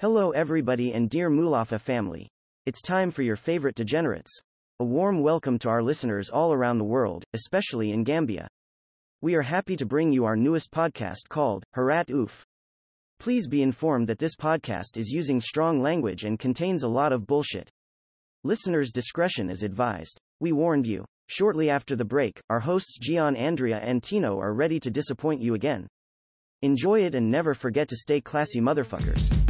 Hello, everybody, and dear Mulafa family. It's time for your favorite degenerates. A warm welcome to our listeners all around the world, especially in Gambia. We are happy to bring you our newest podcast called Harat Oof. Please be informed that this podcast is using strong language and contains a lot of bullshit. Listeners' discretion is advised. We warned you. Shortly after the break, our hosts Gian Andrea and Tino are ready to disappoint you again. Enjoy it and never forget to stay classy, motherfuckers.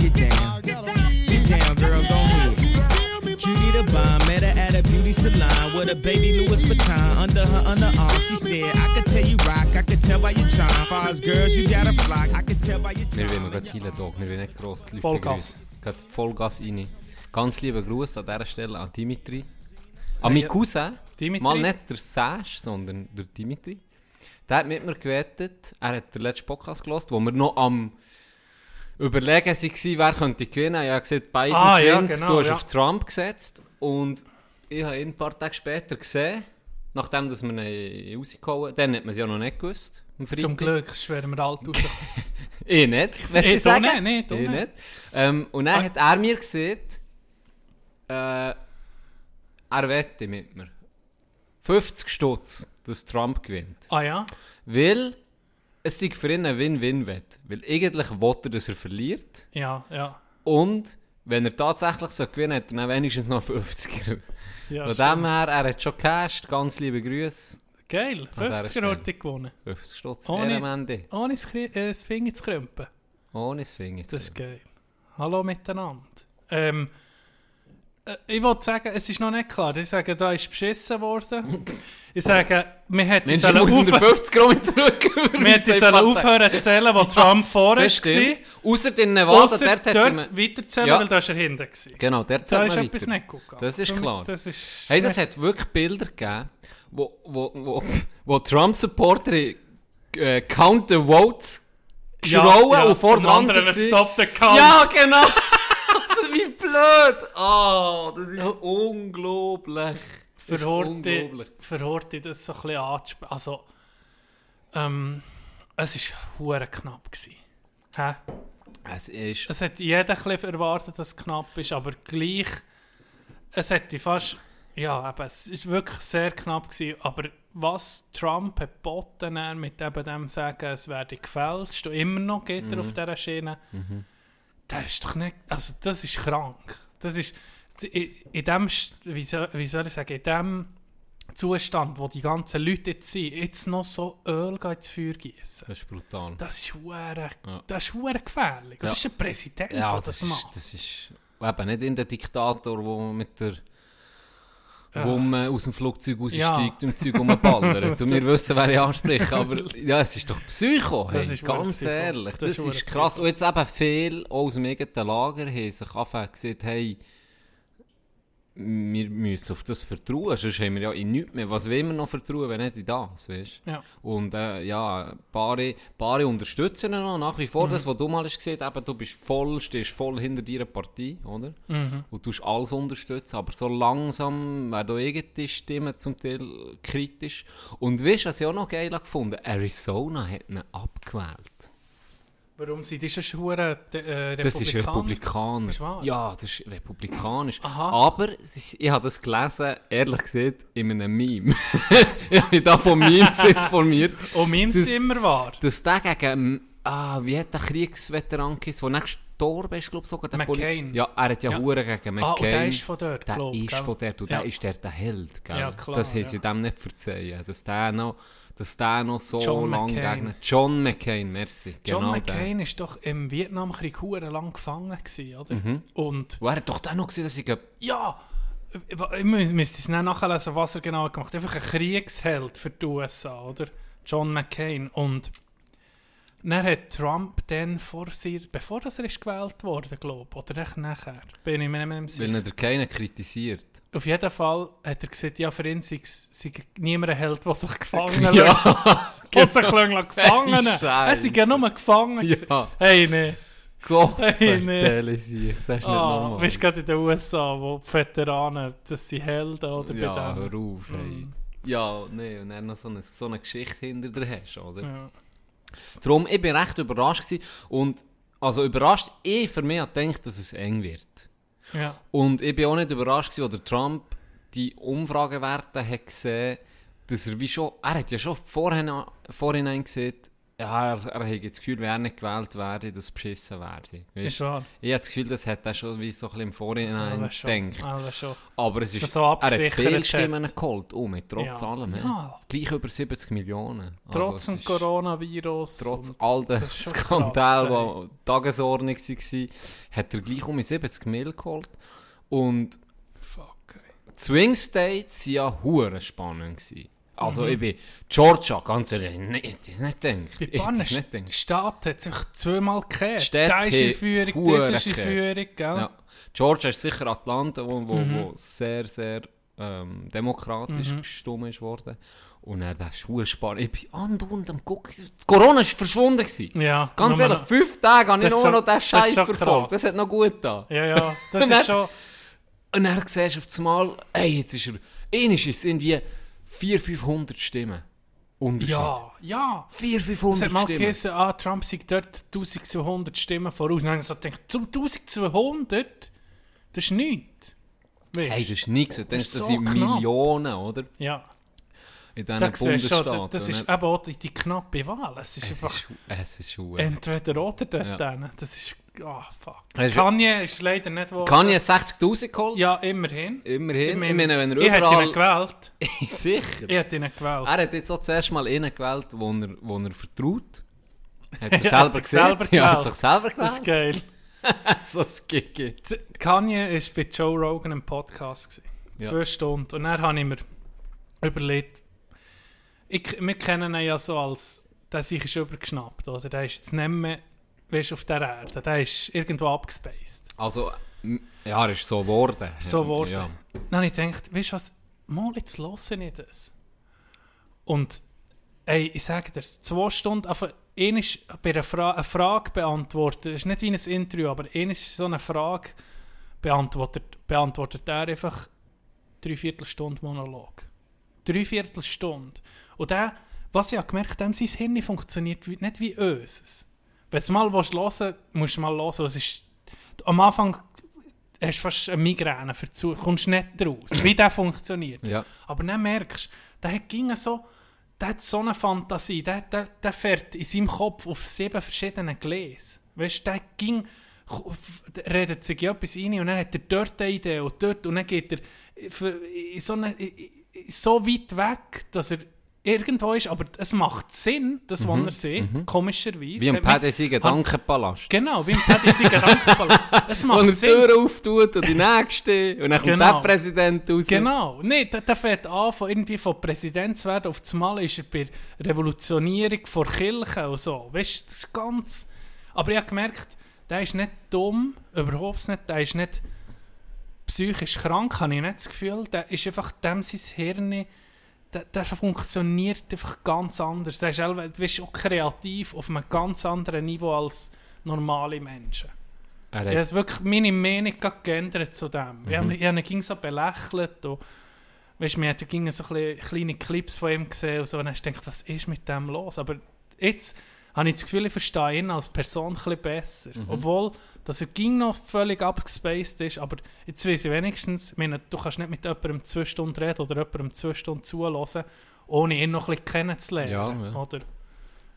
beauty salon with a baby Louis Vuitton under her underarm. She said, I could tell you rock, I could tell by your charm. Far as girls, you got a flock, I could tell by your Wir wollen charm. gerade Chile Dog, wir wollen nicht gross die Leute Vollgas. Gerade Vollgas rein. Ganz lieben Gruß an dieser Stelle an Dimitri. An meinen. Cousin. Dimitri? Mal nicht der Sash, sondern der Dimitri. Der hat mit mir gewettet, er hat den letzten Podcast gehört, wo wir noch am überlegen waren, wer könnte gewinnen. Ich habe gesagt, Biden Ah, ja, genau, du hast ja. auf Trump gesetzt. Und ich habe ihn ein paar Tage später gesehen, nachdem dass wir ihn rausgehauen Dann hat man es ja noch nicht gewusst. Zum. Glück schweren wir alt raus. Ich nicht, Ich ich sagen. nicht, nicht, ich nicht. Ähm, und dann Ah. hat er mir gesagt, äh, er wette mit mir 50 Stutz, dass Trump gewinnt. ah ja? Weil es sei für ihn ein Win-Win-Wett. Weil eigentlich will er, dass er verliert. Ja, ja. Und wenn er tatsächlich so gewinnen hat dann wenigstens noch 50er. ja Von dem her, er hat schon gecasht. Ganz liebe Grüße. Geil, An dieser 50er Stelle. heute gewonnen. 50 Stutz. Ohne- Ehrenmende. Ohne das, äh, das Finger zu krümpen. Ohne das Finger. Das ist geil. Hallo miteinander. Ähm, äh, ich wollte sagen, es ist noch nicht klar. Ich sage, da ist beschissen worden. Ich sage, wir hätten sollen aufhören- 50 Euro zurück. wir hätten sollen aufhören zu zählen, wo Trump vorher war. Außer in Nevada, Ausser dort dort, hat man... weiterzählen, Ja. weil da war er hinten. Gewesen. Genau, dort Da ist man etwas weiter. nicht gut gegangen. Das ist klar. Das ist Hey, das hat wirklich Bilder gegeben, wo, wo, wo, wo Trump-Supporter äh, Count the Votes geschrauen und vor und dran andere waren. Ja, genau! Blöd! Oh, das ist für Horti, unglaublich. für Horti das so ein bisschen anzusprechen. Also, ähm, es war hure knapp. Gewesen. Hä? Es ist... Es hat jeder ein erwartet, dass es knapp ist, aber gleich, es hätte fast, ja, eben, es ist wirklich sehr knapp gewesen, aber was Trump geboten, mit eben dem sagen, es werde gefälscht und immer noch geht Mhm. er auf dieser Schiene, das ist doch nicht, also das ist krank. Das ist, in, in dem, wie soll, wie soll ich sagen, in dem Zustand, wo die ganzen Leute jetzt sind, jetzt noch so Öl ins Feuer gießen. Das ist brutal. Das ist hure, Ja. das ist gefährlich. Ja. Das ist ein Präsident, Ja, der das, das, ist, macht. das ist eben nicht in der Diktator, der mit der Ja. wo man aus dem Flugzeug Ja. raussteigt und Zeug rumballert. und wir wissen, wer ich anspreche. Aber ja, es ist doch Psycho. Hey. Ist Ganz Psycho. ehrlich. Das Das, ist ist, krass. Und jetzt eben viel aus dem eigenen Lager haben sich anfangen gesagt, hey, wir müssen auf das vertrauen. Sonst haben wir ja in nichts mehr. Was wollen wir noch vertrauen, wenn nicht in das, weißt Ja. Und äh, ja, Paare, Paare unterstützen noch nach wie vor. Mhm. Das, was du mal hast gesehen eben, du bist voll, stehst voll hinter deiner Partie, oder? Mhm. Und tust alles unterstützen. Aber so langsam werden auch eigene Stimmen zum Teil kritisch. Und weißt du, was ich auch noch geil gefunden Arizona hat ihn abgewählt. Warum sind die schon hure äh, Das ist Republikaner? Ist? Ja, das ist republikanisch. Aha. Aber ist, ich habe das gelesen, ehrlich gesagt, in einem Meme. ich habe mich da von Memes informiert. Und Memes Das- sind immer wahr. Dass der gegen, ah, wie hat der Kriegsveteran geheißen, der nicht gestorben ist, glaube ich sogar. Der McCain. Poli- Ja, er hat ja Ja. Hure gegen McCain. Ah, und der ist von dort, Der glaub, ist gell? von dort und Ja. der ist der, der Held, gell? Ja, klar, das haben ja. sie dem nicht verzeihen, dass der noch, dass der noch so John lange McCain. gegen... John McCain, merci. John genau McCain ist doch im Vietnamkrieg lang gefangen gewesen, oder? Und Der. Und er hat doch dann noch gesehen, dass ich... ja, ich ich mü- müsste es nicht nachlesen, was er genau gemacht hat. Einfach ein Kriegsheld für die USA, oder? John McCain. Und dann hat Trump dann vor sich, bevor das er ist gewählt wurde, glaube ich, oder echt nachher, bin ich mir nicht mehr sicher. Weil er keinen kritisiert. Auf jeden Fall hat er gesagt, ja, für ihn sei, sei niemand ein Held, der sich gefangen Ja, lässt. Hosenklöngler gefangen. Hey, Er sind ja nur gefangen. Ja. Hey, nee. Gott, Hey, nee. sich. Das ist nicht Ah, normal. du, gerade in den USA, wo die Veteranen, das sind Helden, oder? ja, bei hör denen. auf, hey. Mm. Ja, nee, und dann noch so eine, so eine Geschichte hinter dir hast, oder? Ja. Darum, ich bin recht überrascht gewesen. Und, also überrascht, ich für mich habe gedacht, dass es eng wird. ja. Und ich bin auch nicht überrascht gewesen, als Trump die Umfragewerte hat gesehen, dass er wie schon, er hat ja schon vorhin, vorhinein gesehen, ja, er, er hat das Gefühl, wenn er nicht gewählt werde, dass es beschissen werde. Ist Weißt? wahr. Ich habe das Gefühl, das hat er schon wie so ein bisschen im Vorhinein schon. gedacht. Schon. Aber es ist, er so er hat viele hat. Stimmen geholt, oh, mit trotz Ja. allem. Ja. Gleich über 70 Millionen. Also Trotz es dem ist- Coronavirus. Trotz all den ist Skandalen, die Tagesordnung waren, hat er gleich um die 70 Mil geholt. Und Fuck, ey. Swing States waren ja hure spannend. Gewesen. Also Mhm. ich bin Georgia, ganz ehrlich, nicht, ich hätte es nicht gedacht. Bei gedacht. Staat hat sich zweimal gekehrt. Städte Der ist in Führung, das ist in. Führung, gell? Ja. Georgia ist sicher Atlanta, wo, wo, Mhm. wo sehr, sehr ähm, demokratisch Mhm. gestimmt ist worden. Und er, das ist hure spannend. Ich bin andauernd am gucken. Das Corona war verschwunden. Ja, Ganz ehrlich, noch- fünf Tage habe ich Das nur noch schon- diesen das ist Scheiß verfolgt. Das hat noch gut da. Ja, ja, das dann- ist schon... Und dann siehst du auf einmal, ey, jetzt ist er, ähnlich ist es irgendwie 400, 500 Stimmen. Unterschied. Ja, ja. 400, Es 500 hat mal Stimmen. geheißen, ah, Trump sagt dort 1200 Stimmen voraus. Habe ich zu 1200? Das ist nichts. Weißt? Hey, das ist nichts. Das das so sind knapp. Millionen, oder? Ja, In diesen da Bundesstaaten. schon, das ist eben auch die, knappe Wahl. Es ist es einfach ist, es ist entweder oder dort. Ja. Das ist, ah, fuck. Hast Kanye ist leider nicht geworden. Kanye 60'000 geholt? Ja, immerhin. Immerhin. Ich meine, wenn er ich hätte ihn überall... gewählt. Sicher. Ich hätte ihn gewählt. Er hat jetzt auch zuerst mal einen gewählt, wo er, wo er vertraut. Hat er Er selber sich gesehen? selber Ja, hat gewählt. sich selber Das ist gewählt. geil. so ein Gigi. Kanye war bei Joe Rogan im Podcast. Gewesen. Ja. Zwei Stunden. Und dann habe ich mir überlegt, ich, wir kennen ihn ja so als, der sich ist übergeschnappt, oder? Der ist jetzt nicht mehr, weißt, auf der Erde. Der ist irgendwo abgespaced. Also, ja, er ist so geworden. So geworden. Ja. Dann habe ich gedacht, weißt du was, mal jetzt höre ich das. Und, ey, ich sage dir, zwei Stunden, ihn ist bei einer Fra eine Frage beantwortet, es ist nicht wie ein Interview, aber ist so eine Frage beantwortet, beantwortet er einfach dreiviertel Stunde Monolog. Dreiviertel Stunde. Und der, was ich habe gemerkt habe, sein Hirn funktioniert nicht wie unseres. Wenn du mal willst hören musst du mal hören. Es ist, am Anfang hast du fast eine Migräne, verzu- kommst nicht raus, wie der funktioniert. ja. Aber dann merkst du, der ging so, der hat so eine Fantasie, der, der, der fährt in seinem Kopf auf sieben verschiedenen Gläser. Weißt du, der ging, redet sich etwas rein und dann hat er dort eine Idee und dort und dann geht er in so, eine, in- in- so weit weg, dass er irgendwo ist, aber es macht Sinn, das, was er sieht, komischerweise. Wie im Paddy Gedankenpalast. Genau, wie im Paddy sein Gedankenballon. Es Wo macht er die Sinn. Tür auftut und die nächste und dann kommt Genau. der Präsident raus. Genau. Nee, der, der fängt an, von irgendwie von Präsident zu werden. Auf einmal ist er bei Revolutionierung vor Kirche und so. Weißt du, das ist ganz... Aber ich habe gemerkt, der ist nicht dumm, überhaupt nicht. Der ist nicht psychisch krank, habe ich nicht das Gefühl. Der ist einfach dem sein Hirn... Der, der funktioniert einfach ganz anders. Der ist, du bist auch kreativ auf einem ganz anderen Niveau als normale Menschen. Er Ich hat, habe wirklich meine Meinung geändert zu dem. Ich habe ich habe ihn so belächelt und weißt, mir hat so kleine Clips von ihm gesehen und so und dann hast du gedacht, was ist mit dem los? Aber jetzt habe ich das Gefühl, ich verstehe ihn als Person ein besser. Obwohl, dass er ging noch völlig abgespaced ist, aber jetzt weiß ich wenigstens, ich meine, du kannst nicht mit jemandem zwei Stunden reden oder jemandem zwei Stunden zuhören, ohne ihn noch ein bisschen kennenzulernen. Ja, ja. Oder?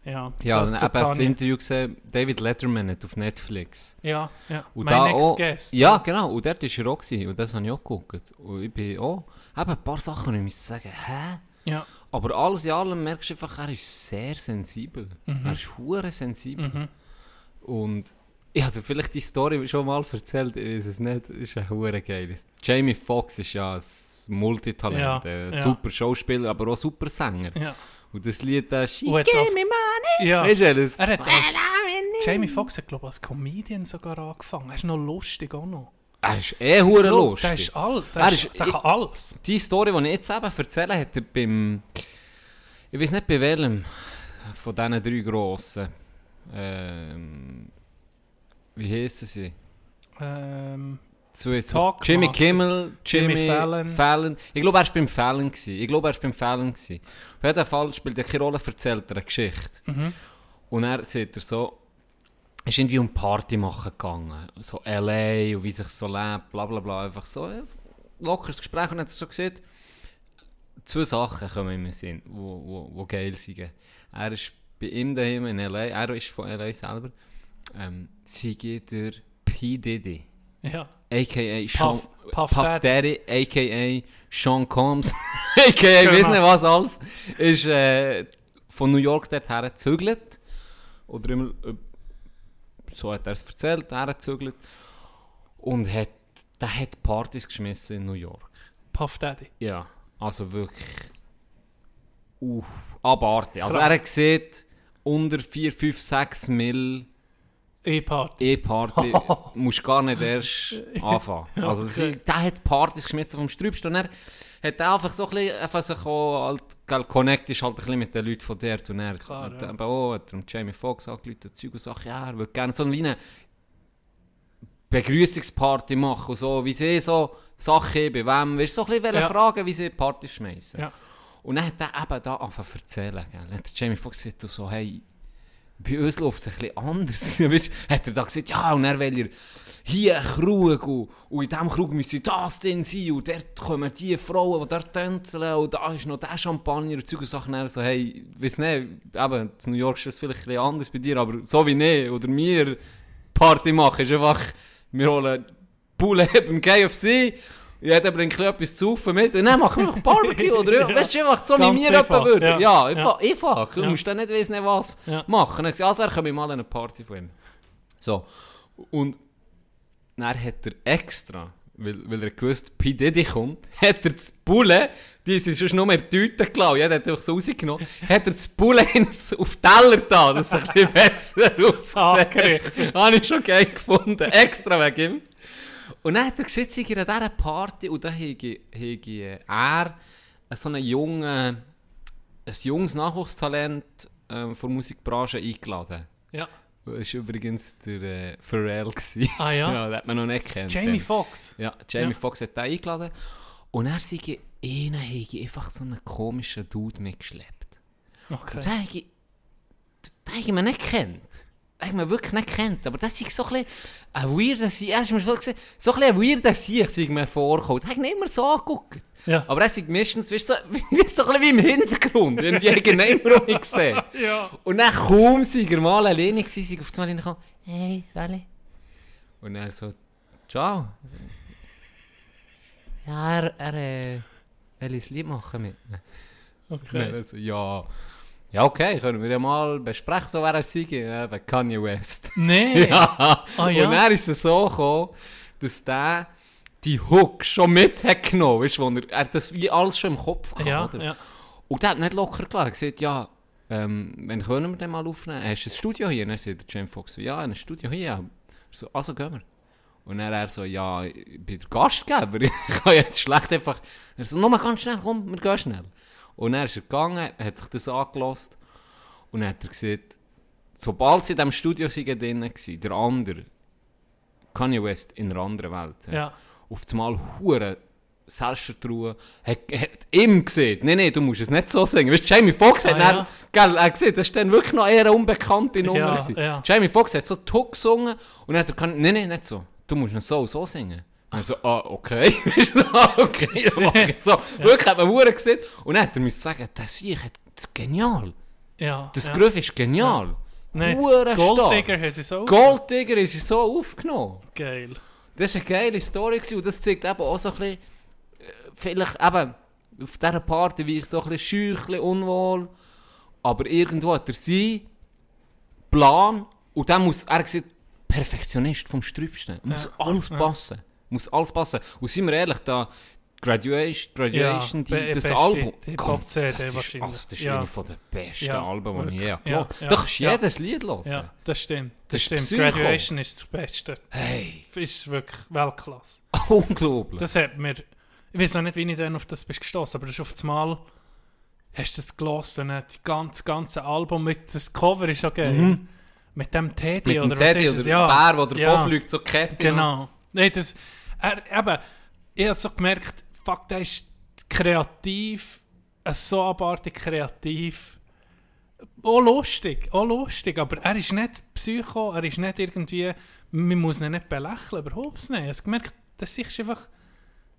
Ja, ja, das so eben das Interview gesehen, David Letterman hat auf Netflix. Ja, ja. Und mein da Next auch, Guest. Ja, genau. Und dort war er auch. Gewesen, und das habe ich auch geguckt. Und ich bin auch... Eben ein paar Sachen, und ich muss sagen, hä? Ja. Aber alles in allem merkst du einfach, er ist sehr sensibel. Er ist hure sensibel. Mhm. Und ich habe vielleicht die Story schon mal erzählt, ich weiß es nicht, das ist ein hure geil. Jamie Foxx ist ja ein Multitalent, Ja, ein ja. super Schauspieler, aber auch super Sänger. Ja. Und das Lied, äh, She gave das- me money. Ja. Weißt du das? Er hat als, Jamie Foxx hat, glaube ich, als Comedian sogar angefangen. Er ist noch lustig auch noch. Er ist eh hure Der lustig. ist all, der, Er ist, ist- der kann alles. Die Story, die ich jetzt eben erzähle, hat er beim. Ich weiß nicht bei welchem. von diesen drei grossen. Ähm, wie heissen sie? Ähm, Talkmaster. Jimmy Kimmel, Jimmy, Jimmy Fallon. Fallon. Ich glaube, er war beim Fallon. Gewesen. Ich glaube, er war beim Fallon. Gewesen. Auf jeden Fall spielt er keine Rolle, erzählt er eine Geschichte. mhm. Und er sieht er so, ist irgendwie um Party machen gegangen. So L.A. und wie sich so lebt, bla bla bla. Einfach so ein lockeres Gespräch. Und hat so gesagt, zwei Sachen kommen in den Sinn, wo, wo, wo geil sind. Er ist bei ihm daheim in L.A., er ist von L.A. selber, ähm, sie geht der P. Diddy. Ja. a.k.a. Sean, Puff Puff, Daddy. Daddy, a.k.a. Sean Combs, a.k.a. Genau. nicht was alles, ist äh, von New York dorthin gezügelt. Oder immer, äh, so hat er es erzählt, hergezügelt. Und hat, der hat Partys geschmissen in New York. Puff Daddy. Ja, also wirklich. Uff, abartig. Also Krass. er hat gesehen, unter 4, 5, 6 Mill E-Party. E-Party musst gar nicht erst anfangen. Also okay. sie, der hat Partys geschmissen vom Strübst und er hat einfach so ein bisschen, einfach sich auch halt, gell, connect ist halt ein bisschen mit den Leuten von der und er Klar, hat ja. eben auch, hat er Jamie Foxx angerufen, Zeug und Sachen, ja, er würde gerne so eine Begrüßungsparty machen und so, wie sie so Sachen bei wem, weißt du, so ein bisschen Ja. fragen, wie sie Partys schmeißen. Ja. Und dann hat er eben da zu erzählen. Gell. Dann hat Jamie Foxx gesagt, so, hey, bei uns läuft es ein bisschen anders. weißt, hat er da gesagt, ja, und er will hier einen Krug und, und in diesem Krug müsse das drin sein und dort kommen die Frauen, die dort tänzeln und da ist noch der Champagner und Zeug und Sachen. Er so, hey, weiss nicht, eben, in New York ist das vielleicht ein bisschen anders bei dir, aber so wie ich oder mir Party machen, ist einfach, wir holen Poulet beim KFC, jeder bringt etwas zu saufen mit und dann machen wir einfach Barbecue, oder? Ja. Ja. Weißt du, einfach so wie Ganz etwa einfach, würden. ja. Ja, Ja. einfach, einfach. Du Ja. musst dann nicht wissen, was Ja. machen. Gesagt, also er kommt mal an eine Party von ihm. So, und dann hat er extra, weil, weil er gewusst, P. Diddy kommt, hat er das Bulle, die sind schon nur mehr Tüten gelassen, ja, der hat einfach so rausgenommen, hat er das Bulle ins- auf Teller da, dass es ein bisschen besser aussieht. Habe ich schon geil gefunden, extra wegen ihm. Und dann hat er gesagt, sei er an dieser Party und dann hege, hege er so einen jungen, ein junges Nachwuchstalent ähm, von der Musikbranche eingeladen. Ja. Das war übrigens der äh, Pharrell. gewesen. Ah ja? ja, den hat man noch nicht kennt. Jamie. Foxx. Ja, Jamie Ja. Foxx hat den eingeladen. Und er sei einen hege einfach so einen komischen Dude mitgeschleppt. Okay. Und den ich, den mir nicht kennt. Ich mir wirklich nicht kennt. Aber das ist so ein bisschen ein weirder Sieg. Er ist mir so, gesehen, so ein bisschen ein weirder Sieg, sei mir vorgekommen. Ich nicht immer so angeguckt. Ja. Aber er ist meistens, weißt du, so, wie, so ein bisschen wie im Hintergrund. Irgendwie irgendjemand um mich gesehen. Ja. Und dann kaum sei er mal alleine gewesen, sei auf einmal reingekommen, hey, Sally. Und er so, ciao. Ja, er, er, äh, will ein Lied machen mit mir. Und Okay. er so, ja, ja, okay, können wir ja mal besprechen, so wer er sei, eben Kanye West. Nee. ja. Ah, ja? Und dann ist es so gekommen, dass der die Hook schon mit hat genommen, weißt wo er, er hat das wie alles schon im Kopf gehabt, Ja, ja. Und der hat nicht locker klar. Er gesagt, ja, ähm, wenn können wir den mal aufnehmen? Hast du ein Studio hier? Und dann sagt der Fox ja, ein Studio hier. Er So, also gehen wir. Und dann er so, ja, ich bin der Gastgeber. ich kann jetzt schlecht einfach... Er so, nochmal ganz schnell, komm, wir gehen schnell. Und dann ist er gegangen, hat sich das angelost und dann hat er gesagt, sobald sie in diesem Studio drin waren, der andere, Kanye West in einer anderen Welt, Ja. auf einmal hure Selbstvertrauen, hat, hat ihm gesehen, nein, nein, du musst es nicht so singen. Weißt Jamie Foxx hat Ah, dann, ja. gell, er gesehen, das ist dann wirklich noch eher eine unbekannte Nummer. Ja, ja. Jamie Foxx hat so Hook gesungen und dann hat er gesagt, nein, nein, nicht so, du musst es so, so singen. Und er so, ah, okay. ah, okay, dann mach ich so. Wirklich hat man hure gesehen. Und dann hat er müssen sagen, das ist das ist genial. Ja. Das ja. Groove ist genial. Nein, Hure Gold. Digger haben sie so. Golddigger ist so aufgenommen. Geil. Das war eine geile Story und das zeigt eben auch so ein bisschen, äh, vielleicht eben auf dieser Party wie ich so ein bisschen scheu, ein unwohl, aber irgendwo hat er seinen Plan und dann muss, er gesagt, Perfektionist vom Strübsten, muss Ja. alles Ja. Muss alles passen. Und sind wir ehrlich, da Graduation, Graduation Ja, die, das beste Album, Hip-Hop-CD das ist, also, das ist Ja. eine von der besten Ja, Alben, die ich je gehört habe. Ja, Da ja, kannst du ja. jedes Lied hören. Ja, das stimmt. Das, Das stimmt. Psycho. Graduation ist das Beste. Hey, Ist wirklich Weltklasse. unglaublich. Das hat mir. Ich weiß noch nicht, wie ich dann auf das bist gestoßen, aber das ist auf das Mal. Hast du das gelesen? Das ganze, ganze Album mit das Cover ist okay. Mit dem Teddy Mit dem oder Teddy was oder ist dem es? Bär, der ja. davonfliegt, so Kette. Genau. Nein, das, er, eben, ich habe so gemerkt, fuck, der ist kreativ, so abartig kreativ. Auch lustig, auch lustig, aber er ist nicht Psycho, er ist nicht irgendwie, man muss ihn nicht belächeln, überhaupt nicht. Ich habe gemerkt, das ist einfach,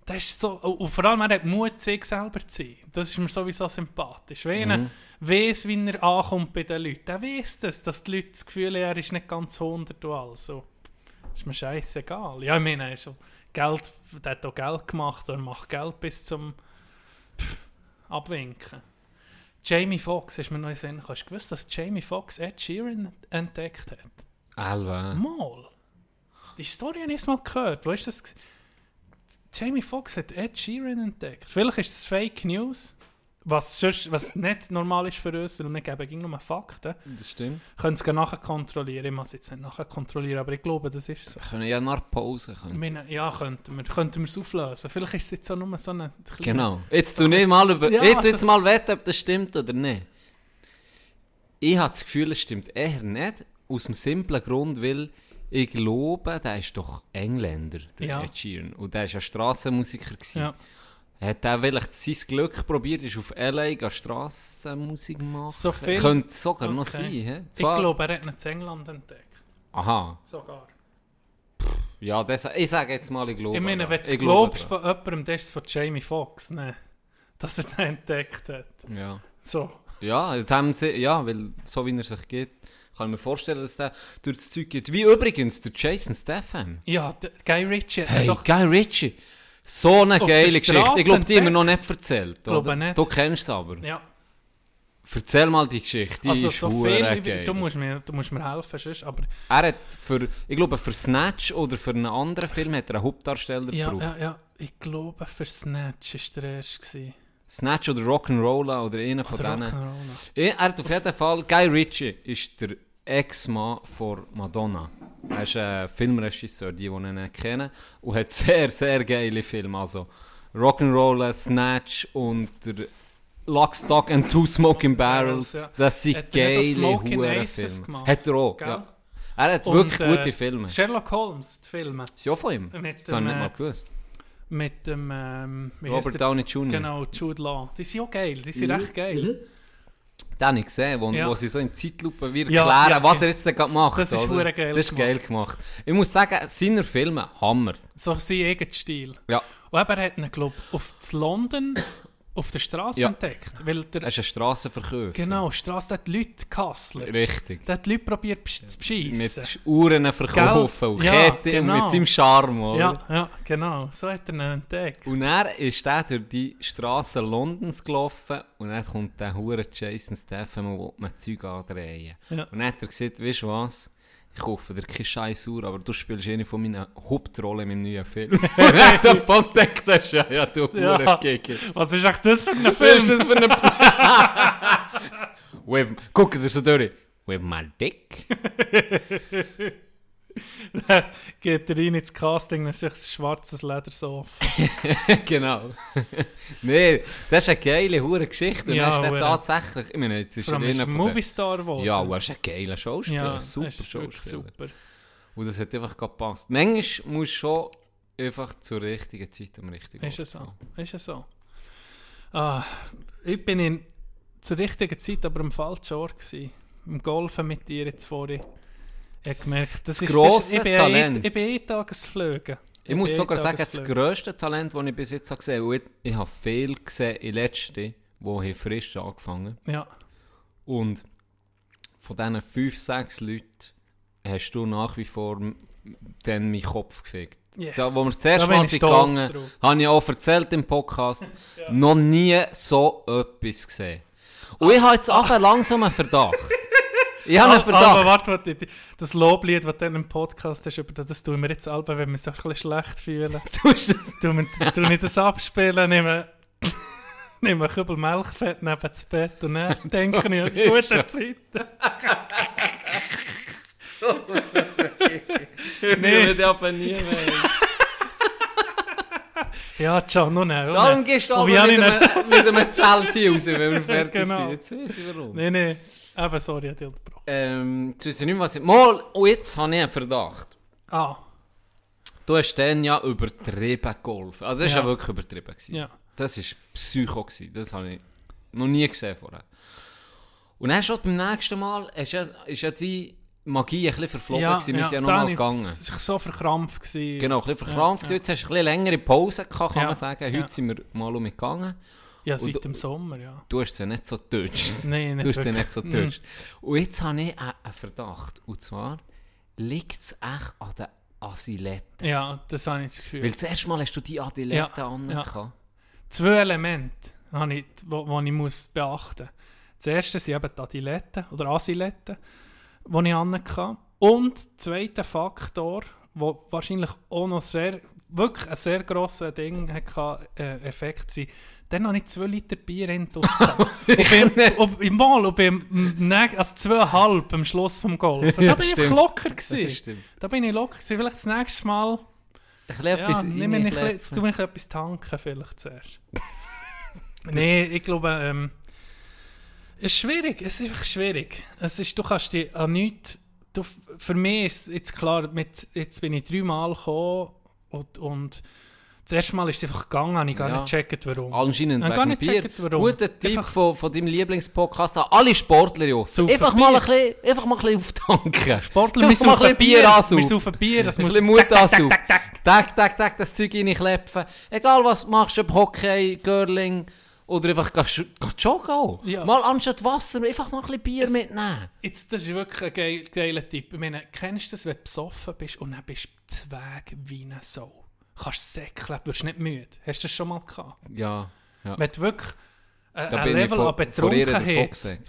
das ist so, und vor allem, er hat Mut, sich selber zu sein. Das ist mir sowieso sympathisch. Wenn er weiss, wie er ankommt bei den Leuten, der weiss das, dass die Leute das Gefühl haben, er ist nicht ganz 100 und alles. So ist mir scheißegal. Ja, ich meine, ist Geld, der hat auch Geld gemacht und macht Geld bis zum pff, Abwinken. Jamie Foxx, ist mir noch in Sinn gekommen. Hast du gewusst, dass Jamie Foxx Ed Sheeran entdeckt hat? Alva. Mal. Die Story habe ich erst mal gehört. Wo ist das? Jamie Foxx hat Ed Sheeran entdeckt. Vielleicht ist das Fake News. Was, sonst, was nicht normal ist für uns, weil wir geben ging nur Fakten. Das stimmt. Können es nachher kontrollieren. Ich muss es jetzt nicht nachher kontrollieren, aber ich glaube, das ist so. Wir können ja nach Pause meine, ja, könnten wir, könnten wir es auflösen. Vielleicht ist es jetzt auch nur so eine kleine... Genau. Jetzt tu nicht mal über. Ja, ich also- jetzt mal wetten, ob das stimmt oder nicht. Ich habe das Gefühl, es stimmt eher nicht. Aus dem simplen Grund, weil ich glaube, der ist doch Engländer, der Ja. Ed Sheeran. Und der war ja Strassenmusiker. gewesen. Ja. Hat er vielleicht sein Glück probiert, ist auf L.A. Strassenmusik machen? So viel- Könnte sogar noch Okay. sein. He? Ich glaube, er hat ihn in England entdeckt. Aha. Sogar. Ja, das, ich sage jetzt mal, ich glaube. Ich meine, wenn du glaube glaubst von jemandem, das ist von Jamie Foxx, ne? dass er den entdeckt hat. Ja. So. Ja, jetzt haben sie, ja, weil so wie er sich geht, kann ich mir vorstellen, dass der durch das Zeug geht. Wie übrigens der Jason Statham. Ja, der Guy Ritchie Hey, doch... Guy Ritchie. So eine Auf geile Geschichte. Ich glaube, die haben wir noch nicht erzählt. Glaube nicht. Du kennst es aber. Ja, Erzähl mal die Geschichte. Die also ist so viel, geil. du, musst mir, du musst mir helfen, sonst, aber... Er hat für, ich glaube, für Snatch oder für einen anderen Film hat er einen Hauptdarsteller Ja, gebraucht. ja, ja, ich glaube, für Snatch war der erste. Snatch oder Rock'n'Rolla oder einer von denen. Er hat auf jeden Fall, Guy Ritchie ist der Ex-Mann von Madonna. Er ist ein Filmregisseur, die, die ihn kennen. Und hat sehr, sehr geile Filme. Also Rock'n'Roll, Snatch und der Lock, Stock and Two Smoking Barrels. ja. Das sind Hat er geile Hurenfilme. gemacht? Hat er auch, Gell? ja. Er hat Und, wirklich äh, gute Filme. Sherlock Holmes, die Filme. Ist ja auch von ihm. Mit Das habe ich nicht mal äh, gewusst. Mit dem... Ähm, Robert? Downey Jr. Genau, Jude Law. Die sind auch geil, die sind recht geil. Den habe ich gesehen, wo, Ja. wo sie so in Zeitlupe wieder Ja, erklären, ja, was er jetzt gerade macht. Das ist oder? geil Das ist geil gemacht. Ich muss sagen, seine Filme, Hammer. So sein eigener Stil. Ja, Und eben, er hat ihn, glaube auf London auf der Straße Ja. entdeckt. Weil der, er ist ein Strassenverkäufer. genau, die Straße hat Leute gehustelt. Richtig. Der hat die Leute probiert zu beschissen. Mit Uhren verkaufen und Ja, Ketten genau. und mit seinem Charme. Oder? Ja, ja, genau. So hat er ihn entdeckt. Und er ist dann durch die Straßen Londons gelaufen und dann kommt der hure Jason Statham und will mir Zeug andrehen. Ja. Und dann hat er gesagt, weißt du was? Ich kaufe dir keinen Scheiß Uhr, aber du spielst eine von meinen Hauptrollen in meinem neuen Film. der Pontek sagst ja, ja, du Ja. Kiki. Was ist echt das für ein Was ist Film? das für eine Ps With, Guck dir so durch. With my dick. Geht er rein ins Casting, dann ist ein schwarzes Ledersofa. genau. nee, das ist eine geile hure Geschichte. Und Ja, der tatsächlich, ich meine, jetzt ist er ist er den... Movistar geworden. Ja, er ist ein geiler Schauspieler, ja ein super Schauspieler. super. Und das hat einfach gepasst. Manchmal muss schon einfach zur richtigen Zeit am richtigen Ist es Ort so? Ist es so? Ah, ich bin in, zur richtigen Zeit aber am falschen Ort gewesen. Im Golfen mit dir jetzt vorhin. Ich gemerkt, das, Das ist grosse ich bin Talent. Ich bin eh Tagesflüge. Ich muss bin sogar sagen, das grösste Talent, das ich bis jetzt habe gesehen habe, ich, ich habe viel gesehen in letzten, die haben frisch angefangen Ja, Und von diesen fünf, sechs Leuten hast du nach wie vor dann meinen Kopf gefickt. yes. So, wo wir das bin Mal ich sind gegangen, habe ich auch erzählt im Podcast, noch nie so etwas gesehen. Und ich habe jetzt einfach langsam einen Verdacht. Ich habe einen Aber, aber Verdacht. warte, das Loblied, das du dann im Podcast hast, das, tun wir jetzt alle, wenn wir uns ein bisschen schlecht fühlen. Du hast das- tun wir tun ich das abspielen, nehme, nehme ein Kübel Milchfett neben das Bett und dann denke ich an gute. Zeiten. Nee, Nee, ich darf nie mehr. Ja, nun nein. Darum gehst du aber mit einem, mit einem Zelt hier raus, wenn wir fertig Genau. sind. Jetzt weiss ich warum. Nein, nein. Eben, sorry, ich habe dich unterbrochen. Ähm, jetzt weiss ich nicht was ich... Mal, und jetzt habe ich einen Verdacht. Ah, Du hast dann ja übertrieben geholfen. Also das war Ja. ja wirklich übertrieben. Gewesen. ja. Das war Psycho. Gewesen. Das habe ich noch nie gesehen vorher. Und dann schon beim nächsten Mal ist ja, ist ja die Magie ein bisschen verflogen. gewesen. Wir sind ja noch da mal habe ich- gegangen. Es war so verkrampft. Gewesen. Genau, ein bisschen verkrampft. Ja, ja. Jetzt hast du ein bisschen längere Pause gehabt, kann Ja, man sagen. Heute ja. sind wir mal umgegangen. Ja, seit Und- dem Sommer, ja. Du hast ja nicht so getötet. Nein, Du hast wirklich. nicht so getötet. Und jetzt habe ich einen Verdacht. Und zwar liegt es echt an den Asiletten. Ja, das habe ich das Gefühl. Weil das erste Mal hast du die Adiletten Ja, an. ja. Zwei Elemente, habe ich, wo, wo ich muss beachten muss. Das erste sind eben die Adiletten oder Asiletten, die ich hatte. Und der zweite Faktor, der wahrscheinlich auch noch sehr, wirklich ein sehr grosser Ding hatte, äh, Effekt sein. Dann habe ich zwei Liter Bier in die gehabt. und beim, auf, im Mal, und beim, also zweieinhalb am Schluss vom Golf. Da Ja, bin ich locker gewesen. Da bin ich locker gewesen. Vielleicht das nächste Mal Ein bisschen etwas ja, nimm mir nicht, tu mir nicht etwas tanken vielleicht zuerst. Nein, ich glaube, ähm, es ist schwierig, es ist einfach schwierig. Es ist, du kannst dich an nichts, du, für mich ist es jetzt klar, mit, jetzt bin ich dreimal gekommen und, und das erste Mal ist es einfach gegangen, habe ich gar Ja. nicht gecheckt, warum. Anscheinend Ich gar nicht Bier. gecheckt, warum. Guter Tipp Einfach- von, von deinem Lieblingspodcast an alle Sportler, Jungs. Einfach mal, ein bisschen, einfach mal ein bisschen auftanken. Sportler, wir ein saufen Bier Bier, wir ansaufen. saufen Bier, das Ein muss... bisschen Mut ansaufen. Tag, tag, tag, das Zeug reinklepfen. Egal was du machst, ob Hockey, Curling oder einfach geh sch- geh joggen. auch. Ja. Mal anstatt Wasser, einfach mal ein bisschen Bier mitnehmen. Jetzt, das ist wirklich ein geil, geiler Tipp. Ich meine, kennst du das, wenn du besoffen bist und dann bist du Zweig wie eine Sau? Kannst säckeln, du wirst nicht müde. Hast du das schon mal gehabt? Ja, ja. Wenn du wirklich äh, Da ein ich Level an Betrunkenheit...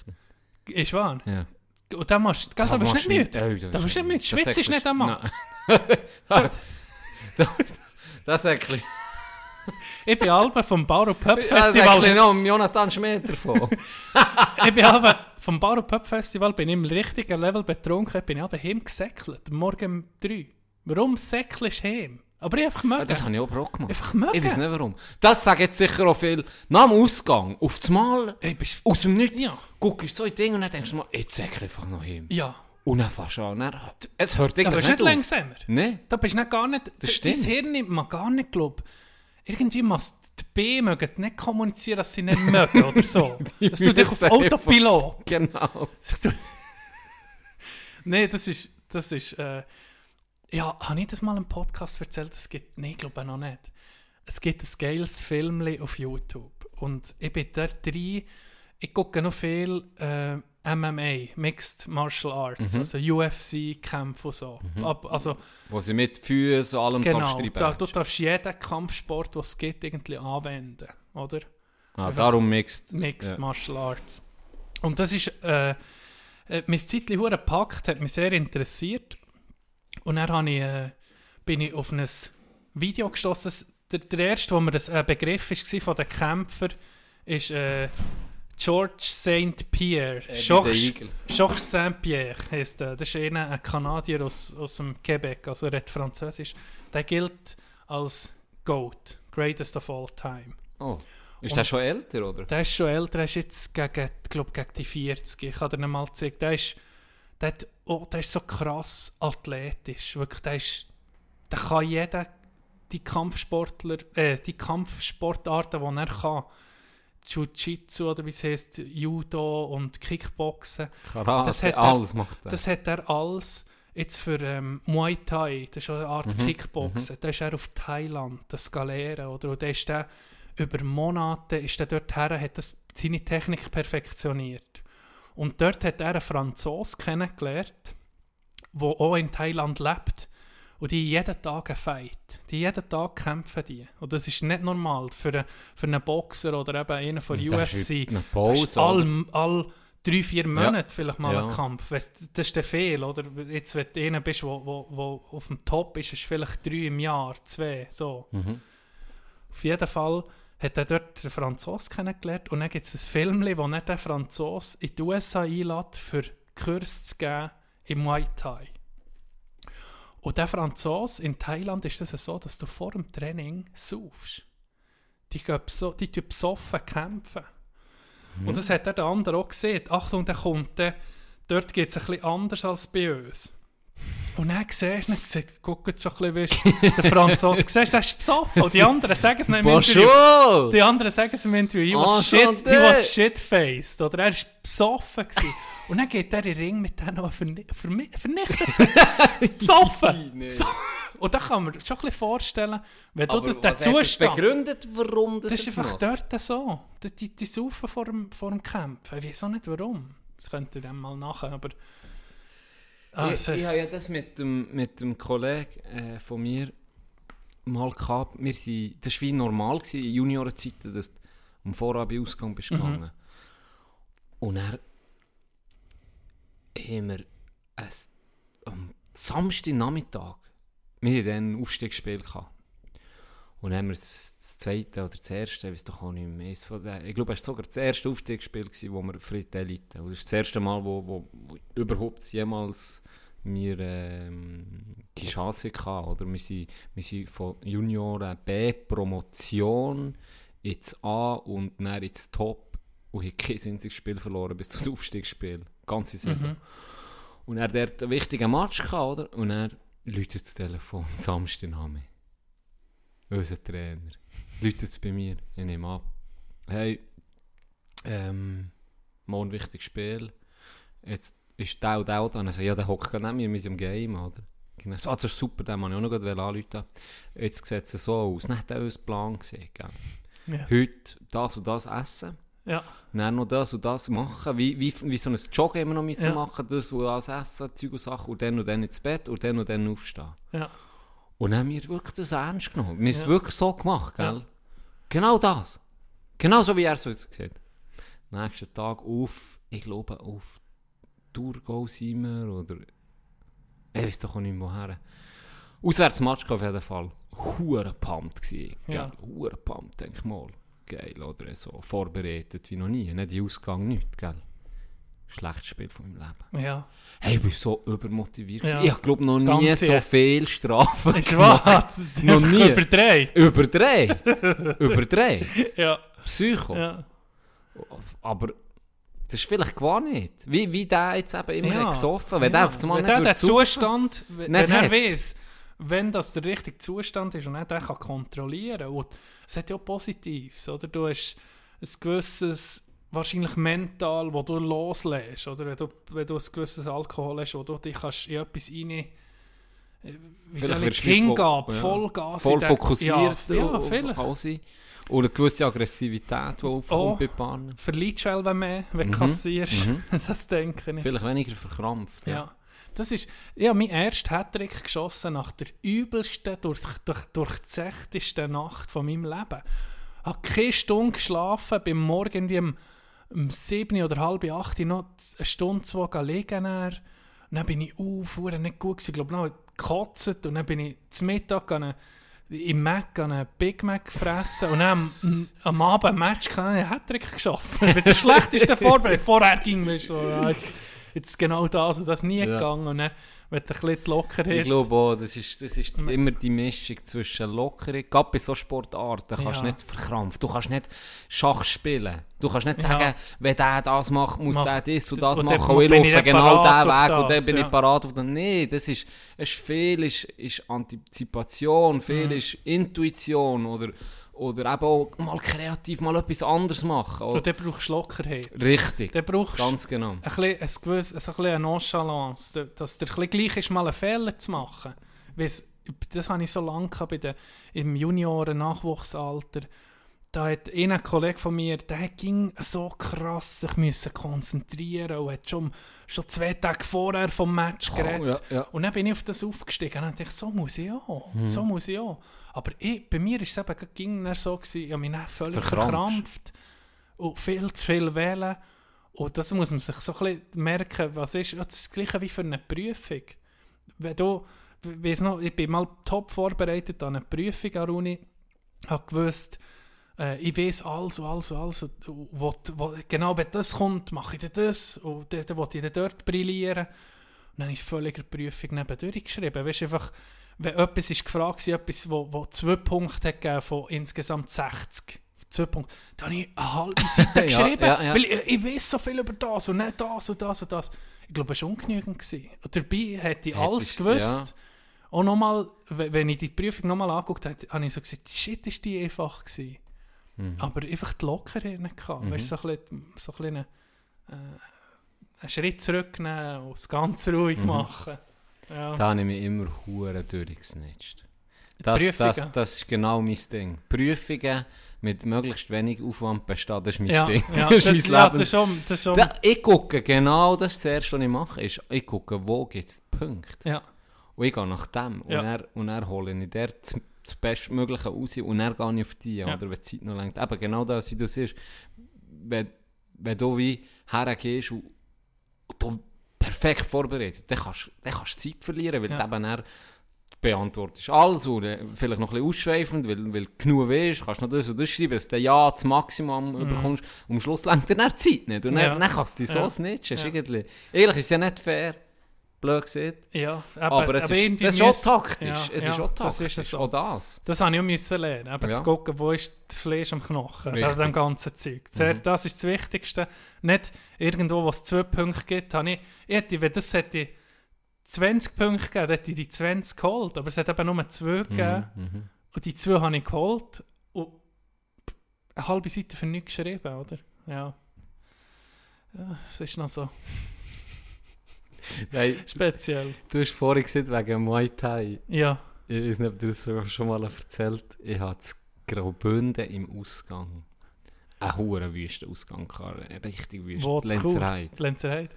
Ist wahr? Ja. Und dann machst da bist du nicht müde. Oh, Da bist du nicht müde. Das Schwitzt ist nicht einmal. Nein. Das Säckle. Ich bin Alben vom Bauer Pub Ja, das Festival. Säckle noch um Jonathan Schmidt davon. ich bin Alben vom Bauer Pub Festival bin ich im richtigen Level betrunken. Bin ich aber heim gesäckelt. Morgen um drei. Warum säckelst du heim? Aber ich einfach mögen. Ja, das habe ich auch Brock gemacht. Einfach mögen. Ich weiß nicht warum. Das sagen jetzt sicher auch viel. Nach dem Ausgang, auf das Mal, aus dem Nichts, Ja. guckst du so in Ding und dann denkst du mal, jetzt ich einfach noch hin. Ja. Und dann fährst du an. Dann, es hört ist nicht nicht auf. langsamer. Nein. Da bist du nicht gar nicht. Das stimmt. Dein Hirn nimmt man gar nicht, glaub. Irgendwie muss die B mögen nicht kommunizieren, dass sie nicht mögen oder so. Dass du dich auf Autopilot. Genau. Nein, das ist. Das ist äh, ja, habe ich das mal im Podcast erzählt? Es gibt. Nein, ich glaube noch nicht. Es gibt ein geiles Film auf YouTube. Und ich bin dort drin. Ich gucke noch viel äh, MMA, Mixed Martial Arts, Mhm. also UFC-Kämpfe und so. Ab, also, Wo sie mit Füßen allem genau, darfst da, du darfst jeden Kampfsport, den es gibt, irgendwie anwenden. Oder? ah, Darum mixt. Mixed Ja. Martial Arts. Und das ist, äh, äh, mein Zeitchen gepackt, hat mich sehr interessiert. Und dann habe ich, äh, bin ich auf ein Video gestoßen. Der, der erste, wo mir das äh, Begriff war von den Kämpfern, ist äh, George St. Pierre. Äh, Georges St. Pierre heisst er. Das ist einer, ein Kanadier aus, aus dem Quebec, also er redet Französisch. Der gilt als GOAT, Greatest of All Time. Oh. Ist Und- der schon älter, oder? Der ist schon älter, er ist jetzt gegen, glaub, gegen die 40. Ich kann dir mal zeigen. Der ist, der, hat, oh, der ist so krass athletisch. Wirklich, der, ist, der kann jeder die Kampfsportler, äh, die Kampfsportarten, die er kann, Jiu-Jitsu oder wie es heißt, Judo und Kickboxen, Karate, Das hat er- alles macht er. das hat er alles jetzt für ähm, Muay Thai, das ist eine Art Mhm, Kickboxen, da ist er auf Thailand, das Galeeren, oder? Und der ist der, über Monate ist der dort her, hat das, seine Technik perfektioniert. Und dort hat er einen Franzosen kennengelernt, der auch in Thailand lebt. Und die jeden Tag einen Fight. Die jeden Tag kämpfen die. Und das ist nicht normal für einen, für einen Boxer oder eben einen von das UFC. eine Das Pause. ist all, all drei, vier Monate vielleicht mal Ja. ein Kampf. Das ist der Fehl, oder? Jetzt, wenn du einer bist, wo, wo, wo auf dem Top ist, ist vielleicht drei im Jahr, zwei, so. Mhm. Auf jeden Fall hat er dort den Franzos kennengelernt und dann gibt es ein Film, wo er den Franzos in die USA einlädt, für Kurs zu geben im Muay Thai. Und der Franzos in Thailand ist das so, dass du vor dem Training saufst. die, tun besoffen kämpfen. Mhm. Und das hat der andere auch gesehen. Achtung, der kommt, der, dort geht es ein bisschen anders als bei uns. Und dann siehst du, dann siehst, guck jetzt schon ein bisschen, wie der Franzose, siehst, der ist besoffen. Und die anderen sagen es nicht im Interview. Die anderen sagen es im Interview, he was, shit, he was shit-faced. Oder er war besoffen. Gewesen. Und dann geht er in den Ring mit denen, verni vermi vernichtet sind. besoffen! Nee. Und da kann man sich schon ein bisschen vorstellen, wenn du Aber das, den Zustand... begründet, warum das Das ist einfach macht? dort so. Die, die, die saufen vor dem, vor dem Kämpfen. Ich weiß auch nicht warum. Das könnte dann mal nachher, aber... Ah, ich, ich habe ja das mit dem, mit dem Kollegen äh, von mir mal gehabt. Wir sind, das war wie normal gewesen, in Juniorenzeiten, dass du am Vorabend Ausgang bist Mhm. gegangen. Und dann haben wir ein, am Samstagnachmittag, wir ein Aufstiegsspiel gehabt. Und dann haben wir das, das zweite oder das erste, ich weiß doch auch nicht mehr. Ich glaube, es war sogar das erste Aufstiegsspiel, gewesen, wo wir die Elite. Und das ist das erste Mal, wo, wo, wo überhaupt jemals wir ähm, die Chance hatten. Oder wir, sind, wir sind von Junioren B Promotion ins A und dann ins Top und haben kein einziges Spiel verloren bis zum Aufstiegsspiel. Ganze Saison. Mhm. Und er hat einen wichtigen Match gehabt, oder? Und er läutet das Telefon, Samstag Name. Unser Trainer. Läutet es bei mir, ich nehme ab. Hey, ähm, morgen wichtiges Spiel. Jetzt ist der und der da. Und er sagt, ja, der hockt gerade neben mir, im Game, oder? Er so, ah, das ist super, den wollte ich auch noch gerade anrufen. Jetzt sieht es so aus. Dann hat er uns Plan gesehen? Ja. Heute das und das essen. ja. Und dann noch das und das machen, wie, wie, wie so ein Joggen immer noch müssen Ja. machen, das und das essen, Zeug und Sachen, und dann und dann ins Bett und dann und dann aufstehen. Ja. Und dann haben wir wirklich das ernst genommen. Wir haben es Ja. wirklich so gemacht, gell? Ja. Genau das. Genau so, wie er es uns sieht. Nächsten Tag auf, ich glaube, auf Thurgau sind wir, oder ich weiß doch auch nicht mehr woher. Auswärts Match auf jeden Fall. Hure pumped gsi? Ja. Hure pumped, denk ich mal. Geil, oder so vorbereitet wie noch nie. Nicht die Ausgang, nicht, gell? Schlechtes Spiel von meinem Leben. Ja. Hey, ich bin so übermotiviert. Ja. Ich glaube noch nie Ganz so ja. viel Strafen Ist gemacht. wahr. Noch nie. Überdreht. Überdreht. Überdreht. Ja. Psycho. Ja. Aber das ist vielleicht gar nicht. Wie, wie der jetzt eben immer Ja. gesoffen Wenn Ja. der auf einmal wenn nicht der den Zustand, wenn wenn er weiß, wenn das der richtige Zustand ist und er den kann kontrollieren und es hat ja auch Positives, oder? Du hast ein gewisses, wahrscheinlich mental, wo du loslässt, oder? Wenn du, wenn du ein gewisses Alkohol hast, wo du dich kannst in etwas rein äh, wie Vielleicht soll ich hingehen, voll- ja. Vollgas voll fokussiert Ja, ja auf alles. Oder eine gewisse Aggressivität, die aufkommt Oh. bei Paaren. Du selber mehr, wenn du Mhm. kassierst. Mhm. das denke ich. Vielleicht weniger verkrampft. Ja. Das ist, ich habe meinen ersten Hattrick geschossen nach der übelsten, durch, durch, durchzechtesten Nacht von meinem Leben. Ich habe keine Stunde geschlafen, bin morgen irgendwie um, um 7 oder halb 8 noch eine Stunde, zwei gehen liegen. Dann. Und dann bin ich auf, nicht gut gewesen, ich glaube noch gekotzt und dann bin ich zum Mittag an eine, im Mac an einen Big Mac gefressen und dann am, am Abend ein Match einen Hattrick geschossen. Mit der schlechtesten Vorbereitung. Vorher ging mir so, ja, jetzt, jetzt genau das und das nie Ja. gegangen. Und dann, wenn du ein bisschen Lockerheit... Ich glaube auch, das ist, das ist immer die Mischung zwischen Lockerung, gerade bei so Sportarten kannst du Ja. nicht verkrampfen, du kannst nicht Schach spielen, du kannst nicht Ja. sagen, wenn der das macht, muss Mach- der das und und das dann machen und ich laufe genau diesen auf Weg und das, dann bin ja. ich parat auf den... Nein, das ist, ist viel ist, ist Antizipation, viel Mhm. ist Intuition oder, oder eben auch mal kreativ mal etwas anderes machen. Und dann brauchst du Lockerheit. Richtig, Dann brauchst ganz genau. ein bisschen, ein gewiss, also ein bisschen eine Nonchalance, da- dass dir ein gleich ist, mal einen Fehler zu machen. Weiss, das habe ich so lange bei den, im Junioren-Nachwuchsalter. Da hat ein Kollege von mir, der ging so krass sich müssen konzentrieren und hat schon, schon zwei Tage vorher vom Match geredet. ja, ja. Und dann bin ich auf das aufgestiegen und dachte, so muss ich auch, Mhm. so muss ich auch. Aber ich, bei mir war es eben ging so, gewesen, ich habe mich dann völlig Verkrampft. verkrampft und viel zu viel wählen. Und das muss man sich so ein bisschen merken, was ist, das ist das Gleiche wie für eine Prüfung. Wenn du, weiss noch, ich bin mal top vorbereitet an eine Prüfung an der Uni, habe gewusst, äh, ich weiß alles und alles und alles. Und, wo, wo, genau, wenn das kommt, mache ich dann das. Und dann, dann will ich dann dort brillieren. Und dann habe ich völlig die Prüfung nebendurch geschrieben. Weißt, einfach, wenn etwas ist gefragt war, etwas, wo, wo zwei Punkte hat von insgesamt 60. Zwei Punkte. Da habe ich eine halbe Seite Ja, geschrieben, ja, ja. weil ich, ich weiß so viel über das und nicht das und das und das. Ich glaube, es war ungenügend. Gewesen. Und dabei hätte ich Hättest- alles gewusst. Und nochmal, we- wenn ich die Prüfung nochmal angeguckt habe, habe ich so gesagt, shit, ist die einfach gewesen. Mhm. Aber einfach die Lockerheit nicht gehabt. Weißt du, so ein bisschen, so ein bisschen äh, einen Schritt zurücknehmen und das Ganze ruhig Mhm. machen. Ja. Da habe ich mich immer hure durchgesnitcht. Das, das, Prüfungen. das ist genau mein Ding. Prüfungen mit möglichst wenig Aufwand bestehen, das ist mein ja, Ding. ja, das das, ist mein ja, Leben. das schon, das ist schon Da, ich gucke genau, das das Erste, was ich mache, ist, ich gucke, wo gibt es Punkte. ja, Und ich gehe nach dem. Und, Ja. dann, und dann hole ich der das, das Bestmögliche raus und dann gehe ich auf die, Ja. oder wenn die Zeit noch lenkt. Eben genau das, wie du siehst, wenn, wenn du wie hergehst und, und du perfekt vorbereitet, dann kannst dann kannst du Zeit verlieren, weil Ja. du eben dann beantwortest alles oder vielleicht noch ein bisschen ausschweifend, weil, weil du genug weißt, kannst noch das und das schreiben, dass du ja das Maximum bekommst und am Schluss lenkt dir dann die Zeit nicht und dann, Mhm. Ja. dann kannst du dich so Ja. Ist Ja. irgendwie- Eigentlich ist ja nicht fair, blöd gesagt. ja. Aber, es ist, irgendwie das ist auch taktisch. Ja, es ja, ist auch das taktisch. ist es so. Auch das. Das habe ich auch müssen lernen. Eben Ja. zu gucken, wo ist das Fleisch am Knochen. Richtig. Dem ganzen Zeug. Zuerst, Mhm. Das ist das Wichtigste. Nicht irgendwo, wo es zwei Punkte gibt. Habe ich, ich hätte, wenn das hätte 20 Punkte gegeben, hätte ich die 20 geholt. Aber es hat eben nur zwei gegeben. Mhm, mhm. Und die zwei habe ich geholt. Und eine halbe Seite für nichts geschrieben, oder? Ja. Ja, es ist noch so Hey, speziell. du hast vorhin gesagt, wegen Muay Thai. Ja. Ich weiß nicht, ob du das schon mal erzählt Ich hatte das Graubünden im Ausgang. Einen hohen wüsten Ausgang. Einen Richtig? Lenzerheide. Die Lenzerheide.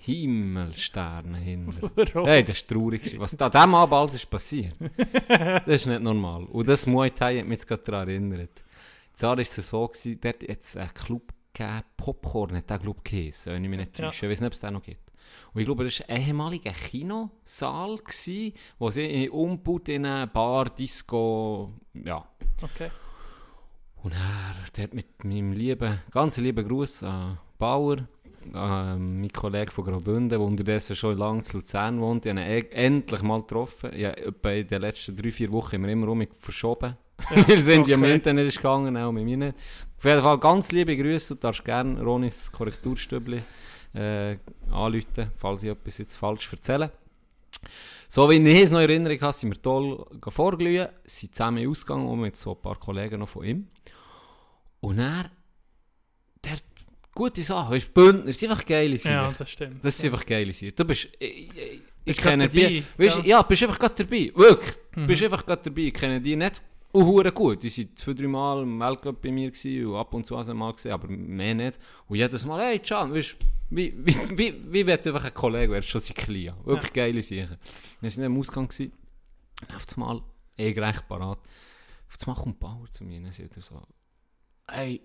Himmelsterne hinter. Hey, das war traurig. Was da diesem Abend alles ist passiert, das ist nicht normal. Und das Muay Thai hat mich jetzt gerade daran erinnert. Zwar war es so, gewesen, dort hat es einen Club gegeben, Popcorn hat der Club geheißen, wenn ich mich nicht Ja. täusche. Ich weiß nicht, ob es den noch gibt. Und ich glaube, das war ein ehemaliger Kinosaal, gewesen, wo sie umgebaut in eine Bar, Disco, ja. Okay. Und er, hat mit meinem lieben, ganz lieben Gruß an Bauer, ähm, mein Kollege von Graubünden, der unterdessen schon lange zu Luzern wohnt, ich habe ihn e- endlich mal getroffen. Ja, etwa in den letzten drei, vier Wochen haben wir immer um verschoben. wir sind ja im okay. Internet ist gegangen, auch mit mir nicht. Auf jeden Fall ganz liebe Grüße, du darfst gerne Ronis Korrekturstübli äh, anrufen, falls ich etwas jetzt falsch erzähle. So wie ich es noch in Erinnerung habe, sind wir toll vorglühen, sind zusammen ausgegangen und mit so ein paar Kollegen noch von ihm. Und er, der hat gute Sachen, weißt du, Bündner, sind einfach geile Sachen. Ja, das stimmt. Das ist einfach geile Sache. Du bist. Ich, ich, ich kenne die. dabei, Weißt, ja. ja. ja, bist einfach gerade dabei. Wirklich. Mhm. Bist einfach gerade dabei. Ich kenne die nicht. Und hure gut. Die waren zwei, drei Mal im Weltcup bei mir gewesen, und ab und zu haben mal gesehen, aber mehr nicht. Und jedes Mal, hey, Can, weißt wie, wie, wie, wie wird einfach ein Kollege, wärst schon sein Klia. Wirklich geile Sachen. Wir waren im Ausgang. Gewesen. Und auf einmal, eh gleich parat. Auf einmal kommt Bauer zu mir und dann sagt er so, hey,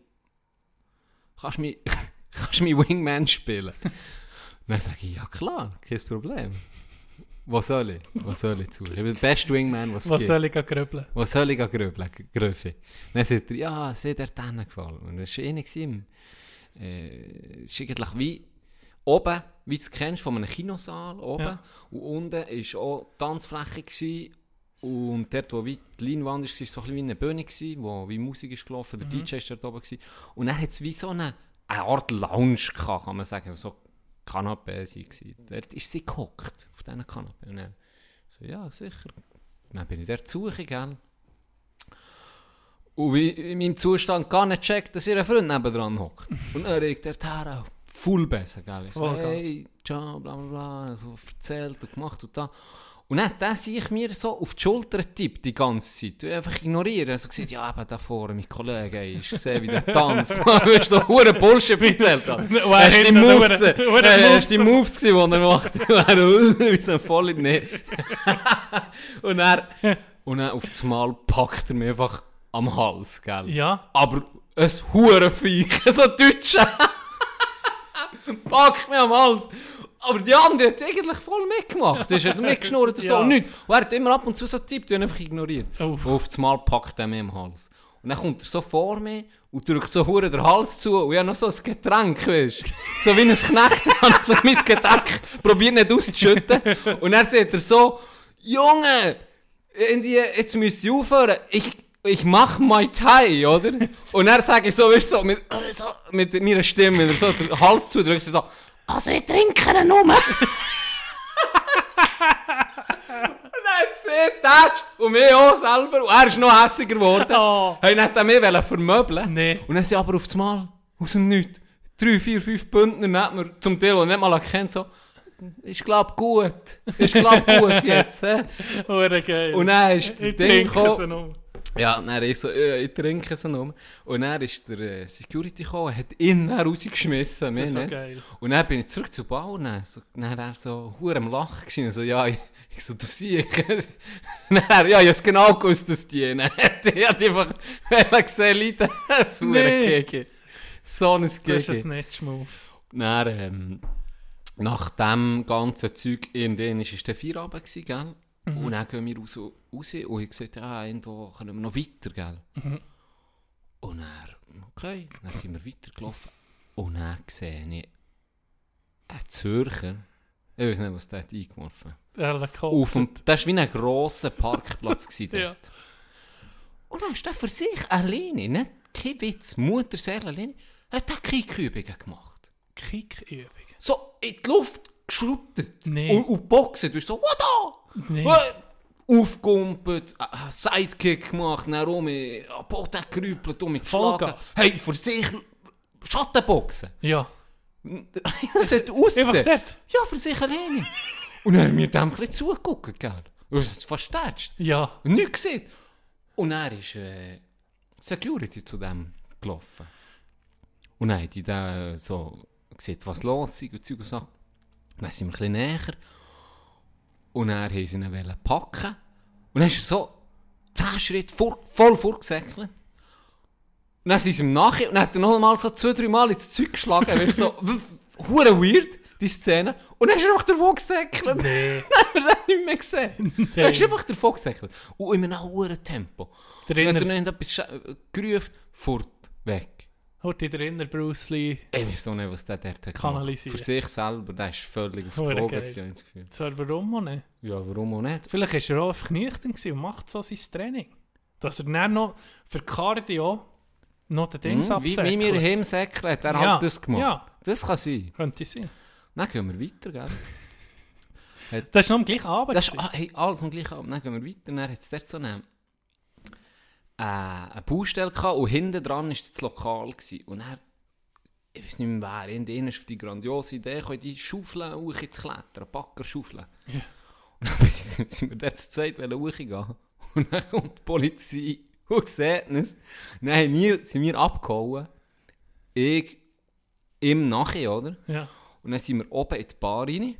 kannst du mich, kannst du mich Wingman spielen? Dann sage ich, ja klar, kein Problem. Was soll ich? Was soll ich tun? Ich bin der beste Wingman, was es Was gibt. soll ich gehen grübeln? Was soll ich grübeln, Gröfe? Dann sagt er, ja, es hat er dann gefallen. Und das war eh nicht. gewesen. Äh, es ist eigentlich wie oben, wie du es kennst, von einem Kinosaal oben. Ja. Und unten war auch Tanzfläche. Gewesen. Und dort, wo wie die Leinwand ist, war so ein bisschen wie eine Bühne, gewesen, wo wie Musik ist gelaufen, der DJ war dort oben. Gewesen. Und dann hat es wie so eine, eine Art Lounge gehabt, kann man sagen, so Kanapé gewesen. Dort ist sie gehockt, auf diesen Kanapé. Und dann, so, ja, sicher. Dann bin ich dort zu gell. Und wie in meinem Zustand gar nicht checkt, dass ihr Freund nebendran hockt. Und dann regt er Haare voll besser, gell. Ich so, Vollgas. hey, ciao, bla bla bla, so erzählt und gemacht und da. Und dann hat der sich mir so auf die Schulter getippt die ganze Zeit. Ich einfach ignorieren. Er so gesagt, ja, eben da vorne, mein Kollege, ey, ich sehe, wie der tanzt. Man, du hast so hure Bullshit erzählt. er Hast du die Moves gesehen? Äh. Hast du die Moves gesehen, die er macht? Und wie so ein voll nee. und er, und dann auf das Mal packt er mich einfach am Hals, gell? Ja, Aber ein Hurenviech, so Deutsche. Packt mich am Hals. Aber die andere hat eigentlich voll mitgemacht. Sie hat mitgeschnurrt und so. Ja. Und nichts. Und er hat immer ab und zu so tippt und einfach ignoriert. Und auf das Mal packt er mich am Hals. Und dann kommt er so vor mir und drückt so hure den Hals zu. Und ich habe noch so ein Getränk, weißt? So wie ein Knecht, habe ich so mein Getränk probiert nicht auszuschütten. Und dann sagt er so, Junge, jetzt müsst ihr aufhören. Ich, ich mach Muay Thai, oder? Und dann sage ich so, weißt so, mit, so, mit meiner Stimme, wenn er so den Hals zudrückt, so, also ich trinke ihn nur. und dann hat sie getatscht und mich auch selber. Und er ist noch hässiger geworden. Oh. Hey, nicht er mich vermöbeln. Nee. Und dann sind aber auf das Mal, aus dem Nichts, drei, vier, fünf Bündner neben mir, zum Teil, die ich nicht mal kennt, so, ich glaub gut, ich glaub gut jetzt? Hure geil. Und dann ist der ich Ding gekommen. Ja, dann ist so, ja, ich trinke sie nur. Und dann ist der äh, Security gekommen, und hat ihn dann rausgeschmissen, Das ist so nicht. geil. Und dann bin ich zurück zu Bau und dann, so, dann er so hure am Lachen gewesen. So, ja, ich, ich so, du siehst. dann, ja, ich hab's genau gewusst, dass die, dann hat er hat einfach, gesehen, Leute, das Nee. Gege. So ein Das ist Gege. ein Snatch-Move. Dann, ähm, nach dem ganzen Zeug, irgendwann ist es der Feierabend gewesen, gell? Und dann gehen wir raus, raus und ich gesagt, ja, irgendwo können wir noch weiter, gell? Und dann, okay, dann sind wir weitergelaufen. Und dann sehe ich einen Zürcher, ich weiß nicht, was der hat eingeworfen Ehrlich Auf dem, das war wie ein grosser Parkplatz dort. Ja. Und dann ist der für sich alleine, nicht kein Witz, Mutterseele alleine, hat er Kickübungen gemacht. Kickübungen. so in die Luft geschruttet. Nee. Und, und boxen. Du bist so, what da? Nee. Aufgumpelt, äh, äh, Sidekick gemacht, dann rum, äh, am Boden gerüppelt, um mich geschlagen. Vollgas. Hey, für sich Schattenboxen. Ja. Das hat ausgesehen. dort. Ja, für sich alleine. Und dann haben wir dem ein bisschen zugeguckt, gell? Und es fast tätscht. Ja. Und nichts gesehen. Und er ist äh, Security zu dem gelaufen. Und dann hat die da äh, so gesehen, was los ist und Zeug und Sachen. Dann sind wir ein bisschen näher. Und dann haben sie ihn packen. Und dann ist er so 10 Schritte vor, voll vorgesäckelt. Und dann sind sie ihm nachher und dann hat er noch mal so zwei, drei Mal ins Zeug geschlagen. Weißt du, so, hure weird, die Szene. Und dann ist er einfach davon gesäckelt. Nee. Dann haben wir den nicht mehr gesehen. Er ist Nee. einfach davon gesäckelt. Und in einem hohen Tempo. Und dann hat er Drinnen. dann etwas gerufen, fort, weg. Heute drinnen Bruce Lee. Ich weiß auch nicht, was der dort hat Kanalisieren. gemacht. Für sich selber, der ist völlig auf Drogen, gewesen, das Gefühl. Zwar warum auch nicht. Ja, warum auch nicht? Vielleicht ist er auch einfach nüchtern und macht so sein Training. Dass er dann noch für Cardio noch den Dings Hm, wie, wie wir ihm säckeln, hat er Ja, halt das gemacht. ja. Das kann sein. Könnte sein. Dann gehen wir weiter, gell? Das ist noch am gleichen Abend. Das ist ah, hey, alles am gleichen Abend. Dann gehen wir weiter. Dann hat es dort so eine, äh, eine Baustelle gehabt und hinten dran war das Lokal. Gewesen. Und er, ich weiß nicht mehr wer, irgendeiner ist für die grandiose Idee, können die Schaufeln hoch ins Klettern, Backerschaufeln. Ja. Und dann sind wir dort zu zweit hochgehen. Und dann kommt die Polizei und sieht uns. Dann wir, sind wir abgehauen. Ich im Nachhinein, oder? Ja. Und dann sind wir oben in die Bar rein.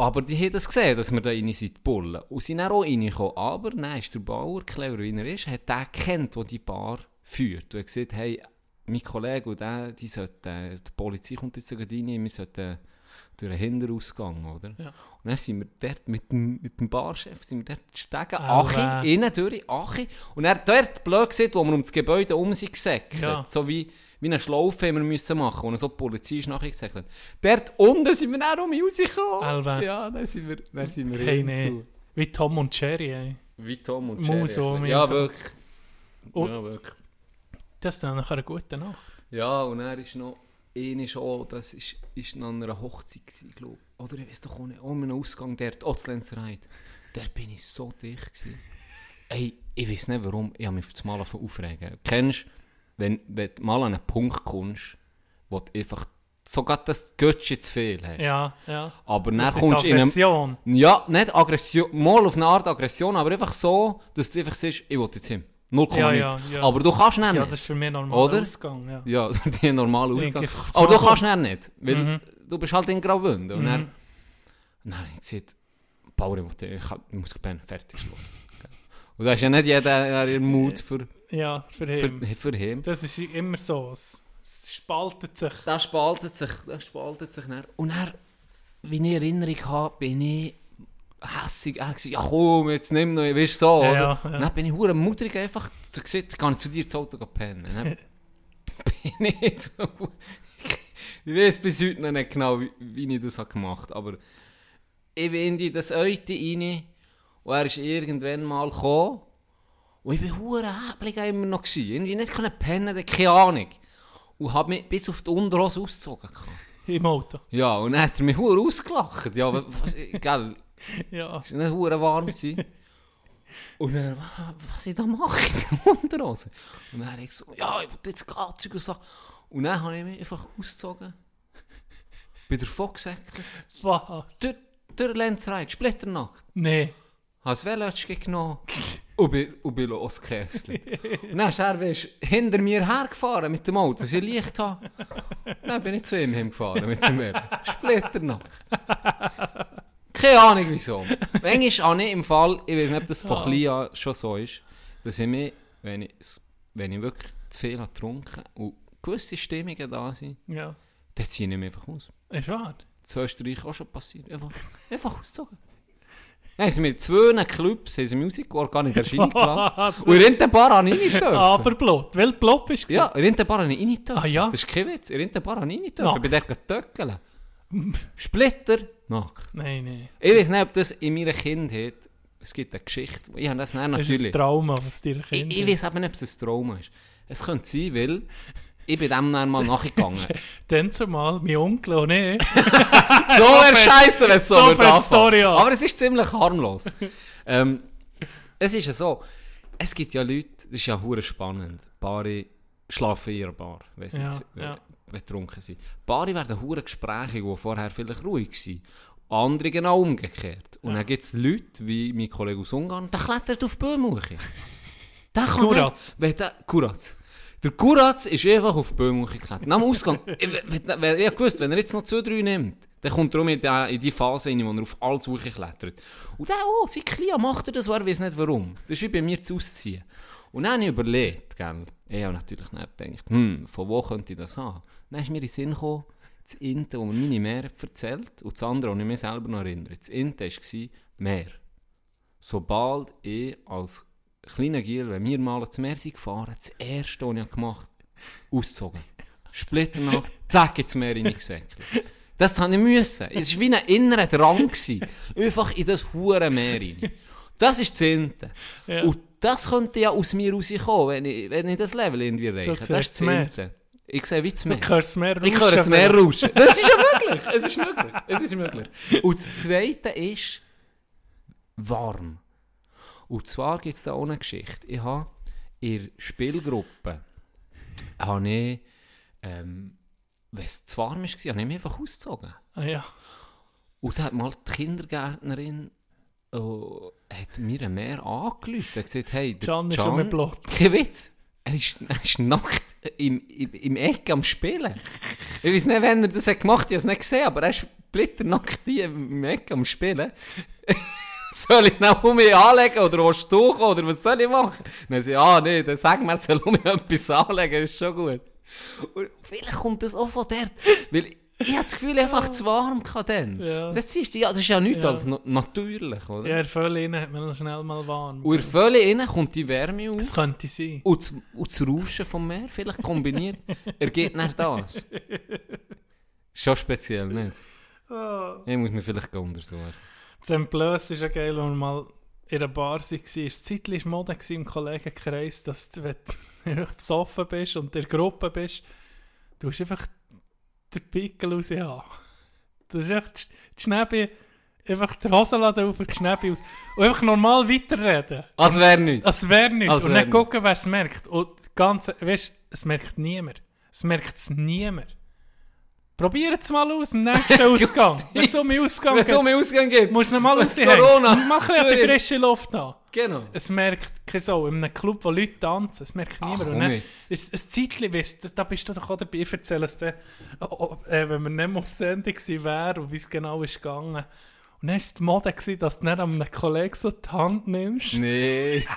Aber die haben das gesehen, dass wir da rein sind, die Bullen. Und sind dann auch reingekommen. Aber dann ist der Bauer, clever wie er ist, hat den kennt, der die Bar führt. Und er hat gesagt, hey, mein Kollege und der, die sollten, die Polizei kommt jetzt gerade rein, wir sollten durch den Hinterausgang, oder? Ja. Und dann sind wir dort mit dem, mit dem Barchef, sind wir dort gestiegen, Alter. Achi, innen durch, Achi. Und er hat dort blöd gesehen, wo wir um das Gebäude um sich gesäckelt. Ja. So wie, wie eine Schlaufe haben wir müssen machen, und so die Polizei ist nachher gesäckelt. Dort unten sind wir dann um rausgekommen. Alter. Ja, dann sind wir, dann sind wir Hey, nee. Wie Tom und Jerry, ey. Wie Tom und Jerry. um Ja, so. wirklich. Und- Ja, wirklich. Das ist dann nachher eine gute Nacht. Ja, und er ist noch, eine ist auch, das ist, ist noch an einer Hochzeit gewesen, glaube ich. Oder ich weiß doch auch nicht, auch an einem Ausgang dort, auch zu Lenzerheide. Der bin ich so dicht gewesen. Ey, ich weiß nicht warum, ich habe mich auf das Mal aufregen. Kennst du, wenn, wenn du mal an einen Punkt kommst, wo du einfach sogar das Götsch zu viel hast. Ja, ja. Aber Das dann kommst du in einem... Aggression. Ja, nicht Aggression, mal auf eine Art Aggression, aber einfach so, dass du einfach siehst, ich will jetzt hin. 0, Ja, ja, ja. Aber du kannst nicht. Ja, das ist für mich normal Oder? Ausgang, ja. Ja, die normale Ausgang. Aber du kannst nicht, nicht weil Mhm. du bist halt in Graubünden. Und Mhm. dann, dann habe ich gesagt, Bauer, ich, muss pennen, fertig, Schluss. Und da ist ja nicht jeder in Mut für, Ja, für ihn. für, für ihn. Das ist immer so. Es, es spaltet sich. Das spaltet sich, das spaltet sich dann. Und dann, wie ich Erinnerung habe, bin ich hässig. Er hat gesagt, ja komm, jetzt nimm noch, weißt du so, Ja, ja, dann bin ich hure mutig einfach so gesagt, kann ich zu dir ins Auto pennen. Dann bin ich so, ich weiß bis heute noch nicht genau, wie, wie ich das habe gemacht habe, aber ich bin in das Eute rein Und er ist irgendwann mal gekommen. Und ich war hure häblig immer noch. Gewesen. Irgendwie nicht können pennen, keine Ahnung. Und habe mich bis auf die Unterhose ausgezogen. Im Auto. Ja, und dann hat er mich hure ausgelacht. Ja, wa- was, gell, Ja. es war nicht hure warm. Gewesen. Und wa- was ich da mache in der Unterhose. Und dann habe ich so, ja, ich will jetzt Gatzig und so. Und dann habe ich mich einfach ausgezogen. Bei der Foxsäckler. Was? Durch, durch Lenzreit, splitternackt. Nee. Habe das Velotschke genommen und bin, und bin losgekesselt. und dann ist er weißt, hinter mir hergefahren mit dem Auto, dass ich Licht habe. Dann bin ich zu ihm hingefahren mit dem Velo. Splitternackt. Keine Ahnung wieso. Manchmal habe ich im Fall, ich weiß nicht, ob das von klein an schon so ist, dass ich mich, wenn ich, wenn ich wirklich zu viel habe getrunken und gewisse Stimmungen da sind, Ja. dann ziehe ich mich einfach aus. Ist wahr? Das ist in Österreich auch schon passiert. Einfach, einfach ausgezogen. Haben sie mit zwei Clubs haben sie Musik-Organ in der Schiene gelassen. Und in den Bar habe ich nicht dürfen. Aber Blut. Weil Blut bist du? ja, in den Bar habe ich nicht dürfen. Ah, ja? Das ist kein Witz. In den Bar habe ich nicht dürfen. Ich bin dort getöckelt. Splitter, nackt. Nein, nein. Ich weiß nicht, ob das in meiner Kindheit, es gibt eine Geschichte, ich habe das nicht Das ist natürlich. ein Trauma, was dir Ich, Kind ich weiß eben nicht, ob es ein Trauma ist. Es könnte sein, weil ich bin dem dann mal nachgegangen. Dann zumal, mein Onkel und ich. so wäre scheiße, wenn es so, so würde. Aber es ist ziemlich harmlos. ähm, es ist ja so, es gibt ja Leute, das ist ja hure spannend. Paare schlafen in ihrer Bar, wenn sie Ja, zu- ja. betrunken sind. Paare werden hure Gespräche, die vorher vielleicht ruhig waren. Andere genau umgekehrt. Und dann gibt es Leute, wie mein Kollege aus Ungarn, der klettert auf die Böhmuche. Der kann Kuratz. nicht- Wenn der, Kuratz. Der Kuratz ist einfach auf die Böhmuche geklettert. Dem Ausgang, ich, ich hab gewusst, wenn er jetzt noch zwei, drei nimmt, dann kommt er in die, in die Phase rein, wo er auf alles klettert. Und der, oh, sein Klein macht er das, er weiß nicht warum. Das ist wie bei mir zu Ausziehen. Und dann habe ich überlegt, gell, ich habe natürlich nicht gedacht, hm, von wo könnte ich das haben? Dann ist mir in den Sinn gekommen, das Inte, wo mir meine Mehr erzählt, und das andere, das ich mich selber noch erinnere. Das Inte war Meer. Sobald ich als kleiner Giel, wenn wir mal ins Meer gefahren, das erste, was ich gemacht habe, ausgezogen. Splitternackt, zack, ins Meer reingesäckelt. Das habe ich müssen. Es war wie ein innerer Drang. Gewesen. Einfach in das hure Meer rein. Das ist das Inte. Ja. Und das könnte ja aus mir rauskommen, wenn ich, wenn ich das Level irgendwie erreiche. Das ist das Meer. Inte. Ich sehe wie das Du Meer. hörst das Meer Ich höre das Meer rauschen. Das ist ja möglich. Es ist möglich. Es ist möglich. Und das Zweite ist warm. Und zwar gibt es da auch eine Geschichte. Ich habe in der Spielgruppe, habe ich, ähm, wenn es zu warm war, habe ich mich einfach ausgezogen. Ah, ja. Und da hat mal die Kindergärtnerin äh, hat mir mehr angerufen. Er hat gesagt, hey, der Can ist schon Blut. Kein Witz. Er ist, er ist nackt im, im, im Eck am Spielen. Ich weiß nicht, wenn er das hat gemacht hat, ich habe es nicht gesehen, aber er ist blitternackt hier im Eck am Spielen. soll ich noch um mich anlegen oder willst du kommen, oder was soll ich machen? Dann sagt ah nee, dann sag mir, soll um mich etwas anlegen, ist schon gut. Und vielleicht kommt das auch von dort, weil ich habe das Gefühl, einfach zu warm gehabt dann. Ja. Das, ist, ja, das ist ja nichts Ja. als natürlich, oder? Ja, in der Fülle rein hat man noch schnell mal warm. Und in der Fülle innen kommt die Wärme Das auf. könnte sein. Und das, und das Rauschen vom Meer, vielleicht kombiniert, ergeht nach das. Schon speziell, nicht? Ich muss mich vielleicht untersuchen. Das Emplös ist ja geil, wenn wir mal in einer Bar waren. Es Zeitlich Mode im Kollegenkreis, dass du, wenn du einfach besoffen bist und in der Gruppe bist, du hast einfach den Pickel raus haben. Du hast echt die Schnäbi, einfach die Hosenladen auf und die Schnäbi aus. Und einfach normal weiterreden. Als wäre nichts. Als wäre nichts. Als und wär dann gucken, wer es merkt. Und das Ganze, weißt es merkt niemand. Es merkt es niemand. Probiert es mal aus im nächsten Ausgang. Wenn es um den Ausgang geht. um Ausgang geht. Musst du noch mal raushängen. Corona Mal ein bisschen an frische Luft haben. Genau. Es merkt keine Sau. In einem Club, wo Leute tanzen, es merkt niemand. komm Und dann jetzt. ist ein Zeitchen, weißt, da bist du doch auch dabei. Ich erzähle es dir, oh, oh, äh, wenn wir nicht mehr auf Sendung gewesen wären und wie es genau ist gegangen. Und dann war die Mode, gewesen, dass du nicht einem Kollegen so die Hand nimmst. Nee.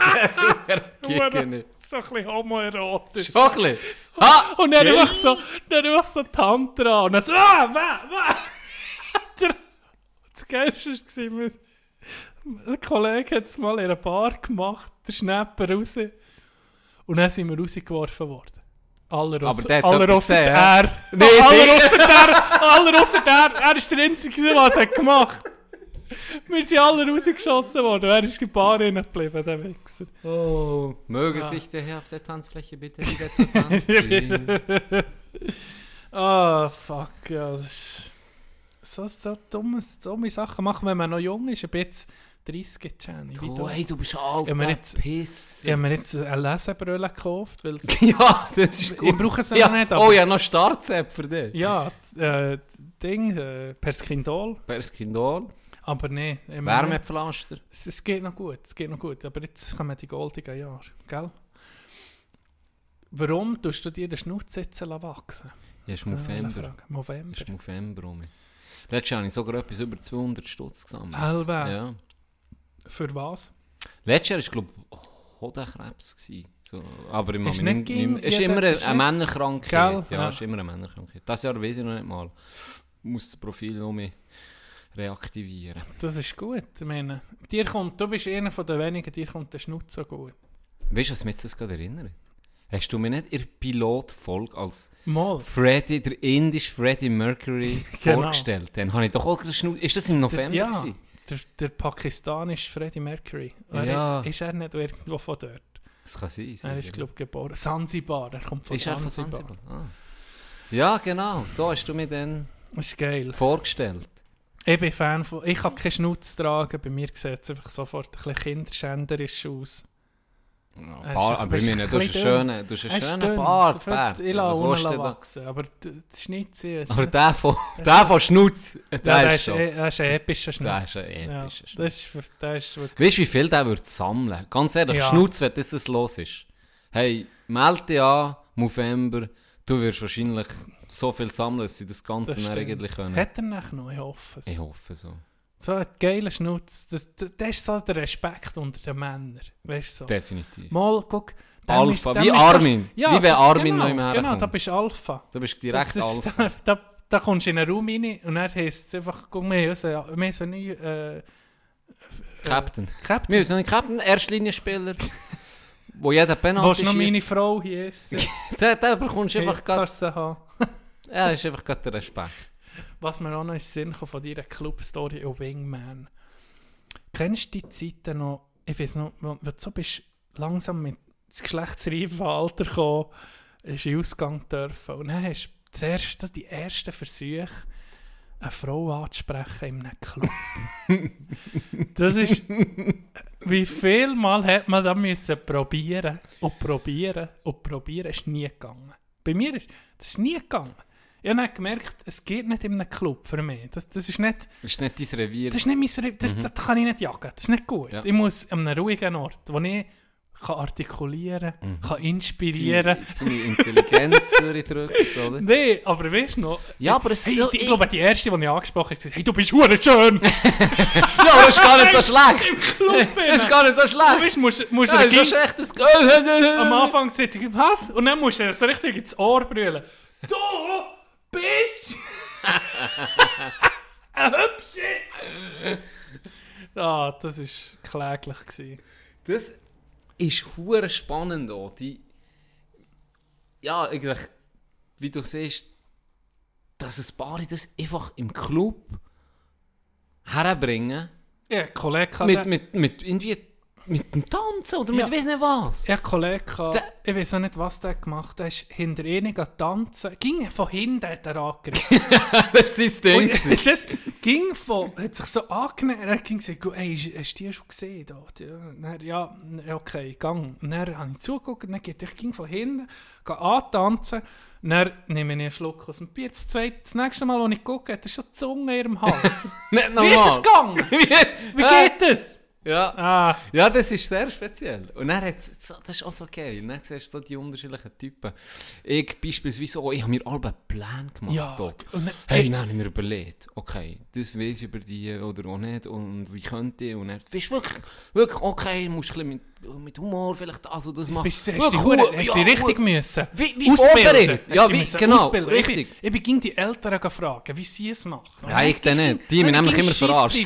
Gegen nicht. Doch ein bisschen homoerotisch. Schockli. Ha! Und dann einfach so, dann einfach so dran. Und dann so, ah, weh. Der- Das Geilste war, ein Kollege hat es mal in einer Bar gemacht, der Schnapper raus. Und dann sind wir rausgeworfen worden. Aller ausser, der aller er. Ausser der. Aller ausser der. Er ist der Einzige, der es hat gemacht Wir sind alle rausgeschossen worden. Wer ist die Bar geblieben, der Wichser? Oh, möge sich der Herr auf der Tanzfläche bitte wieder etwas anziehen. Ah, fuck, ja, das ist... So, so dumme, dumme Sachen machen, wenn man noch jung ist, ein bisschen 30 Jenny. oh, du. hey, du bist alt, Ja, jetzt- Piss. Ich habe mir jetzt eine Lesebrille gekauft, weil... Ja, das ist gut. Ich brauche sie ja. nicht, aber- Oh, ja, noch Startsepp für dich. Ja, äh, Ding, äh, Perskindol, Perskindol, aber nicht. Wärmepflaster. Es, es geht noch gut, es geht noch gut, aber jetzt kommen die goldigen Jahre, gell? Warum tust du dir den Schnutz jetzt wachsen? Ja, ist November. November. ist November rum. Letztes Jahr habe ich sogar etwas über 200 Stutz gesammelt. Alba. Ja. Für was? Letztes Jahr war, glaube ich, Hodenkrebs. gewesen. So, aber Ist ist, nicht, nicht nicht, ist immer eine, ist eine nicht- Männerkrankheit. Gell? Ja, Ja. ist immer eine Männerkrankheit. Das Jahr weiß ich noch nicht mal. Muss das Profil noch mehr reaktivieren. Das ist gut. Ich meine, dir kommt, du bist einer von den wenigen, dir kommt der Schnutz so gut. Weißt du, was mich das gerade erinnert? Hast du mir nicht in der Pilotfolge als Mal. Freddy, der indische Freddie Mercury Genau. vorgestellt? Dann habe ich doch auch Schnau- Ist das im November? ja, gewesen? der, der pakistanische Freddie Mercury. Er- Ja. Ist er nicht irgendwo von dort? Das kann sein. Er ist, glaube ich, geboren. Sansibar, er kommt von. Ist er Sansibar. von Sansibar? Ah. Ja, genau. So hast du mir dann Das ist geil. vorgestellt. Ich bin Fan von... Ich kann keinen Schnutz tragen, bei mir sieht es einfach sofort ein bisschen kinderschänderisch aus. Ja, ist Bart, aber ich meine, du hast einen schönen, du hast einen schönen. Bart, Bert. Ich lasse unten wachsen, aber das Schnitz ist... Aber der von, der von Schnutz, der, der, ist schon. eh- er ist ein epischer Schnutz. Der ist ein epischer Schnutz. Das ist, der ist wirklich... Weißt du, wie viel der würde sammeln? Ganz ehrlich, Ja. Schnutz, wenn das los ist. Hey, melde dich an, November. Du wirst wahrscheinlich so viel sammeln, dass sie das Ganze Das eigentlich können. Hat er nicht noch? Ich hoffe es. Ich hoffe so. So ein geiler Schnutz. Das, das, das ist so der Respekt unter den Männern. Weißt du so? Definitiv. Mal, guck. Alpha, ist- wie Armin. Ja, Wie wenn Armin genau, noch immer Genau, herkommt. da bist Alpha. Du bist direkt ist, Alpha. Da, da, da kommst du in einen Raum rein und dann heisst es einfach, guck wir sind wir sind nie... Äh, Captain. Äh, Captain. Wir sind ein Captain, Erstlinienspieler, wo jeder Penalty noch meine schießt. Frau hier ist. Der bekommst du einfach gerade... Kannst du haben. Ja, ist einfach gerade der Respekt. Was mir auch noch in den Sinn kommt von deiner Club-Story und Wingman. Kennst du die Zeiten noch, ich weiß noch, wo du so bist langsam mit das geschlechtsreife Alter gekommen, ist in den Ausgang dürfen und dann hast du das erste, die ersten Versuche, eine Frau anzusprechen in einem Club. das ist, wie viel Mal hat man da müssen probieren und probieren und probieren, ist nie gegangen. Bei mir ist das ist nie gegangen. Ich habe gemerkt, es geht nicht in einem Club für mich. Das, das ist nicht, Das ist nicht dein Revier. das ist nicht mein Re das, das kann ich nicht jagen. Das ist nicht gut. Ja. Ich muss an einem ruhigen Ort, wo ich kann artikulieren Mhm. kann, inspirieren Seine, Intelligenz durchdrückt, oder? Nee, aber weißt du noch? Ja, aber es... Hey, die, ich ich- glaube, die erste, die ich angesprochen habe, gesagt, hey, du bist hure schön! Ja, das ist gar nicht so schlecht. Im Club! Das ist gar nicht so Du schlecht. weißt, musst, musst Ja, du so am Anfang sitzen, was? Und dann musst du so richtig ins Ohr brüllen. Du bist ein Hübsche! Ah, das war kläglich. Das ist hure spannend auch. Die, ja, eigentlich, wie du siehst, dass ein Paar das einfach im Club herbringen. Ja, Kollege Mit, mit, mit irgendwie mit dem Tanzen oder mit Ja. weiss nicht was. Ja, Kollege, hat- Der- ich weiß auch nicht, was der gemacht hat, der ist hinter ihnen tanzen. Ging von hinten, hat er angegriffen. das ist sein Ding. Und das ging von, hat sich so angenähert, er ging gesagt, ey, hast du die schon gesehen? Da? Dann, ja, okay, gang. Und dann habe ich zugeguckt, und dann geht, ich ging von hinten, gehe antanzen, dann nehme ich einen Schluck aus dem Bier. Das, zweite, das nächste Mal, als ich gucke, hat er schon die Zunge in ihrem Hals. Wie ist das gegangen? Wie Äh, geht das? Ja. Ah, Ja, das ist sehr speziell. Und dann hat so, das ist auch so geil. Dann siehst du so die unterschiedlichen Typen. Ich beispielsweise auch, ich habe mir alle einen Plan gemacht. ja. da. Und dann, Hey, dann habe ich mir überlegt, okay, das weiß ich über die oder auch nicht und wie könnte ich und dann, du, wirklich, wirklich, okay, musst ein bisschen mit, mit Humor vielleicht das und das machen. Bist, hast du hu- hast ja, dich richtig hu- müssen Wie- wie ausbilden? Ja, wie- genau, ausbilden? Ich richtig. Ich bin ging die Eltern gefragt, wie sie es machen. Ja, ich dann nicht. Die haben nämlich ging immer verarscht.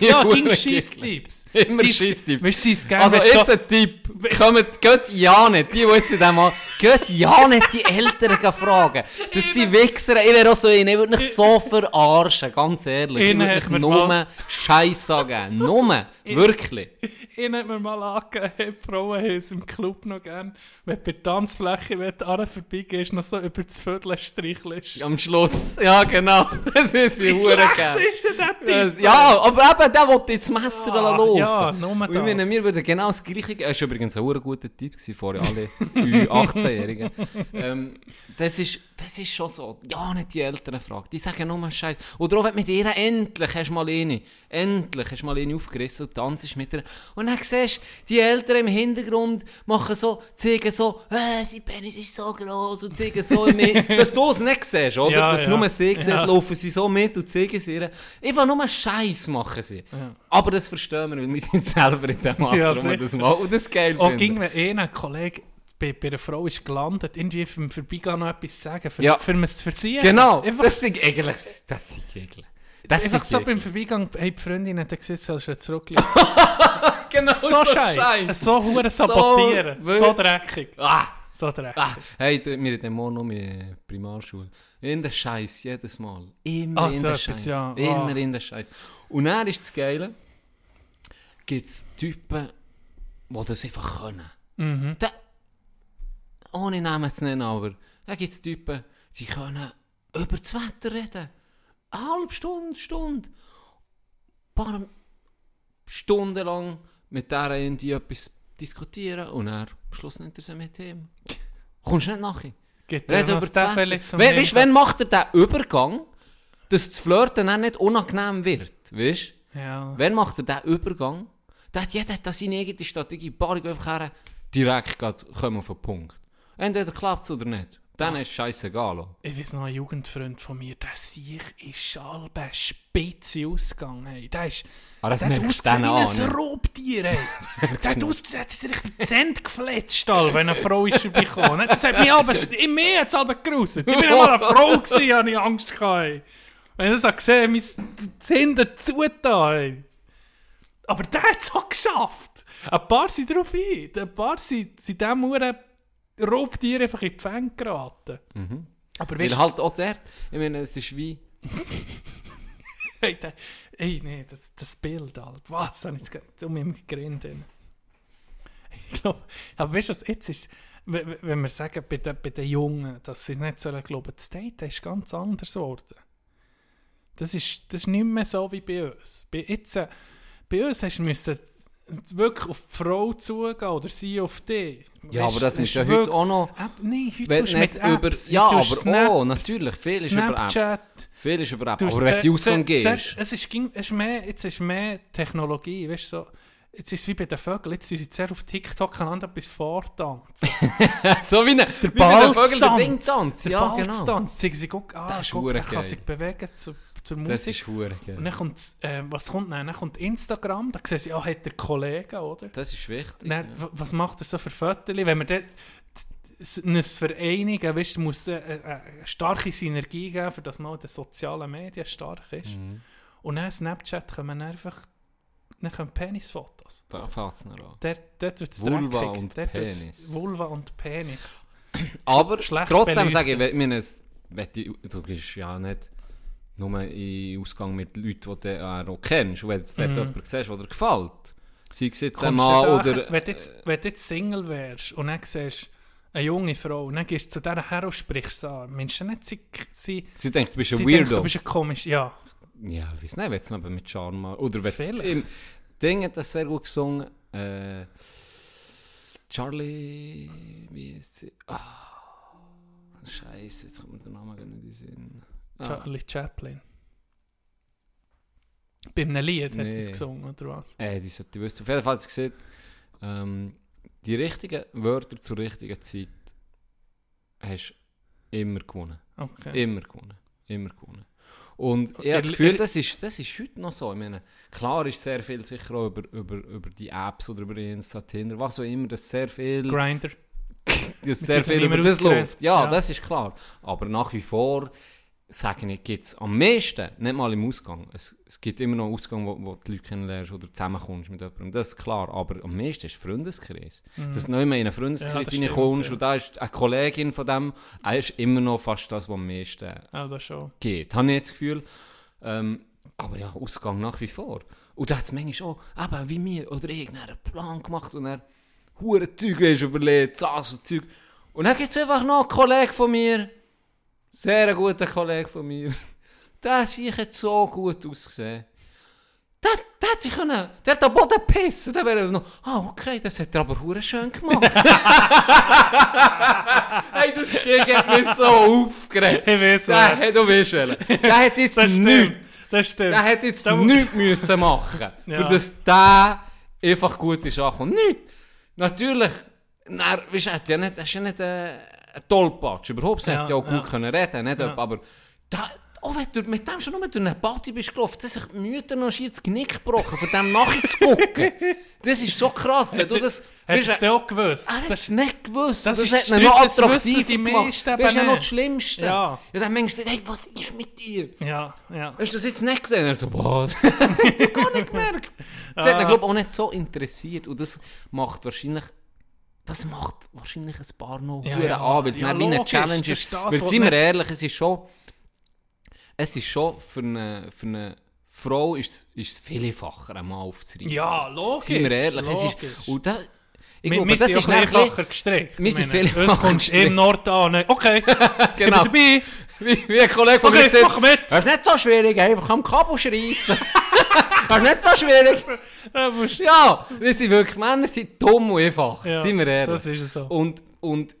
Die ja, ging. Scheisstipps. Immer Scheisstipps. Weißt du, sie Also jetzt so, ein Tipp, kommt, geht ja nicht, die, die jetzt in dem Mal, geht ja nicht die Eltern fragen. Das sind Wichser. Ich wäre auch so. Ich würde mich so verarschen, ganz ehrlich. Ich würde mich nur Scheiß sagen. Nur. Wirklich. Ihn hat mir mal angegeben, hey, die Frauen haben es im Club noch gern, wenn du bei der Tanzfläche wenn du an vorbeigehst, noch so über das Viertel streichelst. Am Schluss. Ja, genau. Das ist sie hure gern. ist denn der Typ? Das- Ja, aber eben, der wollte jetzt Messer Ah, laufen. ja, nur Und ich meine, das. wir würden genau das Gleiche... Er war übrigens ein guter Typ gewesen, vor alle Ü18-Jährigen. ähm, das, ist, das ist schon so. Ja, nicht die Eltern fragen. Die sagen nur Scheiß. Oder auch wenn mit ihr endlich hast du mal eine, endlich hast du mal eine aufgerissen und tanzt mit ihr. Und dann siehst du, die Eltern im Hintergrund machen so, zeigen so, äh, sein Penis ist so groß und zeigen so mit. Dass du es nicht siehst, oder? Ja, Dass ja. nur sie sieht, Ja. laufen sie so mit und zeigen sie ihr. Einfach nur Scheiß machen sie. Aber das verstehen wir, weil wir sind selber in dem Alter, Ja, das machen und das geil Auch ging mir eh ein Kollege bei, bei einer Frau ist gelandet, irgendwie vom Vorbeigehen noch etwas sagen, für, Ja. für es für sie. Genau, Einfach, das sind eigentlich, das sind Gegner. Das einfach so beim. Vorbeigehen, hey, die Freundin hat gesagt, sollst du jetzt zurücklegen. Genau so scheiße. So hure sabotieren. So, wirklich. dreckig. Ah, So dreckig. ah. Hey, wir hatten morgen noch meine Primarschule. In der Scheiß, jedes Mal. Immer Ah, in so der Scheiß. ja. Immer Ah. in der Scheiß. Und dann ist das Geile, gibt es Typen, die das einfach können. Mhm. Da, ohne Namen zu nennen, aber da gibt es Typen, die können über das Wetter reden. Eine halbe Stunde, Stunde. Ein paar Stunden lang mit der irgendwie etwas diskutieren und dann am Schluss er sie mit ihm. Kommst du nicht nachher? Gibt Red er über das Wetter. We weißt, wann macht er den Übergang, dass das Flirten dann nicht unangenehm wird? Weißt Ja. Wann macht er diesen Übergang? Da hat jeder hat seine eigene Strategie. Parik einfach her, direkt geht, kommen auf den Punkt. Entweder klappt es oder nicht. Dann ist es scheißegal. Ich weiß noch, ein Jugendfreund von mir, der sich ist halbe spitze ausgegangen. Hey. Der ist... Aber das der hat ausgesehen wie ein ne? Raubtier. ey. der hat ausgesehen, hat sich richtig die Zähne gefletscht, wenn eine Frau ist vorbeigekommen. Das hat mich aber, in mir hat es aber geruset. Ich bin ja mal eine Frau gewesen, hatte ich Angst gehabt. Wenn ich das gesehen habe, mein Zähne dazu da. ey. Aber der hat es auch geschafft. Ein paar sind drauf ein. Ein paar sind, sind dem Uhren Raubtier einfach in die Fänge geraten. Aber Weil weißt halt auch der, ich meine, es ist wie... Hey, der, ey, nee, das, das Bild, Alter. Was? Da habe ich jetzt um mich gegrinnt. ey. Ich glaube, aber weißt du was, jetzt ist, wenn wir sagen, bei den, bei den Jungen, dass sie nicht sollen glauben, das Date ist ganz anders geworden. Das ist, das ist nicht mehr so wie bei uns. Bei, jetzt, äh, bei uns hast du müssen wirklich auf die Frau zugehen oder sie auf dich. Ja, Weisst, aber das es muss ist ja heute wirklich- auch noch... App, nein, heute tust nicht mit über, Apps, ja, aber tust oh, natürlich, viel ist über App. Snapchat. Viel ist über App. Aber wenn du Ausgang gehst... Es ist, ging- es ist mehr, jetzt ist mehr Technologie, weißt du, so, jetzt ist es wie bei den Vögeln, jetzt sind sie sehr auf TikTok einander etwas vortanzen. so wie ein Der wie bei den Vögeln der. Dingtanz. Der Ja, genau. Balztanz. Sie, sie guck, ah, guck, er kann sich bewegen zu, zur Das Musik. ist hure Und geil. dann kommt, äh, was kommt dann? Dann kommt Instagram, da sehen sie, ah, hat der Kollege, oder? Das ist wichtig. Dann, w- was macht er so für Fotos? Wenn wir dort uns vereinigen, weißt, muss eine, eine starke Synergie geben, für dass man auch in den sozialen Medien stark ist. Mhm. Und dann Snapchat kommen einfach dann kommen Penisfotos. Da fährt es noch an. Dort, dort wird es Vulva dreckig. und Dort Penis. Vulva und Penis. Aber Schlecht trotzdem sage ich, beleuchtet. wenn- wenn es- wenn du, du gehst ja nicht nur in Ausgang mit Leuten, die du auch kennst. Und wenn du dort Mhm. jemanden siehst, der dir gefällt, sei es jetzt einmal da- oder... wenn, du jetzt, wenn du jetzt Single wärst und dann siehst eine junge Frau und dann gehst du zu dieser her und sprichst sie an, meinst du nicht, sie, sie, Sie denkt, du bist ein sie denkt, Weirdo. du bist ein komisch, ja. Ja, ich weiß nicht, wenn es mit Charme Oder wenn Vielleicht. im Ding hat das sehr gut gesungen. Äh, Charlie. Wie ist sie? Ah, Scheiße, jetzt kommt mir der Name gar nicht in den Sinn. Ah, Charlie Chaplin. Bei einem Lied hat sie es Nee. gesungen, oder was? äh, die sollte ich wissen. Auf jeden Fall hat sie gesagt, ähm, die richtigen Wörter zur richtigen Zeit hast du immer gewonnen. Okay. Immer gewonnen. Immer gewonnen. Und ich Er- habe das Gefühl, er- das ist, das ist heute noch so. Ich meine, klar ist sehr viel sicher auch über, über, über die Apps oder über Insta, Tinder, was auch immer, dass sehr viel, Grinder. dass sehr viel über das läuft. Ja, Ja. das ist klar. Aber nach wie vor sage ich, gibt es am meisten, nicht mal im Ausgang. Es, es gibt immer noch Ausgang, wo, wo die Leute kennenlernst oder zusammenkommst mit jemandem. Das ist klar. Aber am meisten ist Freundeskreis. Dass du nicht mehr in einen Ja, Freundeskreis stimmt, reinkommst ja. und da ist eine Kollegin von dem, er ist immer noch fast das, was am meisten Ja, das schon. geht. Habe ich jetzt das Gefühl. Ähm, aber ja, Ausgang nach wie vor. Und da hat es manchmal schon, eben wie mir oder irgendeinen Plan gemacht und er hure Zeug ist überlegt, das und Zeug. Und dann gibt es einfach noch einen Kollegen von mir, sehr guter Kollege von mir, der sich jetzt so gut ausgesehen. Der, der hätte ich können, der hat am Boden pissen, der wäre noch, ah okay, das hat er aber hure schön gemacht. hey, das Gig hat mich so aufgeregt. Ich weiß Der hat, du weißt welchen. Der hat jetzt Das nichts. stimmt. Das stimmt. Der hat jetzt Da muss- nichts müssen machen, Ja. für dass der einfach gut ist angekommen. Nichts. Natürlich, na, weißt du, er hat ja nicht, er ist ja nicht äh, ein Tollpatsch, überhaupt nicht. Hat ja Ja, auch gut ja. können reden, nicht? Ja. aber da, auch wenn du mit dem schon nur durch eine Party bist gelaufen, dass sich Mütter noch schier das Genick gebrochen, von dem nachzugucken. das ist so krass, wenn du das... Hättest du das auch gewusst? er hat Das- es nicht gewusst. das Das, ist hat ihn noch das attraktiv gemacht. Das ist ja noch das Schlimmste. Ja. Ja, dann denkst du, hey, was ist mit dir? Ja, ja. Hast du das jetzt nicht gesehen? Er so, was? ich habe gar nicht gemerkt. Das hat Ah. ihn, glaube ich, auch nicht so interessiert. Und das macht wahrscheinlich... Das macht wahrscheinlich ein paar noch Ja, ja, an, weil es Ja, wie eine Challenge ist. das, weil, seien wir ehrlich, es ist schon... Es ist schon für eine, für eine Frau ist, ist es viel einfacher, einmal aufzureißen. Ja, logisch, Seien wir ehrlich. Es ist, und da, ich Wir, glaube, wir das ist einfacher gestrickt. Wir sind viel einfacher kommst gestrickt. im Nord an. Okay, Genau. ich bin dabei. Wie, wie ein Kollege von Okay, mir sagt, mach mit. das ist nicht so schwierig, einfach am Kabel schreissen. das ist nicht so schwierig. Ja, wir sind wirklich, Männer sind dumm und einfach, Ja, sind wir ehrlich. Das ist so. Und, und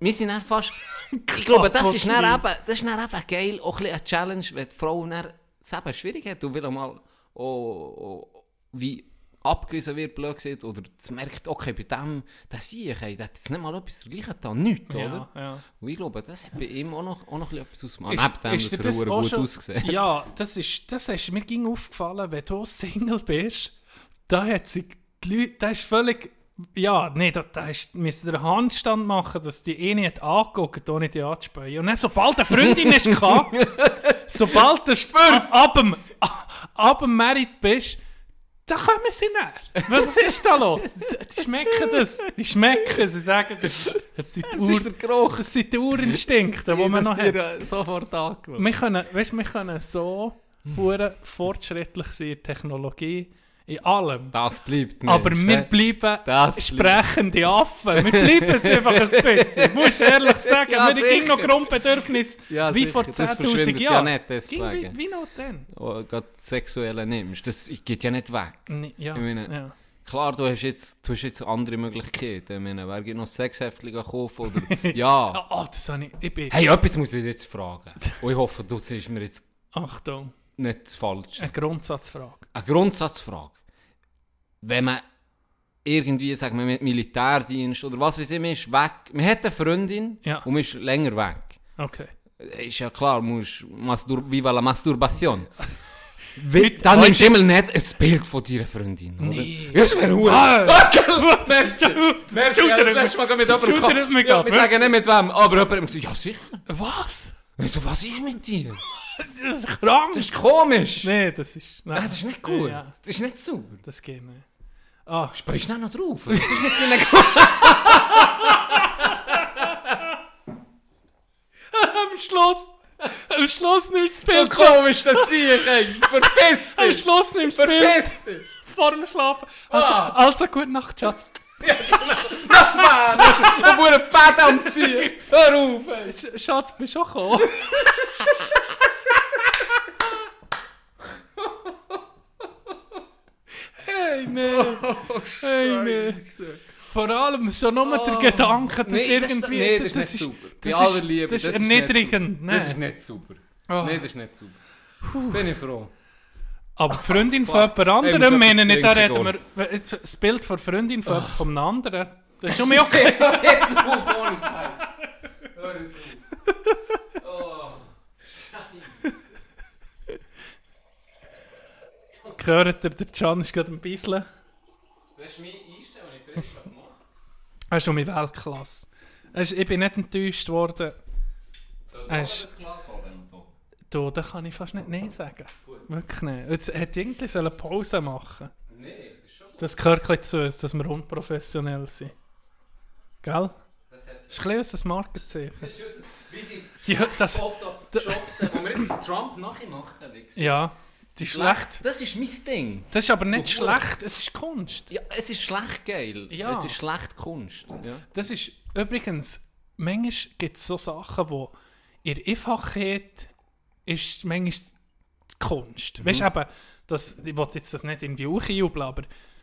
wir sind dann fast, ich glaube, das ist dann eben, das ist dann eben geil, auch ein bisschen eine Challenge, wenn die Frau dann es eben schwierig hat und will einmal oh, oh, wie abgewiesen wird, blöd gesagt, oder merkt, okay, bei dem, der sehe ich, hey, der hat jetzt nicht mal etwas dergleichen getan, nichts, Ja, oder? ja. Und ich glaube, das hat bei ihm auch noch, auch noch etwas ausgemacht. Neben dem, dass er das gut schon- ausgesehen Ja, das ist, das ist mir ging aufgefallen, wenn du Single bist, da hat sich die Leute, da ist völlig, ja, nee, da, da ist, müssen einen Handstand machen, dass die eh nicht angucken, ohne die anzuspähen. Und dann, sobald eine Freundin ist, sobald du ab, ab dem, ab dem Merit bist, da kommen sie näher. Was ist da los? Die schmecken das. Die schmecken, sie sagen, das sind die, Ur, der Geruch. das sind die Urinstinkte, die man noch hat. sofort angeschaut. Wir können, weißt, wir können so hure fortschrittlich sein in Technologie, in allem. Das bleibt nicht. Aber wir bleiben Das sprechende Affen. Wir bleiben es einfach ein bisschen. Muss ehrlich sagen, Ja, wir haben noch Grundbedürfnisse Ja, wie sicher. vor Das 10'000 verschwindet ja Jahren. nicht deswegen. Wie, wie noch denn? Oh, gerade Sexuelle nimmst, das geht ja nicht weg. Ja, meine- ja. Klar, du hast jetzt, du hast jetzt andere Möglichkeiten. Ich meine, wer geht noch Sexheftchen kaufen oder... ja. Ah, das habe ich. Ich bin. Hey, etwas muss ich jetzt fragen. Und ich hoffe, du siehst mir jetzt Achtung, nicht das Falsche. eine Grundsatzfrage. Eine Grundsatzfrage. Wenn man irgendwie, sagen wir, mit Militärdienst oder was weiß ich, man ist weg. Man hat eine Freundin Ja. und man ist länger weg. Okay. Ist ja klar, musst Mastur viva la Masturbation. Heute- Dann nimmst du immer nicht ein Bild von deiner Freundin, oder? Nee. Ja, das wäre hure. Ah, Merci. Merci, schudert das letzte Mal mit jemandem ja, Wir sagen nicht mit wem, aber jemand hat gesagt, ja sicher. Was? Ich so, was ist mit dir? Das ist krank. Das ist komisch. Nee, das ist. Nein, Nein, das ist nicht gut. Ja, Das ist nicht sauber. das geht nicht. Ah, Speist du noch drauf? Was ist nicht am Schluss. Am Schluss nimmst du das Bild. komisch, das sehe ich, ey. Verpiss Am Schluss nimmst du das Bild Verpiss dich. vor dem Schlafen. Also, Ah. also gute Nacht, Schatz. Und wo ein Pferd am Ziehen. Hör auf, ey. Sch Schatz, bist du auch gekommen? Hey, nee. hey, nee. Vor allem schon nur der Gedanke, dass Nee, das irgendwie... nee, das ist nicht sauber. Das aller ist, Liebe, das ist das ist nicht erniedrigend. Das ist nicht sauber. Oh. Nee, das ist nicht sauber. Bin ich froh. Aber die Freundin von jemand anderem, meine ich, da reden wir... Jetzt Das Bild von der Freundin von, von einem anderen, das ist schon mir okay. Jetzt auf, ohne Scheiß. Hör jetzt auf. Gehört ihr, der Can ist gerade ein bisschen... Das ist meine Einstellung, die ich frisch gemacht Er ist schon mit Weltklasse. Ich bin nicht enttäuscht worden. Soll ich das Glas holen? Du, da kann ich fast nicht Nein sagen. Wirklich nicht. Jetzt hätte irgendwie eine Pause machen Nee, das ist schon. Das gehört ein zu uns, dass wir unprofessionell sind. Gell? Das hat. Das ist ein bisschen unser Markenzeichen. Das ist unser. Wie die Die, das, Photoshoppten, wo wir jetzt Trump nachgemacht haben. ja, die ist schlecht. Das ist mein Ding. Das ist aber nicht Hure- schlecht, es ist Kunst. Ja, es ist schlecht geil. Ja. Es ist schlecht Kunst. Ja. Das ist übrigens, manchmal gibt es so Sachen, wo in Einfachheit ist manchmal die Kunst. Weißt du, eben, das, ich will jetzt das nicht irgendwie hochjubeln, aber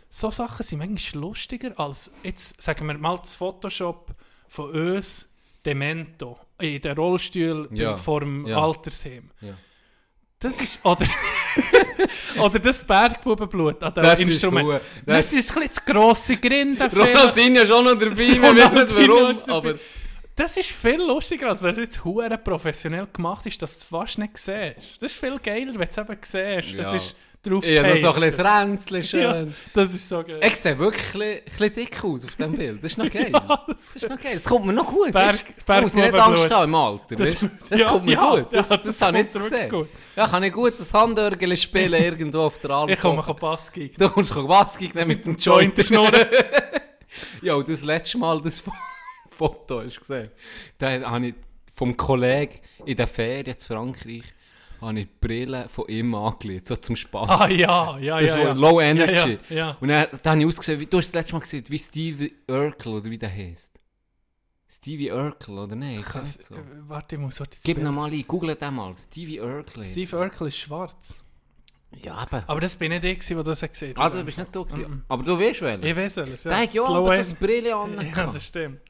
so Sachen sind manchmal lustiger als, jetzt sagen wir mal, das Photoshop von uns, Demento, in den Rollstuhl Ja, vor dem ja. Altersheim. Ja. Das ist, oder, oder das Bergbubenblut an dem Das ist Instrument. gut. Das, Das- ist ein bisschen zu grosse vielleicht. Ronaldinho ist auch noch dabei, wir wissen nicht warum, ist aber... Das ist viel lustiger, als wenn es jetzt hure professionell gemacht ist, dass du es fast nicht siehst. Das ist viel geiler, wenn du es eben siehst. Es Ja. ist drauf Ja, noch so ein bisschen Ränzchen schön. ja, Das ist so geil. Ich sehe wirklich ein bisschen, dick aus auf diesem Bild. Das ist noch geil. Ja, Das ist noch geil. Das kommt mir noch gut. Berg- Berg, muss ich nicht. Angst haben im Alter. Das- Das, das ja, kommt mir ja, gut. Das, das, das habe ich jetzt gesehen. gut. Ja, kann ich gut das Handörgel spielen irgendwo auf der Alm. Ich komme auf Bass gegen. Du kommst nehmen mit dem Joint schnurren. ja, und das letzte Mal das Fo- Foto hast du gesehen. Da habe ich vom Kollegen in der Ferien zu Frankreich habe ich die Brille von ihm angelegt, so zum Spaß. Ah ja, ja, Das ja. war ja. Low Energy. Ja, ja. Und dann, dann habe ich ausgesehen, wie, du hast das letzte Mal gesehen, wie Stevie Urkel oder wie der heißt. Stevie Urkel oder nein? Ich nicht so. Äh, Warte, ich muss heute das Gib Bild- mal ein, google den mal. Stevie Urkel. Steve. Urkel ist schwarz. Ja, eben. Aber das bin nicht ich, der das hat gesehen Ah, du bist nicht da gewesen. Mhm. Aber du weißt welchen. Ich weiß es. Ja. Hat ja Slow aber so eine Brille an. Ja, das stimmt.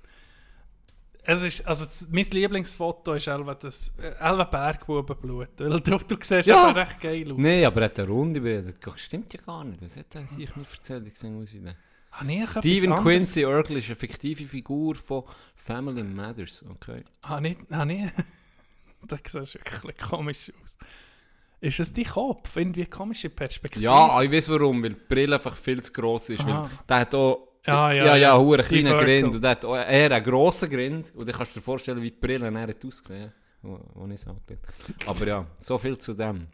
Es ist, also das, mein Lieblingsfoto ist Elva das äh, Elva Bergbubenblut. Weil du, du siehst Ja. einfach recht geil aus. Nein, aber er hat eine runde. Das stimmt ja gar nicht. Was hat er sich mir erzählt? Ich sehe aus wie der. Etwas Steven anderes- Quincy Urkel ist eine fiktive Figur von Family Matters. Okay. Habe ich... Habe ich das sieht wirklich komisch aus. Ist es dein Kopf? Irgendwie eine komische Perspektive? Ja, ich weiß warum, weil die Brille einfach viel zu gross ist. Weil der hat auch. Ja, ja, ja, ja, ja. kleiner. Grind. Und hat eher einen grossen Grind. Und dann kannst du dir vorstellen, wie die Brille er hat ausgesehen wo, wo ich es angelegt Aber ja, so viel zu dem.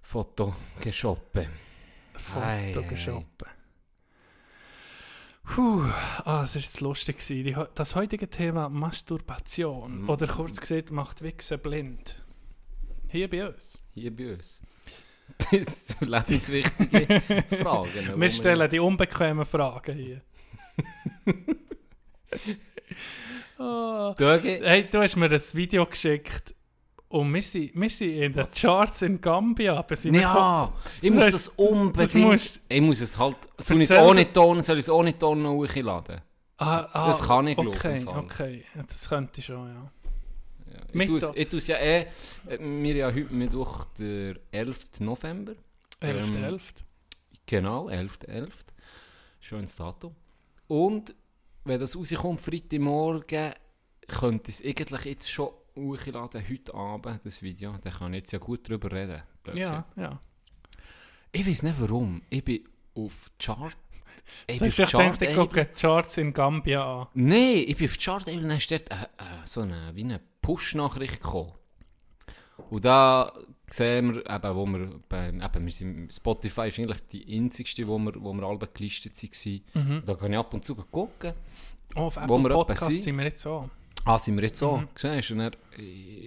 Foto geschoppen. Foto geschoppen. Puh, ah, das war jetzt lustig. gewesen. Das heutige Thema Masturbation, Mhm. oder kurz gesagt, macht Wichsen blind. Hier bei uns. Hier bei uns. Zu lebenswichtige Fragen. Wir stellen die unbequemen Fragen hier. oh. Hey, du hast mir ein Video geschickt und wir sind, wir sind in den Charts in Gambia. Aber sind ja, ich Das muss das unbedingt. musst- ich muss es halt. Tun ich es ohne Ton, soll ich es ohne Ton noch hochladen? Ah, ah, Das kann ich, ich, Okay, im Fall. okay. Ja, das könnte ich schon, ja. Ja, ich tue es- ich ja eh. äh, Wir ja heute Mittwoch, der 11. November. 11.11. Ähm, Genau, 11.11. Schönes Datum. Und wenn das rauskommt, Freitagmorgen, könnte es eigentlich jetzt schon hochladen, heute Abend, das Video. Dann kann ich jetzt ja gut drüber reden. plötzlich. Ja, ja. Ich weiß nicht warum. Ich bin auf Chart. Ich Ich bin auf dachte, ich gucke Charts in Gambia an. Nein, ich bin auf Chart dann dort äh, äh, so eine, wie eine Push-Nachricht gekommen. Und da sehen wir, eben, wo wir, bei, eben, wir sind, Spotify ist eigentlich die einzigste, wo wir, wo wir alle gelistet waren. Mhm. Da kann ich ab und zu gucken. Oh, auf Apple Podcast sind. wir jetzt so. Ah, sind wir jetzt so, Mhm. siehst du, und dann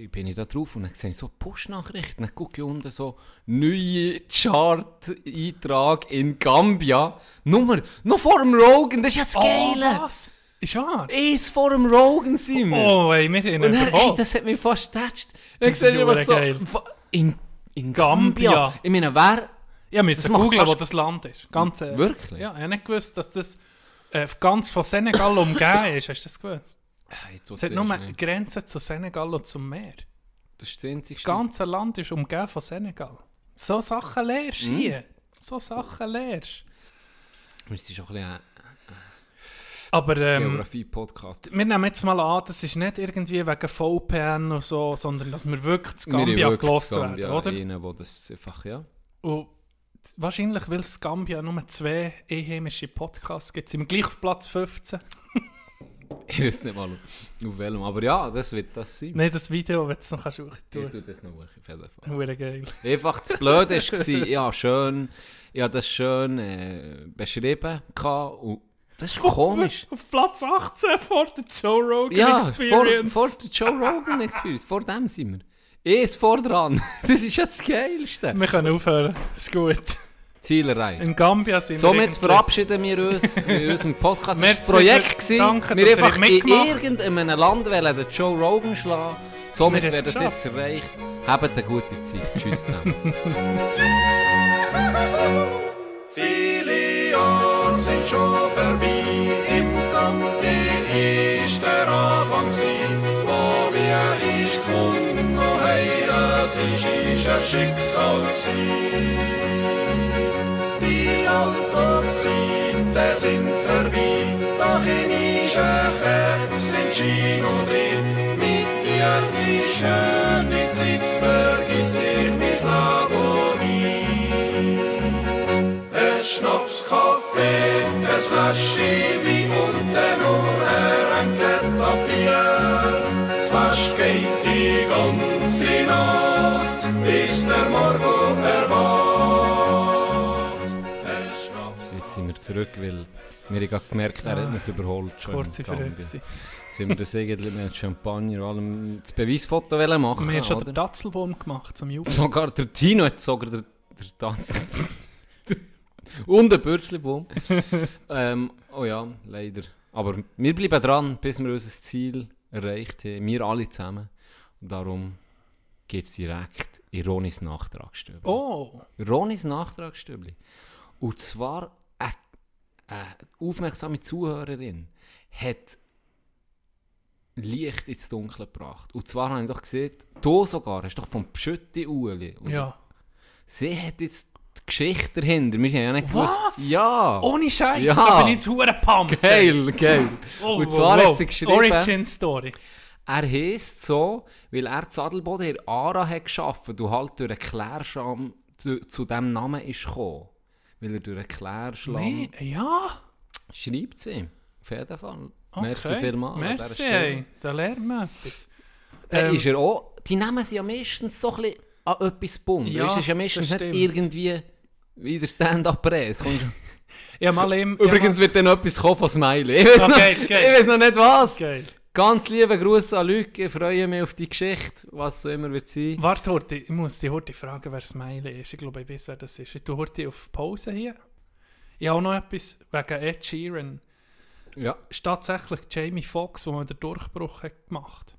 bin ich da drauf und dann sehe ich so Push-Nachrichten, dann gucke ich unten so, neue Chart-Eintrag in Gambia, Nummer, noch vor dem Rogan, das ist ja das Geile, Oh, was? Ist wahr? eins vor dem Rogan sind wir. Oh, ey, wir sind und dann, oh. ey, das hat mich fast getatscht. Ich sehe hure so, geil. in, in Gambia. Gambia, ich meine, wer, Ja, wir müssen googeln, wo das Land ist. Ganz ehrlich. wirklich? Ja, ich habe nicht gewusst, dass das äh, ganz von Senegal umgeben ist. Hast du das gewusst? Jetzt, Es du hat nur ne? Grenzen zu Senegal und zum Meer. Das ist das einzige. Das ganze Land ist umgeben von Senegal. So Sachen lernst du Mhm. hier. So Sachen lernst Wir sind schon ein bisschen Aber ähm, Geografie-Podcast. wir nehmen jetzt mal an, das ist nicht irgendwie wegen VPN und so, sondern dass wir wirklich zu Gambia gelost werden, oder? Einen, wo das einfach, ja. Und wahrscheinlich, weil es Gambia nur zwei einheimische Podcasts gibt, sind wir gleich auf Platz 15. Ich weiß nicht mal auf welchem, aber ja, das wird das sein. Nein, das Video, wenn du es noch kannst, Ich tue das noch auf jeden Fall. Hure geil. Einfach das Blöde war, ja, schön, ich habe das schön äh, beschrieben und das ist komisch. Auf Platz 18 vor der Joe Rogan Ja, vor, Experience. vor der Joe Rogan Experience, vor dem sind wir. Ich ist vor dran. Das ist ja das Geilste. Wir können aufhören. ist gut. Ziel erreicht. In Gambia sind wir Somit verabschieden wir uns in unserem Podcast. Es war ein Merci Projekt, für- gewesen. danke, wir einfach in irgendeinem Land wollen den Joe Rogan schlagen. Somit Wir wird es das jetzt erreicht. Habt eine gute Zeit. Tschüss zusammen. Viele Jahre sind schon vorbei, haben, das ist, ist ein Schicksal gsi. Die alten Zeiten sind vorbei, doch in unseren Köpfen sind Schien und drin, mit dir die schöne Zeit vergiss ich mein Lago nie. Es Schnaps, Kaffee, es Flasche Wein und dann nur zurück, weil wir haben gemerkt, er hat uns überholt. Schon Kurze. Verrückte. Jetzt sind wir das irgendwie mit Champagner und allem das Beweisfoto wollen machen Wir haben schon den Datzelbaum gemacht zum Jubel. Sogar der Tino hat sogar der, der Tanz. Und der Bürzlibaum. ähm, oh ja, leider. Aber wir bleiben dran, bis wir unser Ziel erreicht haben. Wir alle zusammen. Und darum geht es direkt in Ronis Nachtragsstübli. Oh, Ronis Nachtragsstübli. Und zwar eine, eine aufmerksame Zuhörerin hat Licht ins Dunkle gebracht. Und zwar habe ich doch gesehen, du sogar, hast doch vom Pschütti. Und ja. Sie hat jetzt die Geschichte dahinter. Wir haben ja nicht gewusst. Was? Ja. Ohne Scheiß, Ja. da bin ich zu hure pumped. Geil, geil. Oh, Und zwar wow. hat sie geschrieben, Origin Story. er heisst so, weil er zu Adelboden in Ara hat geschafft und halt durch einen Klärschlamm zu, zu diesem Namen ist gekommen. Weil er durch einen Klärschlamm Nee, ja. schreibt sie. Auf jeden Fall. Okay. Merci vielmals. an dieser Merci, Stelle. ey. Da man etwas. Dann Ähm, ist er auch, die Namen sind ja meistens so ein bisschen an etwas gebunden. Ja, es ist ja meistens nicht irgendwie wie der Stand-Up-Press. Habe mal ihm... Übrigens wird dann etwas kommen von Smiley. Ich weiß, Ah, noch, geil, ich weiß noch nicht was. Geil. Ganz liebe Grüße an Luc. Ich freue mich auf die Geschichte, was so immer wird sein. Warte, Horti, ich muss dich heute fragen, wer Smiley ist. Ich glaube, ich weiß, wer das ist. Ich tue heute auf Pause hier. Ich habe auch noch etwas wegen Ed Sheeran. Ja. ist tatsächlich Jamie Foxx, der den Durchbruch hat gemacht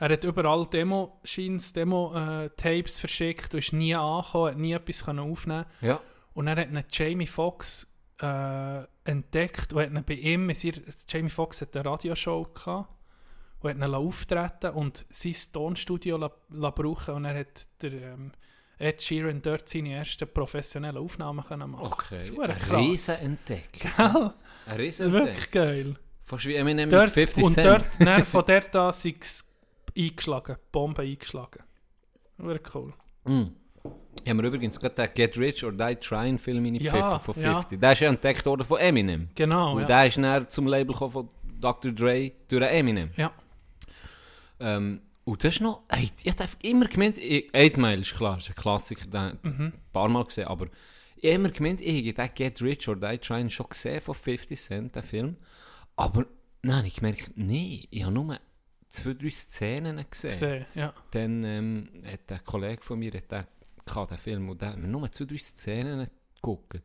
Er hat überall Demo, scheint's Demo-Tapes verschickt und ist nie angekommen, hat nie etwas können aufnehmen Ja. Und er hat Jamie Foxx äh, entdeckt und hat ihn bei ihm, in seiner, Jamie Foxx hat eine Radioshow gehabt und hat ihn auftreten und sein Tonstudio la, la brauchen und er hat der, ähm, Ed Sheeran dort seine ersten professionellen Aufnahmen können machen. Okay. Das ist Ein krass. Riesenentdeck. Gell? Ein Riesenentdeck. Wirklich geil. Fast wie Eminem Dort, mit 50 und Cent. dort, dann, von dort an sind es eingeschlagen, Bomben eingeschlagen. Wäre cool. Mm. Habe mir übrigens gerade den Get Rich or Die Trying Film in Ja, von ja. 50. Der ist ja entdeckt worden von Eminem. Genau, Und ja. der ist dann zum Label gekommen von Dr. Dre durch Eminem. ja. Ähm, und das ist noch, ey, ich habe immer gemeint, ich- 8 Mile ist klar, ist ein Klassiker, den Mhm. ein paar Mal gesehen, aber ich habe immer gemeint, ich habe den Get Rich or Die Trying schon gesehen von 50 Cent, den Film. Aber nein, ich gemerkt, nee, ich habe nur zwei, drei Szenen gesehen. Gesehen, ja. Dann ähm, hat ein Kollege von mir hat gehabt, den Film und mir nur zwei, drei Szenen geguckt.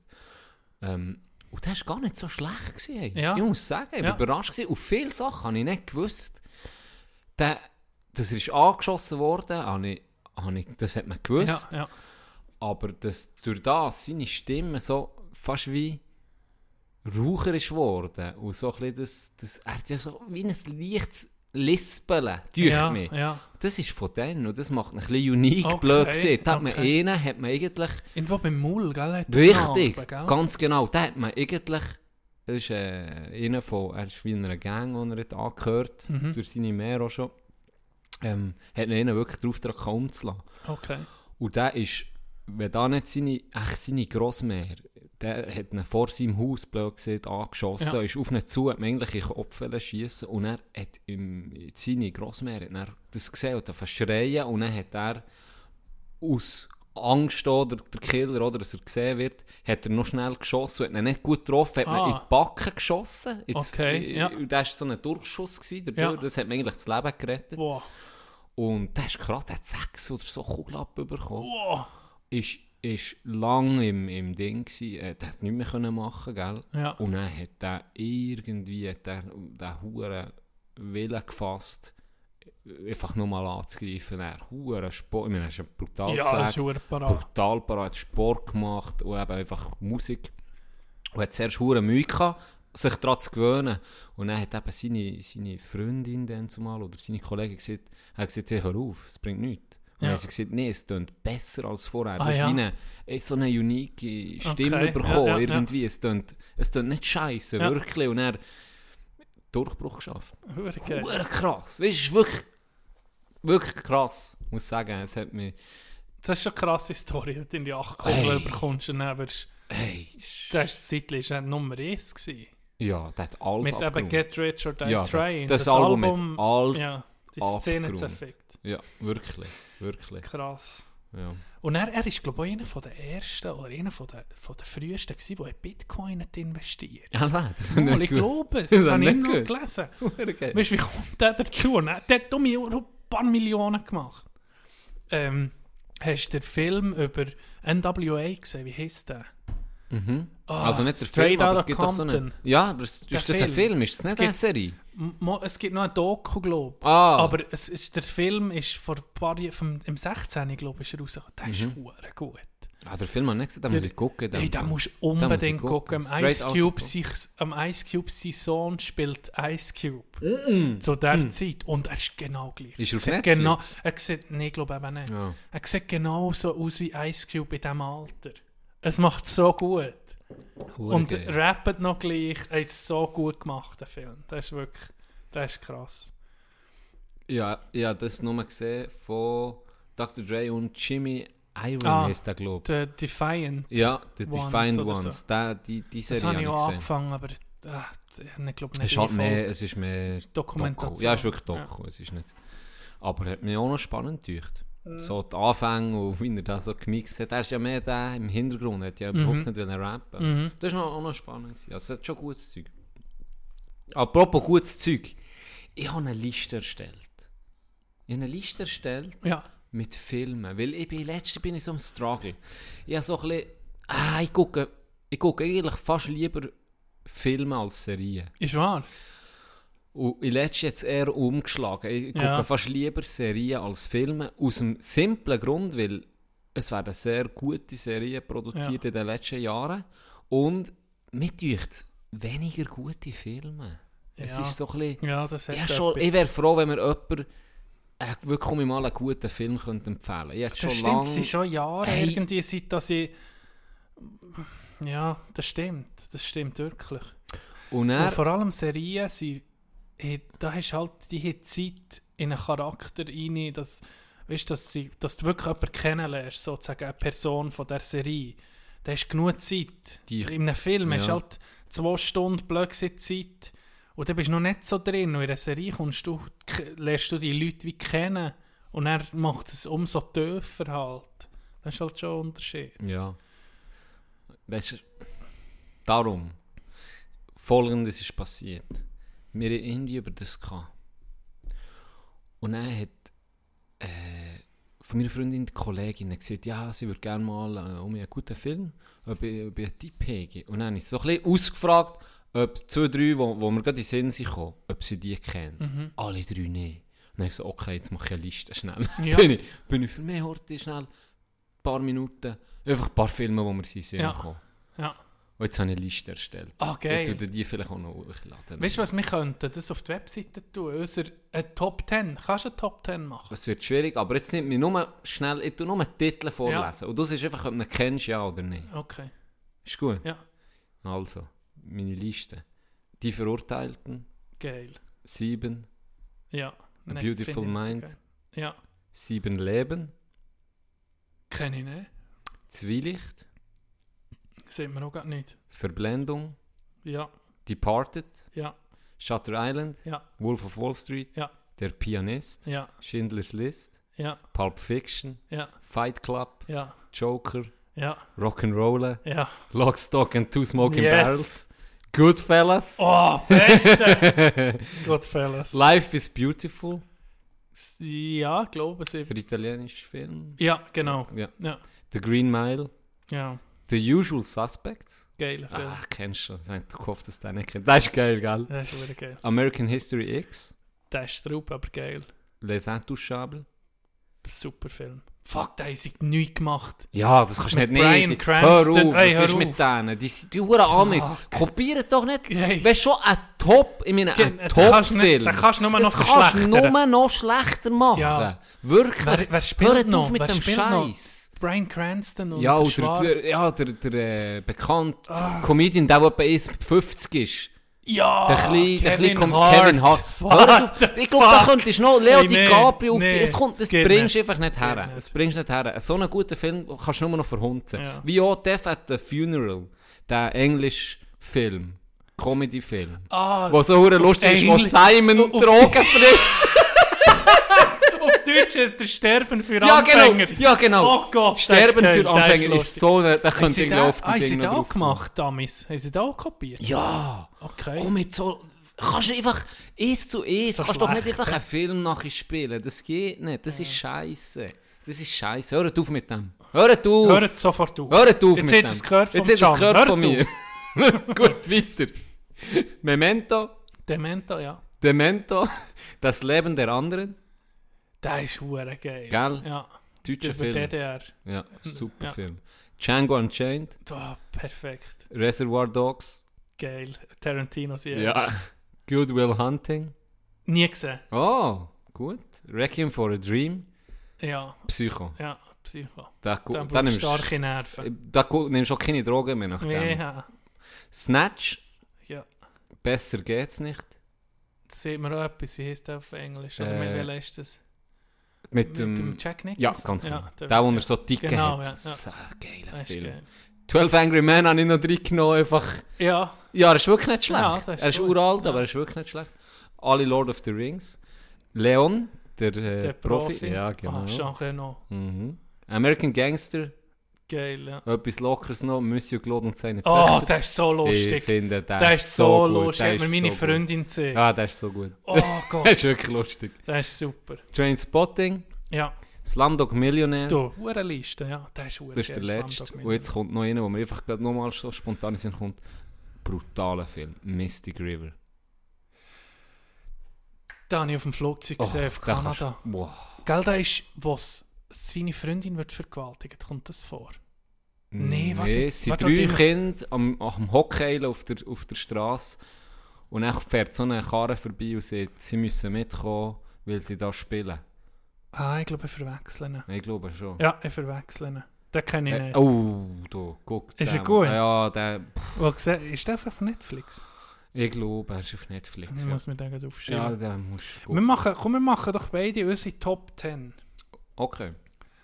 Ähm, und der war gar nicht so schlecht. Gewesen. Ja. Ich muss sagen, ich war Ja. überrascht. Gewesen. Und viele Sachen habe ich nicht gewusst. Der, dass er ist angeschossen worden, habe ich, habe ich, das hat man Ja, gewusst. ja. Aber dass durch das seine Stimme so fast wie Raucher ist geworden. Und so ein bisschen das, das, er hat ja so wie ein leichtes Lispeln, durch ja, mich. ja. Das ist von denen und das macht ein bisschen unique, Okay, blöd gesehen. Da hat man okay. einen, hat man eigentlich, Irgendwo beim Mull, gell? richtig, gell? ganz genau, da hat man eigentlich, das ist äh, einer von, er ist wie in einer Gang, die er hat angehört, Mhm. durch seine Mehr auch schon, ähm, hat ihn wirklich den Auftrag gehabt, umzulassen. Okay. Und der ist, wenn da nicht seine, echt seine Grossmär, der hat ihn vor seinem Haus, blöd gesagt, angeschossen, Ja. ist auf ihn zu, hat eigentlich in Kopf schießen und er hat im, seine hat dann das gesehen und hat schreien und dann hat er aus Angst oder der Killer, oder, dass er gesehen wird, hat er noch schnell geschossen und hat ihn nicht gut getroffen, hat Ah. ihn in die Backen geschossen. Jetzt, Okay, ja. äh, Das war so ein Durchschuss, gewesen, Ja. das hat mir eigentlich das Leben gerettet. Boah. Und der ist krass, der hat sechs oder so Kugeln abbekommen. Boah. Ist, ist lang im, im Ding gsi, äh, der hat nichts mehr können machen, gell? Ja. Und dann hat der irgendwie, hat der, der hure Willen gefasst, einfach nochmal anzugreifen. Er hure Sport, ich meine, er ist ein brutal Ja, parat. brutal parat, Sport gemacht und eben einfach Musik. Und hat zuerst hure Mühe gehabt, sich daran zu gewöhnen. Und dann hat eben seine, seine Freundin dann zumal oder seine Kollegin gesagt, er hat gesagt, hey, hör auf, es bringt nichts. Ja. dann sie gesagt, nee, es klingt besser als vorher. Ah, du hast ja. eine, eh, so eine unique Stimme Okay, bekommen, ja, ja, irgendwie. Es klingt, es klingt nicht scheiße, wirklich. Und er Durchbruch geschafft. Hure krass. Weißt du, wirklich, wirklich krass, muss ich sagen. Es hat mich, Das ist schon eine krasse Story, wenn du in die 8 Kugel Hey. überkommst und dann wirst hey, das ist, Das war schon Nummer 1 gewesen. ja, der hat alles Mit eben abgerundet. Get Rich or Die Ja, Trying. das Album hat alles Ja, die. Szene zerfickt. Ja, wirklich, wirklich. Krass. Ja. Und er, er ist, glaube ich, einer der ersten oder einer von der, von der frühesten gewesen, der in Bitcoin hat investiert. Ja, nein, das Oh, habe ich glaube es. Das Das hab habe ich immer noch gewusst. gelesen. Geil. Weißt du, wie kommt der dazu? Der hat um ein paar Millionen gemacht. Ähm, hast du den Film über NWA gesehen? Wie heisst der? Mhm. Ah, also nicht der Film, aber es gibt auch so eine... Compton. Ja, aber es, Der ist das ein Film. Ist das Es nicht gibt- eine Serie? Es gibt noch ein Doku, glaube ich. Ah, Aber es ist, der Film ist vor ein paar Jahren, im 16. glaube ich, ist rausgekommen. Der ist Mhm. hure gut. ah, der Film ich nicht gesehen, den muss ich gucken. Hey, da Fall. musst du ich unbedingt gucken. Am Ice, Cube, sich, am Ice Cube sein Sohn spielt Ice Cube. Zu der Zeit. Und er ist genau gleich. Mm. Ist er auf Netflix? Genau, er sieht, nee, ich glaube eben nicht. Ja. Er sieht genau so aus wie Ice Cube in diesem Alter. Es macht so gut. Hure Und geil. rappt noch gleich. Er ist so gut gemacht, der Film. Das ist wirklich, das ist krass. Ja, ja, das nur gesehen von Dr. Dre und Jimmy Iron Ah, heißt der, glaube Der Defiant. ich. Ja, die Ones Defined oder Ones. so. Der, die, die das Serie habe habe ich ich auch angefangen, aber ah, ich glaube Es nicht ist halt mehr, es ist mehr Dokumentation. Doku. Ja, es ist wirklich Doku. Es ist nicht. Aber hat mich auch noch spannend gedacht. Mhm. So die Anfänge und wie er das so gemixt hat. Er ist ja mehr der im Hintergrund, er hat ja überhaupt nicht wollen rappen. Mhm. Das war noch, auch noch spannend. Gewesen. Also es hat schon gutes Zeug. Apropos gutes Zeug. Ich habe eine Liste erstellt. Ich habe eine Liste erstellt Ja. mit Filmen. Weil ich bin, letzte bin ich so am Struggle. Ich habe so ein bisschen, ah, ich gucke, ich gucke eigentlich fast lieber Filme als Serien. Ist wahr. Und ich letzte jetzt eher umgeschlagen. Ich gucke Ja. fast lieber Serien als Filme. Aus dem simplen Grund, weil es werden sehr gute Serien produziert Ja. in den letzten Jahren. Und mir dünkt weniger gute Filme. Es Ja. ist so ein bisschen... Ja, das hat Ja, schon, ich wäre froh, wenn mir jemand äh, wirklich mal einen guten Film könnte empfehlen könnte. Das schon stimmt, es sind schon Jahre Hey. irgendwie, seit dass ich... Ja, das stimmt. Das stimmt wirklich. Und Und er, vor allem Serien, sie, eh, da hast halt die Zeit in einen Charakter rein, dass, weißt, dass, sie, dass du wirklich jemanden kennenlernst, sozusagen eine Person von der Serie. Da hast du genug Zeit. Die- in einem Film Ja. hast du halt zwei Stunden Blödsinn Zeit und dann bist du noch nicht so drin. Und in einer Serie kommst du, lernst du die Leute wie kennen und er macht es umso tiefer halt. Das ist halt schon ein Unterschied. Ja. Weißt du, darum, folgendes ist passiert. Wir haben irgendwie über das gehabt. Und dann hat äh, von meiner Freundin die Kollegin gesagt, ja, sie würde gerne mal äh, um einen guten Film, ob ich, ob ich einen Tipp habe. Und dann habe ich so ein bisschen ausgefragt, ob zwei, drei, wo, wo mir gerade in den Sinn sind, gekommen, ob sie die kennen. Alle drei nicht. Und dann habe ich gesagt, okay, jetzt mache ich eine Liste schnell. Ja. bin, ich, bin ich für mich heute schnell ein paar Minuten, einfach ein paar Filme, wo sie sehen Ja. kommen. Ja. Und jetzt habe ich eine Liste erstellt. Ah, Ich geil. tue die vielleicht auch noch hochladen. Weißt du, was wir könnten? Das auf die Webseite tun. Unser eine Top 10. Kannst du eine Top 10 machen? Es wird schwierig, aber jetzt nimmt mir nur schnell, ich tue nur den Titel vorlesen. Und du siehst einfach, ob du ihn kennst, ja oder nicht. Okay. Ist gut? Ja. Also, meine Liste. Die Verurteilten, Geil. Sieben, Ja. A Nicht, Beautiful ich Mind. Ja. Sieben Leben, Kenne ich nicht. Zwielicht, Sieht man auch gar nicht. Verblendung, Ja, Departed, ja, Shutter Island, ja, Wolf of Wall Street, Ja. Der Pianist, ja, Schindler's List, ja, Pulp Fiction, ja, Fight Club, ja, Joker, ja, Rock'n'Roller, ja. Lock, Stock and Two Smoking. Barrels, Goodfellas, Oh, beste! Goodfellas. Life is Beautiful, Ja, glaube ich. der italienische Film, Ja, genau. ja. Ja, The Green Mile, ja. The Usual Suspects, Geiler Film. ah, kennst du schon, ich hab gehofft, dass du den nicht kennst, das ist geil, gell? Das ist wieder geil. American History X, Der ist drauf, aber geil. Les Intouchables, Super Film. Fuck, da haben sie nichts gemacht. Ja, das kannst du nicht Bryan nehmen. Cranston. Hör auf, Ey, was hör ist mit denen? Die sind die Huren Amis. Kopieren doch nicht. Hey. Wenn schon ein Top, ich meine, ein nicht- Top-Film. den kannst du nur noch Das kannst du nur noch schlechter machen. Ja. Wirklich. Wer- wer spielt Hört noch? auf mit Wer dem noch? Brian Cranston und Ja, der oder Schwarz. der, ja, der, der äh, bekannte Ah. Comedian, der, der etwa 1,50 ist. ja, Der kleine, der kleine Com- Hart. Kevin Hart. Hör auf, ich glaube, da könntest du noch Leo nee, DiCaprio auf. nee, es kommt, das bringst du einfach nicht her. Das bringst nicht her. So einen guten Film kannst du nur noch verhunzen. Ja. Wie auch Death at the Funeral, der englische Film. Comedy-Film. Ah, Wo so lustig ist, wo Simon auf- Drogen frisst. Deutsch ist der Sterben für ja, Anfänger. genau. Ja, genau. Oh Gott, Sterben das ist für das Anfänger ist, lustig. so eine, da Haben könnt sie ihr auf die ah, haben sie Dinge da noch auch drauf tun. gemacht, Damis? Haben sie da auch kopiert? Ja. Okay. Oh, mit so... Kannst du einfach eins zu eins, So kannst doch nicht einfach einen Film nachher spielen. Das geht nicht. Das ist scheiße. Das ist scheiße. Hört auf mit dem. Hört auf. Hört sofort auf. Hört auf Jetzt mit dem. es gehört Jetzt hat es gehört Hört von mir. Gut, weiter. Memento. Demento, ja. Demento. Das Leben der anderen. Der ist hure geil. Gell? Ja. Deutscher Über Film. DDR. Ja, super Ja. Film. Django Unchained. Oh, perfekt. Reservoir Dogs. Geil. Tarantino Series. Ja. Good Will Hunting. Nie gesehen. Oh, gut. Requiem for a Dream. Ja, Psycho. ja, Psycho. Da, da, braucht nimmst, starke Nerven. da gu- nimmst du auch keine Drogen mehr nach dem. Ja, Snatch. ja. Besser geht's nicht. Da sieht man auch etwas. Wie heißt der auf Englisch? Oder Äh, welchem ist das? Mit, Mit dem... dem Jack ja, Nicholson? ganz genau. der der, wo weiß er ich. so dicke Genau, hat. ja, ein geiler Film. geil. 12 Angry Men habe ich noch drin genommen. Einfach. Ja, Ja, er ist wirklich nicht schlecht. Ja, ist er ist gut. uralt, Ja. aber er ist wirklich nicht schlecht. Alle Lord of the Rings. Leon, der, äh, der Profi. Profi. Ja, genau. Ah, Jean Reno. Mhm. American Gangster. Geil, ja. Etwas Lockeres noch. Monsieur Claude und seine Oh, Töchter. der ist so Ich lustig. finde, der, Der ist so gut. lustig. Der Hat mir meine so Freundin gesehen. Gut. Ja, der ist so gut. Oh Der Gott, ist wirklich lustig. der ist super. Trainspotting. Ja, Slumdog Millionaire. du, hure Liste, ja. Der ist Das ist der letzte. Und jetzt kommt noch einer, wo mir einfach gerade nochmal so spontan Sinn kommt. Brutaler Film. Mystic River. Den habe ich auf dem Flugzeug Oh, gesehen, auf den kannst- Kanada. Wow. Gell, da ist, wo seine Freundin wird vergewaltigt, kommt das vor? Nee, warte nee, jetzt, es sind drei Kinder am, am Hockeilen auf der, auf der Straße. Und dann fährt so eine Karre vorbei und sagt, sie müssen mitkommen, weil sie da spielen. Ah, ich glaube, ich verwechsle ihn. Ich glaube schon. Ja, ich verwechsle ihn. Den kenne ich Äh, nicht. oh, da, guck. Ist den er gut? Ja, der, gesehen, ist der auf Netflix? ich glaube, er ist auf Netflix. Ich Ja, muss mir den aufschreiben. ja den musst du wir machen, komm, wir machen doch beide unsere Top 10. Okay.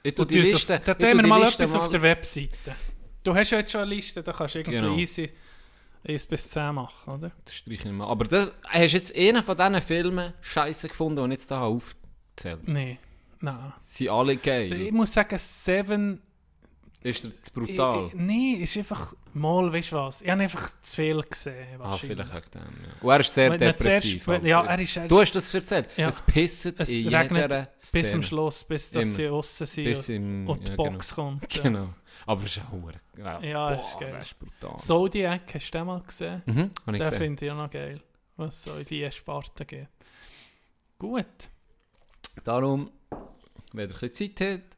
Ich tue die die Liste, auf, da ich tun wir die mal etwas auf mal- der Webseite. Du hast ja jetzt schon eine Liste, da kannst du irgendwie Genau. easy 1 bis 10 machen, oder? Das streiche ich mal. Aber das, hast du jetzt einen von diesen Filmen scheiße gefunden, den ich jetzt hier aufzähle? Nein, nein. Sie sind alle Ich geil. muss sagen, Seven. Ist das zu brutal? Ich- ich- Nein, ist einfach mal, weißt du was? Ich habe einfach zu viel gesehen. ah, vielleicht wegen dem, ja. Und er ist sehr Wenn- depressiv. zuerst- ja, er ist- er du hast das erzählt. Ja. Es pisst Es in jeder Szene. Bis zum Schluss, bis dass Immer. sie aussen sind Bis und, im... und die ja, Box kommt. Genau. Ja. genau. Aber es ist auch hure- Ja, Ja, boah, ist geil. Das ist brutal. Zodiac, hast du den mal gesehen? Mhm, ich Den finde ich auch noch geil. Was so in die Sparte geht. Gut. Darum, wenn ihr ein bisschen Zeit habt,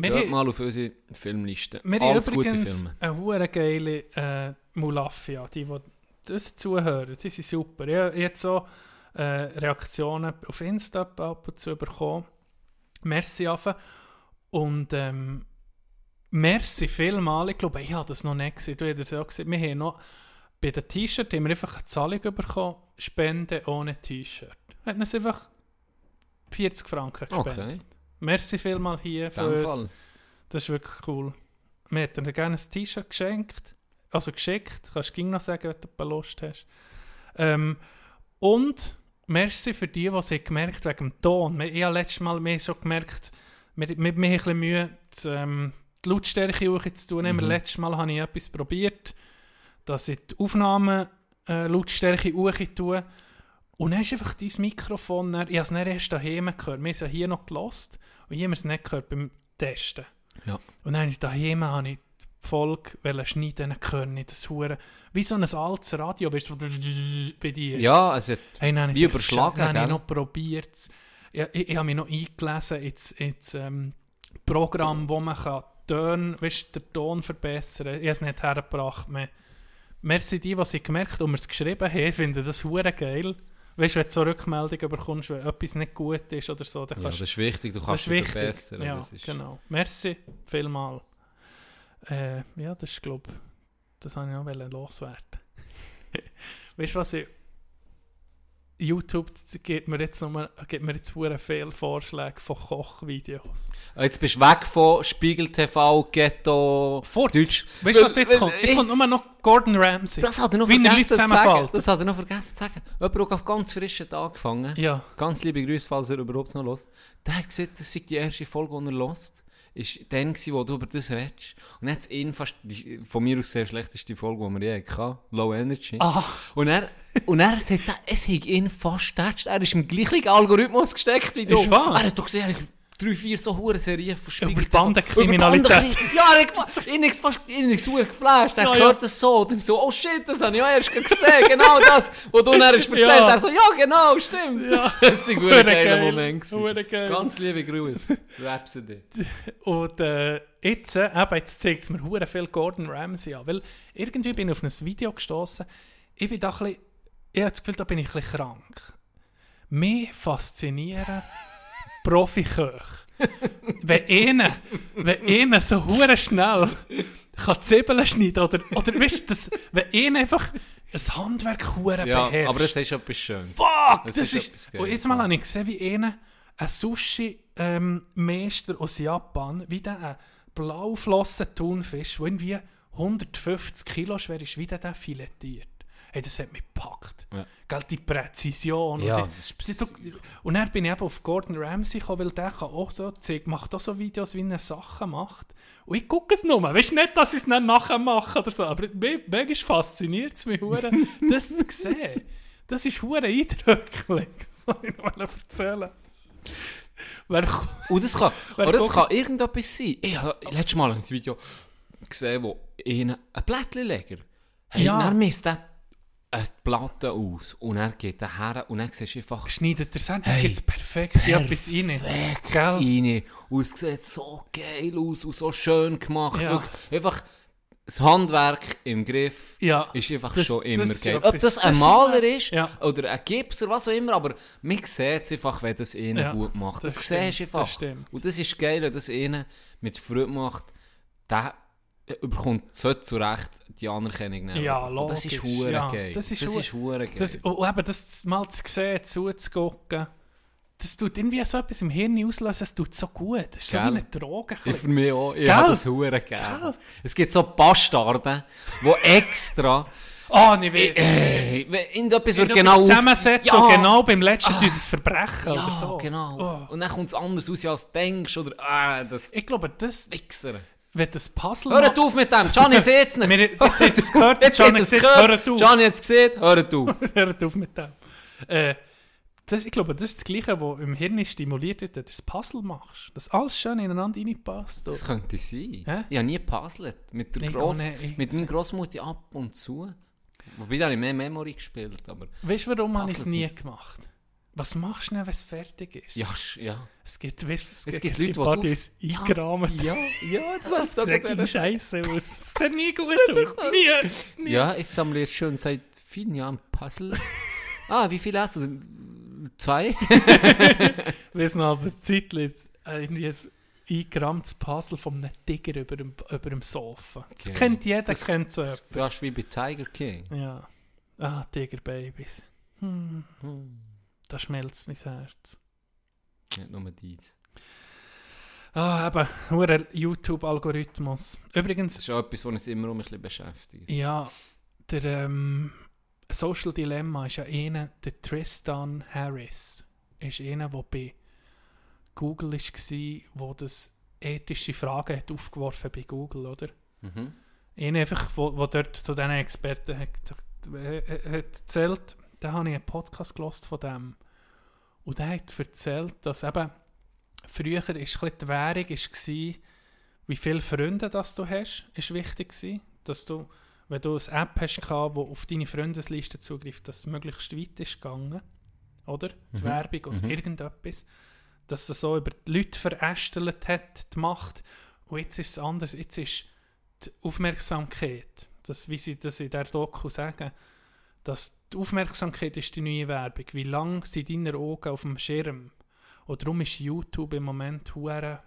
Wir, Hört haben- mal auf unsere Filmliste. wir haben Alles gute übrigens Filme. eine hure geile äh, Mulafia. Die, die uns zuhören, die sind super. Ich habe jetzt so äh, Reaktionen auf Insta ab und zu bekommen. Merci, Affe. Und ähm, merci vielmal. Ich glaube, ich habe das noch nicht gesehen. Du hast es auch gesehen. Wir haben noch bei den T-Shirts haben wir einfach eine Zahlung bekommen. Spende ohne T-Shirt. Haben uns einfach 40 Franken gespendet. Okay, Merci vielmal hier für uns. Fall. Das ist wirklich cool. Wir hätten dir gerne ein T-Shirt geschenkt. also geschickt. Kannst du noch sagen, wenn du Lust hast. Ähm, und merci für die, die sich gemerkt wegen dem Ton. Ich habe letztes Mal mehr schon gemerkt, wir, wir, wir haben ein Mühe, die, ähm, die Lautstärke hoch zu tun. Mhm. Letztes Mal habe ich etwas probiert, dass ich die Aufnahme äh, Lautstärke hoch tue. Und dann ist einfach dein Mikrofon, dann, ich habe es nicht erst daheim gehört. Wir haben es ja hier noch gelost und hier haben wir es nicht gehört beim Testen. Ja. Und dann habe ich daheim habe ich die Folge schneiden, dann ich das Hure. Wie so ein altes Radio, weißt du, bei dir. Ja, es hat Hey, dann Wie ich überschlagen, Dann habe ich noch probiert. Ja, ich, ich habe mich noch eingelesen ins, ins ähm, Programm, wo man kann Töne, weißt, den Ton verbessern kann. Ich habe es nicht hergebracht. Mehr. Merci die, die sich gemerkt und mir es geschrieben haben. Ich finde das hure geil. Weißt du, wenn du so Rückmeldungen bekommst, wenn etwas nicht gut ist oder so, dann ja, kannst das ist wichtig, du kannst dich verbessern. Ja, genau. Merci vielmal. Äh, ja, das ist, glaube das wollte ich wollen loswerden. weißt du, was ich. YouTube gibt mir jetzt, nur, gibt mir jetzt hure viele Vorschläge von Kochvideos. Ah, Jetzt bist du weg von Spiegel TV, Ghetto, Fort. Deutsch. Weißt du, was jetzt kommt? Jetzt kommt nur noch Gordon Ramsay. Das hat er noch Wie er vergessen zu sagen. Das hat er noch vergessen zu sagen. Jemand, auf ganz frischen Tag angefangen Ja. Ganz liebe Grüße, falls er überhaupt noch hört. Der hat gesagt, das sei die erste Folge, die er hört. Ist dann gewesen, wo du über das redest. Und jetzt ihn fast, die, von mir aus sehr schlechteste Folge, die wir je hatten. Low Energy. Ah. Und er, und er sagt, es hat ihn fast tätscht. Er ist im gleichen Algorithmus gesteckt wie du. Ist wahr? Er hat doch gesehen, hat drei, vier so hure Serien von Spiegel Über. Bandenkriminalität. Ja, ihn ist fast ist super geflasht. Er Ja, hört ja. das so. Und dann so, oh shit, das habe ich ja erst gesehen. Genau das, was du dann hast erzählt Ja. Er so, ja genau, stimmt. Ja. Das war ein hure geiler geil. Moment. geil. Ganz liebe Grüße. Rhapsody. Und äh, jetzt, äh, jetzt zeigt es mir hure viel Gordon Ramsay an. Weil irgendwie bin ich auf ein Video gestoßen. Ich bin da ein bisschen, ich habe das Gefühl, da bin ich ein bisschen krank. Mich faszinieren Profiköche. wenn einer, wenn einer so hure schnell kann Zwiebeln schneiden oder, oder weißt du, das, wenn einer einfach ein Handwerk hure Ja, beherrscht. aber es ist etwas Schönes. Fuck! Das Das, ist ist, und jetzt mal habe ich gesehen, wie einer, ein Sushi-Meister aus Japan, wie der einen blauflossen Thunfisch, der irgendwie 150 Kilo schwer ist, wie der den filetiert. Hey, das hat mich gepackt. Ja. Gell, die Präzision. Ja, und, das das, und dann bin ich eben auf Gordon Ramsay gekommen, weil der kann auch so, zeigt, macht auch so Videos, wie er Sachen macht. Und ich gucke es nur. Weißt du nicht, dass ich es nicht nachher mache oder so, aber manchmal fasziniert es mich, das zu sehen. Das ist hure eindrücklich. Das soll ich noch erzählen. Wer, Und das kann, Wer oder das kann irgendetwas sein. Ich habe letztes Mal ein Video gesehen, wo einer, ein Blättchenleger, hey, Ja. dann misst eine Platte aus und er geht daher und dann siehst du einfach schneidet er sein, Hey, hey, es perfekt in etwas rein. Gell? rein. Und es sieht so geil aus und so schön gemacht. Ja. Einfach das Handwerk im Griff Ja, ist einfach das- schon immer geil. Ob das ein Maler ist Ja. oder ein Gipser, was auch immer, aber man sieht es einfach, wenn das ihnen Ja, gut macht. Das, das siehst du einfach. das stimmt. Und das ist geil, wenn das ihnen mit Freude macht. Der überkommt so zurecht die Anerkennung nehmen. Ja, Und Das ist logisch, hure ja. geil. Das ist das ist hure geil. Das, und eben das mal zu sehen, zuzugucken, das tut irgendwie so etwas im Hirn auslösen, es tut so gut. Das ist so wie Gell? eine Droge. bisschen. für mich auch. Ich Gell? habe das hure gerne. Es gibt so Bastarden, die extra... Oh, ich weiß. Wenn irgendetwas wird Genau auf... zusammensetzen Ja. genau beim letzten Ah. dieses Verbrechen Ja, oder so. genau. Oh. Und dann kommt es anders aus, als du denkst. Oder, ah, das Ich glaube, das, Wichser. Wenn das Puzzle... Hört auf mit dem. Gianni sieht es nicht. Wir- jetzt hat es gehört, Jetzt Gianni hat es sieht, gehört. hört auf. Gianni hat es gesehen. Hört auf. Hört auf mit dem. Äh, das, ich glaube, das ist das Gleiche, was im Hirn stimuliert wird, wenn du das Puzzle machst. Dass alles schön ineinander reinpasst. Das könnte sein. Hä? Ich habe nie gepuzzelt. Mit, der Nein, Gross, ich- mit meiner Grossmutter ab und zu. Wobei, da habe ich mehr Memory gespielt. Aber Weißt du, warum habe ich es nie gemacht? Was machst du denn, wenn es fertig ist? ja, ja. Es gibt, weißt, es, Es gibt, gibt es Leute, gibt die es eingerahmt. Ja, ja, das hast du Das sieht scheiße aus. Das sieht nie gut aus. Nie. nie. Ja, ich sammle jetzt schon seit vielen Jahren Puzzle. ah, wie viele hast du? Zwei? Wir sind aber Zeitlich irgendwie ein eingerahmtes Puzzle von einem Tiger über dem, über dem Sofa. Das Okay. kennt jeder, Das- kennt so jemand. Fast wie bei Tiger King. Ja. Ah, Tigerbabys. Hm. Da schmelzt mein Herz. Nicht nur dies. Ah, eben, nur ein YouTube-Algorithmus. Übrigens, Das ist auch etwas, was uns immer um ein bisschen beschäftigt. ja, der ähm, Social Dilemma ist ja einer, der Tristan Harris, ist einer, der bei Google war, wo das ethische Fragen hat aufgeworfen bei Google, oder? Mhm. Einer einfach, wo, wo dort zu diesen Experten hat, hat erzählt, da habe ich einen Podcast gelost von dem. Und der hat erzählt, dass eben früher ist die Währung war, wie viele Freunde das du hast, ist wichtig gewesen, dass du, wenn du eine App hast, die auf deine Freundesliste zugreift, dass es möglichst weit ist gegangen, oder? Die Mhm. Werbung oder Mhm. irgendetwas, dass das so über die Leute verästelt hat, die Macht. Und jetzt ist es anders, jetzt ist die Aufmerksamkeit, das, wie sie das in der Doku sagen, dass die Aufmerksamkeit ist die neue Werbung. Wie lang sind deine Augen auf dem Schirm? Und darum ist YouTube im Moment hure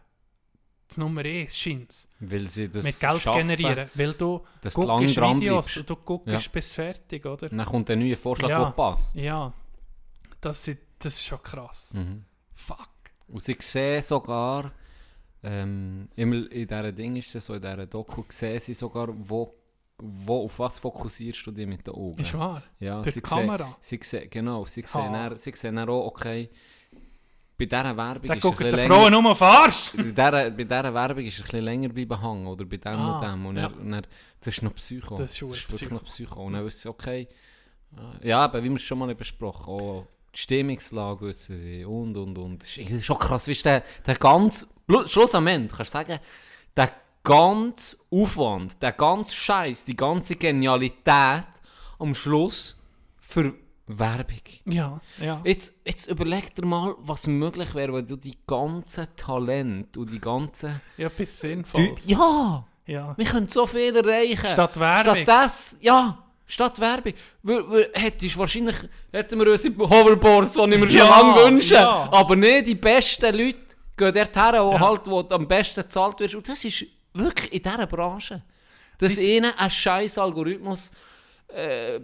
das Nummer 1, scheint Weil sie das Mit Geld schaffen, generieren. Weil du dass du lange guckst dran Videos und du guckst Ja. bis fertig, oder? Dann kommt ein neuer Vorschlag, Ja. der passt. Ja. Das, sind- das ist schon krass. Mhm. Fuck. Und sie sehen sogar, ähm, immer in dieser Ding ist es so, in dieser Doku, sehen sie sogar, wo, wo, auf was fokussierst du dich mit den Augen. Ist wahr. Ja, Durch sie die Kamera. Sehen, sie sehen, genau, sie sehen, dann, sie sehen dann auch, okay, bei dieser Werbung Da ist ein bisschen Frauen nur auf Arsch. bei dieser, bei dieser Werbung ist ein bisschen länger bleiben hängen, oder bei dem Ah, und dem. Und ja. er, und er, das ist noch Psycho. Das ist wirklich Psycho. noch Psycho. Und dann wissen sie, okay, ja, aber wie wir es schon mal besprochen auch die Stimmungslage wissen sie und, und, und. Das ist schon krass, wie ist der, der Schluss am Ende, kannst du sagen, der ganze Aufwand, der ganze Scheiß, die ganze Genialität am Schluss für Werbung. Ja, ja. Jetzt, jetzt überleg dir mal, was möglich wäre, wenn du die ganzen Talent und die ganzen... Ja, etwas Die, Sinnvolles. ja, Ja. wir können so viel erreichen. Statt Werbung. Statt das, ja, statt Werbung. Hättest wahrscheinlich, hätten wir unsere Hoverboards, die ich mir schon Ja, lange wünsche. ja. Aber nicht die besten Leute gehen dort her, wo, Ja. halt, wo du am besten bezahlt wirst. Und das ist wirklich in dieser Branche. Dass Dies- ihnen ein scheiß Algorithmus äh,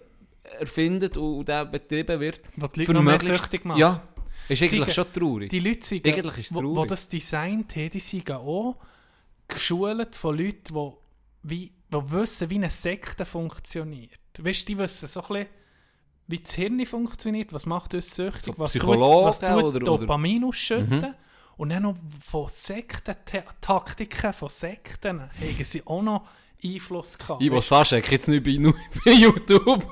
erfindet und, der betrieben wird. Was die Leute noch mehr süchtig machen. Ja, ist eigentlich Sie- schon traurig. Die Leute sind, Eigentlich ist wo, wo das designt haben, die sind auch geschult von Leuten, die, wie, die wissen, wie eine Sekte funktioniert. Weißt du, die wissen so ein bisschen, wie das Hirn funktioniert, was macht uns süchtig, So was tut, was tut oder- oder- Dopamin ausschütten. Mhm. Und dann noch von Sekten, Taktiken von Sekten, haben sie auch noch Einfluss gehabt. Ivo Saschek jetzt nicht bei, bei YouTube.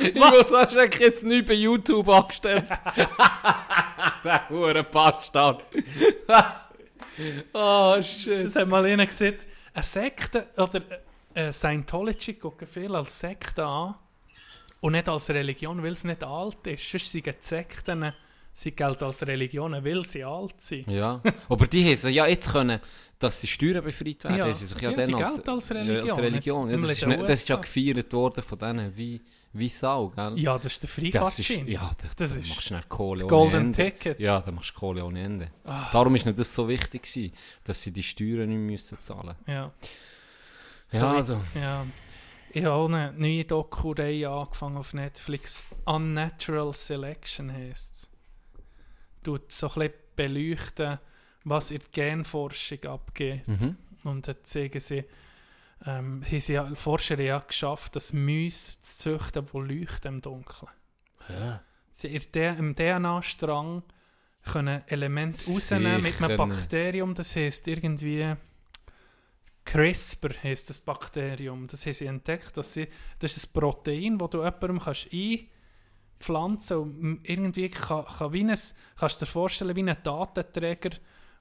Ivo Saschek jetzt nicht bei YouTube angestellt. Der hure Bastard. oh shit. Das hat mal einer gesagt, eine Sekte oder äh, Scientology gucken viel als Sekte an und nicht als Religion, weil es nicht alt ist. Sonst sind Sekten, sie gelten als Religion, weil sie alt sind. Ja, aber die haben ja jetzt können, dass sie Steuern befreit werden. Ja. sie sich ja, Ja, dann als, gelten als Religion. als Religion. Ja, das, ist, das ist ja gefeiert worden von denen wie, wie Sau, gell? Ja, das ist der Freifahrtschein. ja, da, Das da ist machst du schnell Kohle ohne Golden Ende. Ticket. Ja, da machst du Kohle ohne Ende. Ah. Darum ist nicht das so wichtig gewesen, dass sie die Steuern nicht müssen zahlen Ja. Ja, So also. Ja. Ich habe eine neue Doku-Reihe angefangen auf Netflix. Unnatural Selection heisst es. Tut so ein bisschen beleuchten, was in der Genforschung abgeht. Mhm. Und dann zeigen sie, ähm, sie sie ja, Forscher haben ja geschafft, dass Mäuse zu züchten, die leuchten im Dunkeln. Ja. Sie im DNA-Strang können Elemente rausnehmen mit einem Sicher. Bakterium, das heisst irgendwie CRISPR heisst das Bakterium. Das haben sie entdeckt, dass sie, das ist ein Protein, das du jemandem kannst einpflanzen und irgendwie kann, kann wie ein, kannst du dir vorstellen, wie ein Datenträger,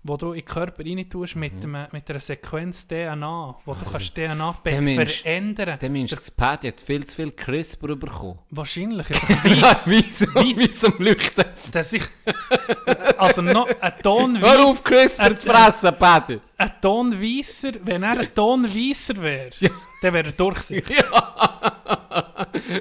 wo du in den Körper rein tust mit, Mhm. einem, mit einer Sequenz DNA, wo du kannst DNA Der Mensch- verändern. Der Mensch, das Paddy hat viel zu viel CRISPR bekommen. Wahrscheinlich. weiss. Weiss. so am Leuchten. dass ich also noch ein Ton Hör auf, CRISPR zu fressen, Paddy! ein Ton weisser, wenn er ein Ton weisser wäre, dann wäre er durchsichtig.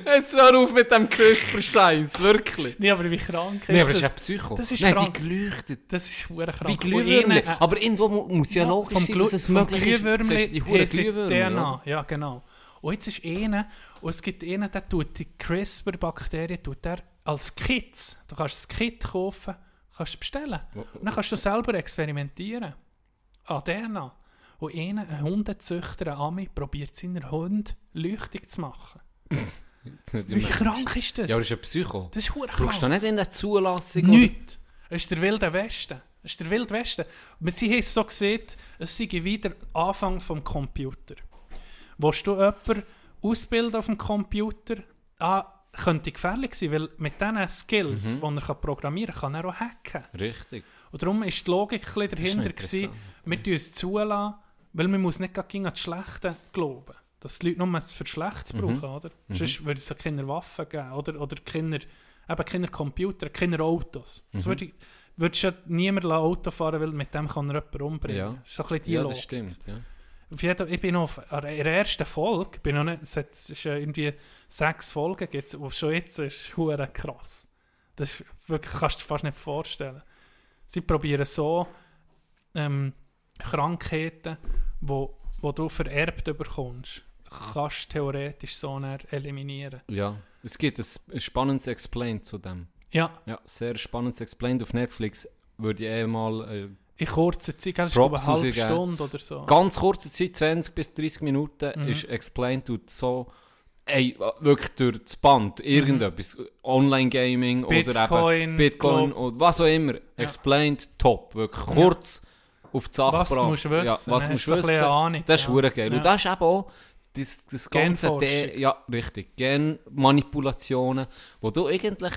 Jetzt hör auf mit dem CRISPR-Scheiß, wirklich. Nee, aber wie krank ist Nee, aber das das? ist ja Psycho. Das ist Nein, krank. die geleuchtet. Das ist verdammt krank. Wie ihnen, äh, Aber irgendwo mu- muss ja, logisch vom sein, dass es möglich ist. Glühwürmli Siehst die DNA. Ja, genau. Und jetzt ist einer, und es gibt einen, der tut die CRISPR-Bakterien tut er als Kit. Du kannst ein Kit kaufen, Kannst du bestellen. Und dann kannst du selber experimentieren. An DNA. Und einer, ein Hundezüchter, ein Ami, probiert seiner Hund leuchtig zu machen. Nicht Wie krank ist das? Ja, aber das ist ein Psycho. das ist hure Brauchst du krank. nicht in der Zulassung? Nichts. Es ist der wilde Westen. Es ist der wilde Westen. Und sie haben es so gesehen, es sei wieder Anfang vom Computer. Willst du jemanden ausbilden auf dem Computer? Ah, könnte gefährlich sein, weil mit diesen Skills, Mhm. die er kann programmieren kann, kann er auch hacken. Richtig. Und darum ist die Logik ein dahinter, gewesen, wir tun es zulassen, weil man muss nicht gegen das Schlechte glauben. Dass die Leute nur für Schlechtes Mhm. brauchen, oder? Sonst würde es ja keine Waffen geben, oder, oder keine, eben keine Computer, keine Autos. Mhm. Das würde würdest ja niemand Auto fahren, weil mit dem kann er jemanden umbringen. Ja. Das ist so ein bisschen die Ja, Logik. das stimmt. Ja. Auf jeden, ich bin noch auf an der ersten Folge, bin noch nicht, es hat- es ist irgendwie sechs Folgen, gibt's, und schon jetzt ist es hure krass. Das ist wirklich, kannst du dir fast nicht vorstellen. Sie probieren so ähm, Krankheiten, wo, wo du vererbt bekommst, kannst du theoretisch so eliminieren. ja. Es gibt ein, spannendes Explain zu dem. Ja, Ja, sehr spannendes Explain auf Netflix. Würde ich eh mal äh, in kurzer Zeit, gell, eine halbe. Stunde oder so. ganz kurze Zeit, 20 bis 30 Minuten, Mhm. ist Explain tut so ey, wirklich durch das Band irgendetwas, Online-Gaming oder Bitcoin, eben Bitcoin glaub- oder was auch immer. Explained, top, wirklich kurz auf die Sache Was musst du wissen? Ja, was Dann musst du wissen? Ahnung, Das ist ja. ja. geil. Ja. Und das ist eben auch das, das ganze. De ja, richtig, Genmanipulationen, wo du eigentlich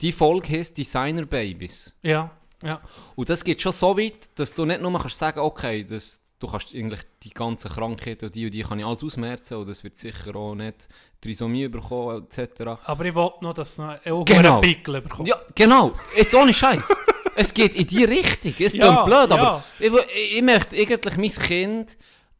die Folge heißt Designer Babies. Ja, ja. Und das geht schon so weit, dass du nicht nur kannst sagen, okay, das, du kannst eigentlich die ganzen Krankheiten und die und die kann ich alles ausmerzen und das wird sicher auch nicht Trisomie bekommen etc. Aber ich wollte noch, dass es auch Genau. einen Pickel bekommt. Ja, genau. Jetzt ohne Scheiß. es geht in die Richtung. Es ist Ja, blöd, ja. aber ich, ich möchte eigentlich mein Kind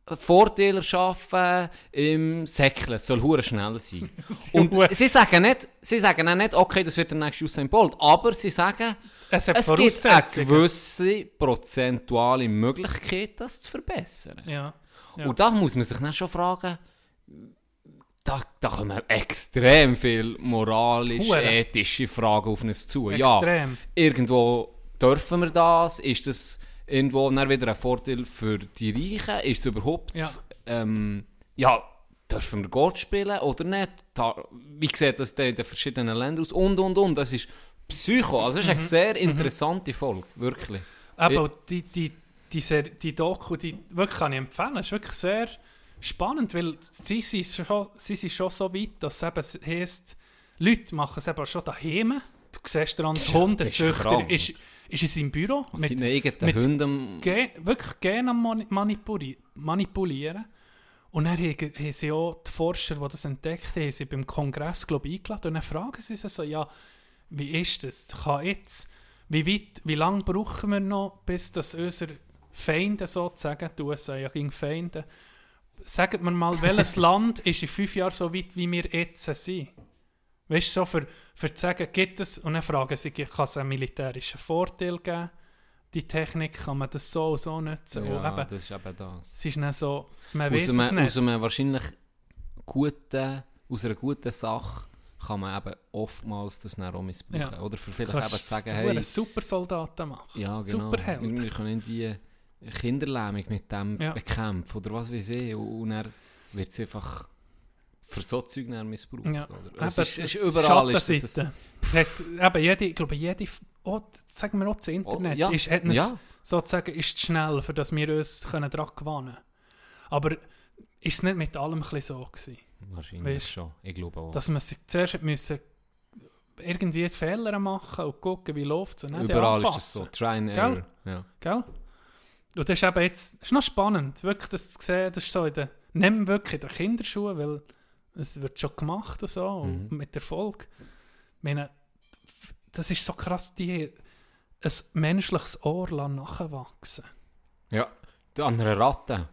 Vorteile schaffen im Säckeln. Es soll hure schnell sein. Und sie sagen nicht, sie sagen auch nicht, okay, das wird der nächste Usain Bolt, aber sie sagen, Es es gibt eine gewisse prozentuale Möglichkeit, das zu verbessern. Ja. Ja. Und da muss man sich dann schon fragen, da, da kommen extrem viele moralisch, Hure. ethische Fragen auf uns zu. Ja, Extrem. irgendwo dürfen wir das? Ist das irgendwo dann wieder ein Vorteil für die Reichen? Ist es überhaupt, Ja. ähm, ja, dürfen wir Gott spielen oder nicht? Da, wie sieht das in den verschiedenen Ländern aus? Und, und, und. Das ist Psycho. Also, es ist eine Mhm. sehr interessante Folge, wirklich. Aber die, die, die, die Doku, die wirklich kann ich empfehlen. Es ist wirklich sehr spannend, weil sie sind schon, sie sind schon so weit, dass es eben heisst, Leute machen es eben schon daheim. Du siehst daran, der Hundezüchter ist, ist in seinem Büro Mit seinen eigenen Hunden. Ge wirklich Gene am mani- manipuli manipulieren. Und dann haben, sie auch die Forscher, die das entdeckt haben, sie beim Kongress glaub, ich, eingeladen. Und dann fragen sie sich so, ja, wie ist das? Kann jetzt, wie weit, wie lange brauchen wir noch, bis das unsere Feinde sozusagen, die USA ja gegen Feinde, sagt mir mal, welches Land ist in fünf Jahren so weit, wie wir jetzt sind? Weißt du, so für, für zu sagen, gibt es, und dann fragen sie, kann es einen militärischen Vorteil geben? Die Technik, kann man das so und so nutzen? Ja, eben, das ist eben das. es ist dann so, man Aus weiß es nicht. aus einem wahrscheinlich guten, aus einer guten Sache kann man eben oftmals das dann auch missbrauchen. Ja. Oder für vielleicht Kannst eben zu sagen, hey, einen Supersoldaten machen. ja, genau, Superheld. wir, können irgendwie Kinderlähmung mit dem Ja. bekämpfen oder was weiß ich. Und, und dann wird es einfach für so Zeug missbraucht. Ja. Oder? Es Eben, ist, es ist das überall ist das Schattenseite. Hat, eben jede, ich glaube, jede, oh, sagen wir auch das Internet, Oh, ja. ist, hat Ja. sozusagen ist schnell, für dass wir uns können daran gewöhnen können. Aber ist es nicht mit allem ein so gewesen? Wahrscheinlich Weißt- schon. Ich glaube auch. Dass man sich zuerst müssen irgendwie Fehler machen und gucken, wie läuft es. Überall ist das so. Try and Gell? error. Ja. Gell? Und das ist eben jetzt, das ist noch spannend, wirklich das zu sehen, das ist so in der, nicht wirklich in der Kinderschuhe, weil es wird schon gemacht und so, und Mhm. mit Erfolg. Ich meine, das ist so krass, die ein menschliches Ohr nachwachsen. ja. An einer Ratte.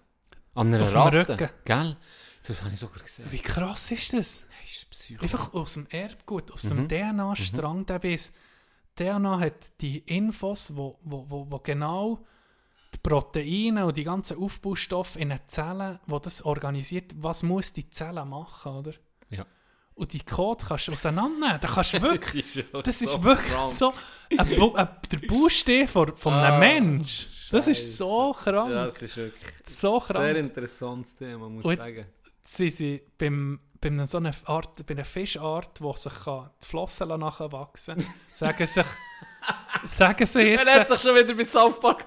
An einer Auf Ratte. Rücken. Gell? Das habe ich sogar gesehen. Wie krass ist das? Das ist Psycho. Einfach aus dem Erbgut, aus Mhm. dem DNA-Strang, der weiß, DNA hat die Infos, wo, wo, wo, wo genau Proteine und die ganzen Aufbaustoffe in den Zellen, wo das organisiert, was muss die Zelle machen, oder? Ja. Und die Code kannst du auseinandernehmen. Da kannst du wirklich, Das ist, das ist so wirklich krank. so, ein Bu ein, der Buchstabe von, von einem Ah, Mensch. Das ist Scheisse. so krank. Ja, das ist wirklich so ein sehr krank. interessantes Thema, muss ich sagen. Sie sind beim, bei einer so einer Art, bei einer Fischart, die sich kann die Flossen nachwachsen kann, sagen sich, sagen sie jetzt, Er hat sich schon wieder bei South Park.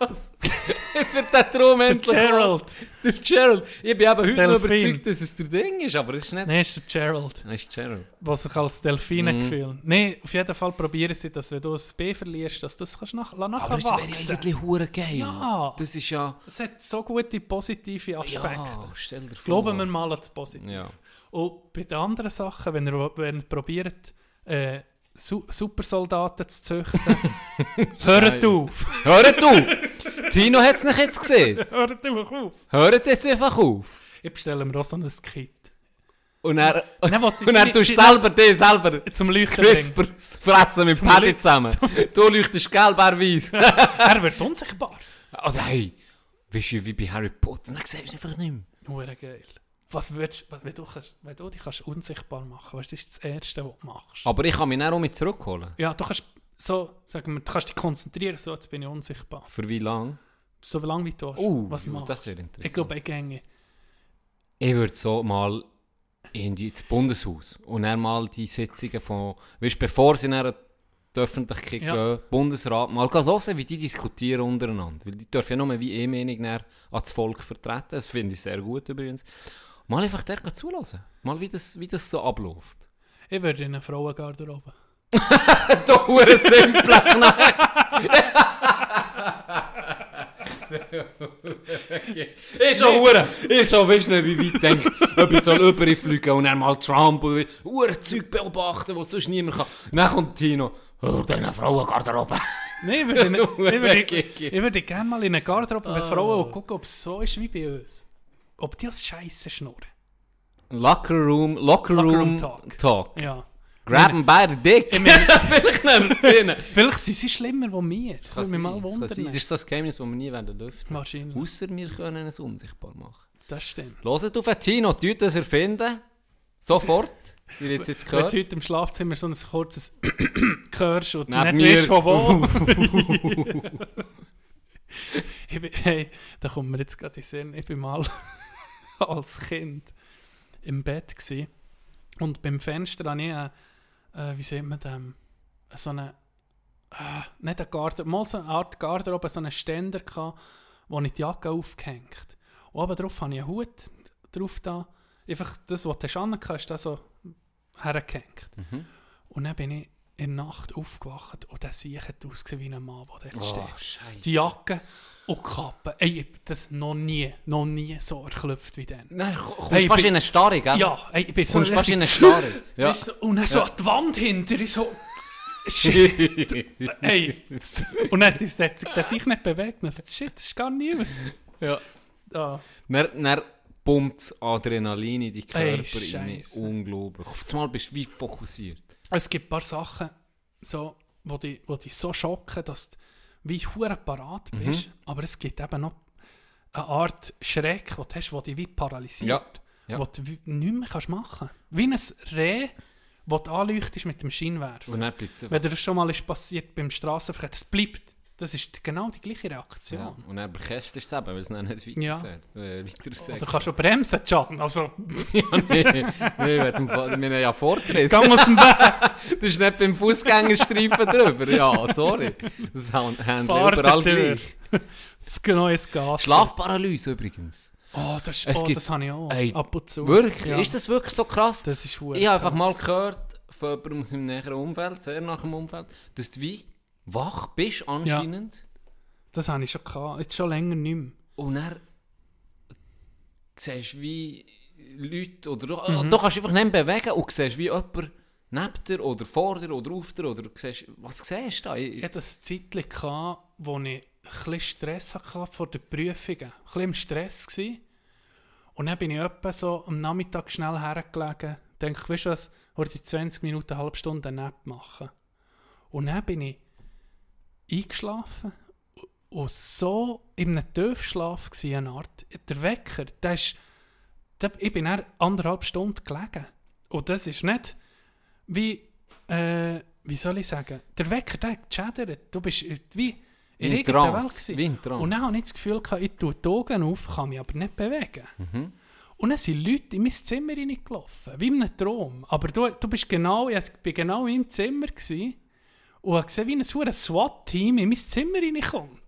Jetzt wird der Traum der endlich Gerald. kommen. Der Gerald. Ich bin eben heute noch Delfin. überzeugt, dass es der Ding ist, aber es ist nicht... Nein, ist der Gerald. Das ist Gerald. was sich als Delfine Mhm. fühlen. Nein, auf jeden Fall probieren sie, dass wenn du ein B verlierst, dass du es kannst nach, nachher Aber es wäre eigentlich hure geil. Ja. Das ist ja... Es hat so gute positive Aspekte. Ja, stell dir vor. Glauben wir mal an das Positive. Ja. Und bei den anderen Sachen, wenn ihr, wenn ihr probiert, äh, Su Supersoldaten zu züchten, hört auf. Hört auf! Tino hat es nicht jetzt gesehen. hört einfach auf. Hört jetzt einfach auf. Ich bestelle mir auch so ein Kit. Und er, Und dann er tust selber den selber Zum Leuchten. CRISPR fressen mit Paddy zusammen. Du leuchtest gelb, er weiß. Er wird unsichtbar. Oder hey, weißt du, wie bei Harry Potter? Dann siehst du einfach nicht mehr. Hure geil. Was würdest, wenn, du kannst, wenn du dich kannst unsichtbar machen was ist das Erste, was du machst? Aber ich kann mich dann auch mit zurückholen. Ja, du kannst so, sagen wir, du kannst dich konzentrieren, so, jetzt bin ich unsichtbar. Für wie lange? So lange wie du hast. Oh, was machst das wäre interessant. Ich glaube, ich gänge. Ich würde so mal in die, ins Bundeshaus und dann mal die Sitzungen von, weißt, bevor sie dann an die Öffentlichkeit Ja. gehen, Bundesrat, mal hören, wie die diskutieren untereinander. Weil die dürfen ja nur wie E-Meinung dann ans Volk vertreten. Das finde ich sehr gut übrigens. Mal einfach der zulassen. Mal wie das, wie das so abläuft. Ich würde in eine Frauengarderobe. Da hure simple Knecht. Ich schon hure, ich schon, weißt du nicht, wie weit denke, ob ich soll überfliegen und dann mal Trump und hure Zeug beobachten, was sonst niemand kann. Dann kommt Tino, oh, deine Frauengarderobe. Nein, ich würde, ich würde, ich würde gerne mal in eine Garderobe Ah. mit Frauen und gucken, ob es so ist wie bei uns. Ob die als Scheiße schnurren. Locker Room, Locker, Locker Room, Talk. Talk. Ja. Grab 'em by the dick. Ich meine, Vielleicht nehmen wir vielleicht sind sie schlimmer als wir. Das Kann würde mich mal sein, das wundern. Das ist so ein Geheimnis, das wir nie werden lüften. Wahrscheinlich. Außer wir können es unsichtbar machen. Das stimmt. Hört auf Tino, tut das erfinden. Sofort. Ihr jetzt jetzt Wenn gehört. du heute im Schlafzimmer so ein kurzes hörst und Neben nicht weißt von wo. hey, da kommt mir jetzt gerade in den Sinn, ich bin mal als Kind im Bett gsi und beim Fenster habe ich, äh, äh, wie sieht man dem, so eine, äh, nicht eine Garderobe, mal so eine Art Garderobe, so einen Ständer gehabt, wo ich die Jacke aufgehängt. Und oben drauf habe ich einen Hut drauf da, einfach das, was du angehängt hast, da so hergehängt. Mhm. Und dann bin ich in der Nacht aufgewacht und der Sieg hat ausgesehen wie ein Mann, der dort Oh, steht. Scheiße. Die Jacke und die Kappe. Ey, ich hab das noch nie, noch nie so erklüpft wie dann. Nein, kommst Hey, fast bin- in eine Starre, gell? Ja, ey, ich bin so fast in eine Starre. Ja. Weißt du, und dann so an die Wand hinter, ich so... Shit, ey. Und dann die Setzung, der sich nicht bewegt. Und ich so, shit, das ist gar niemand. ja. Ah, Dann, dann pumpt das Adrenalin in die Ey, Körper rein. Scheisse. Unglaublich. Auf einmal bist du wie fokussiert. es gibt ein paar Sachen, so, wo die, wo die so schocken, dass du wie hure parat Mhm. bist, aber es gibt eben noch eine Art Schreck, die du hast, die dich wie paralysiert. Ja, ja. Wo du nichts mehr kannst machen kannst. Wie ein Reh, das du anleuchtest mit dem Scheinwerfer. Es Wenn dir das schon mal ist passiert beim Straßenverkehr, das bleibt. Das ist genau die gleiche ja. Reaktion. Und dann bekennst du es eben, weil es dann nicht Ja. weiterfährt. Äh, weiter Oder kannst du bremsen, John. Also, ja, nee, nee, wir haben ja Vortritt. gang aus dem Weg. Du bist nicht beim Fußgängerstreifen drüber. Ja, sorry. Das haben wir überall gleich. Genau ins Gas. Schlafparalyse übrigens. Oh, das, Es oh, gibt- das habe ich auch. Ey, Ab und zu. Wirklich? Ja. Ist das wirklich so krass? Das ist Ich habe einfach mal gehört von jemandem aus meinem näheren Umfeld, sehr nach dem Umfeld, dass du wie wach bist anscheinend Das habe ich schon gehabt. Jetzt schon länger nicht mehr. und dann siehst du wie Leute oder Mhm. du kannst einfach nicht bewegen und siehst wie jemand neben dir oder vor dir oder auf dir oder siehst, was siehst du da? Ich, Ich hatte ein Zeitchen, gehabt, wo ich ein Stress hatte vor den Prüfungen. Ein bisschen im Stress gewesen. Und dann bin ich etwa so am Nachmittag schnell hergelegen. Denke, weißt du was, heute 20 Minuten, eine halbe Stunde Nap machen. Und dann bin ich eingeschlafen und so in einem Tiefschlaf gsi eine Art. Der Wecker, der ist, der, ich bin dann anderthalb Stunden gelegen. Und das ist nicht wie, äh, wie soll ich sagen, der Wecker, der hat geschädert. Du bist wie in irgendeiner Welt gewesen. Und dann habe ich das Gefühl, gehabt, ich tue die Augen auf, kann mich aber nicht bewegen. Mhm. Und dann sind Leute in mein Zimmer reingelaufen, wie in einem Traum. Aber du, du bist genau, ich bin genau in meinem Zimmer gewesen und habe gesehen, wie ein verdammtes SWAT-Team in mein Zimmer reinkommt.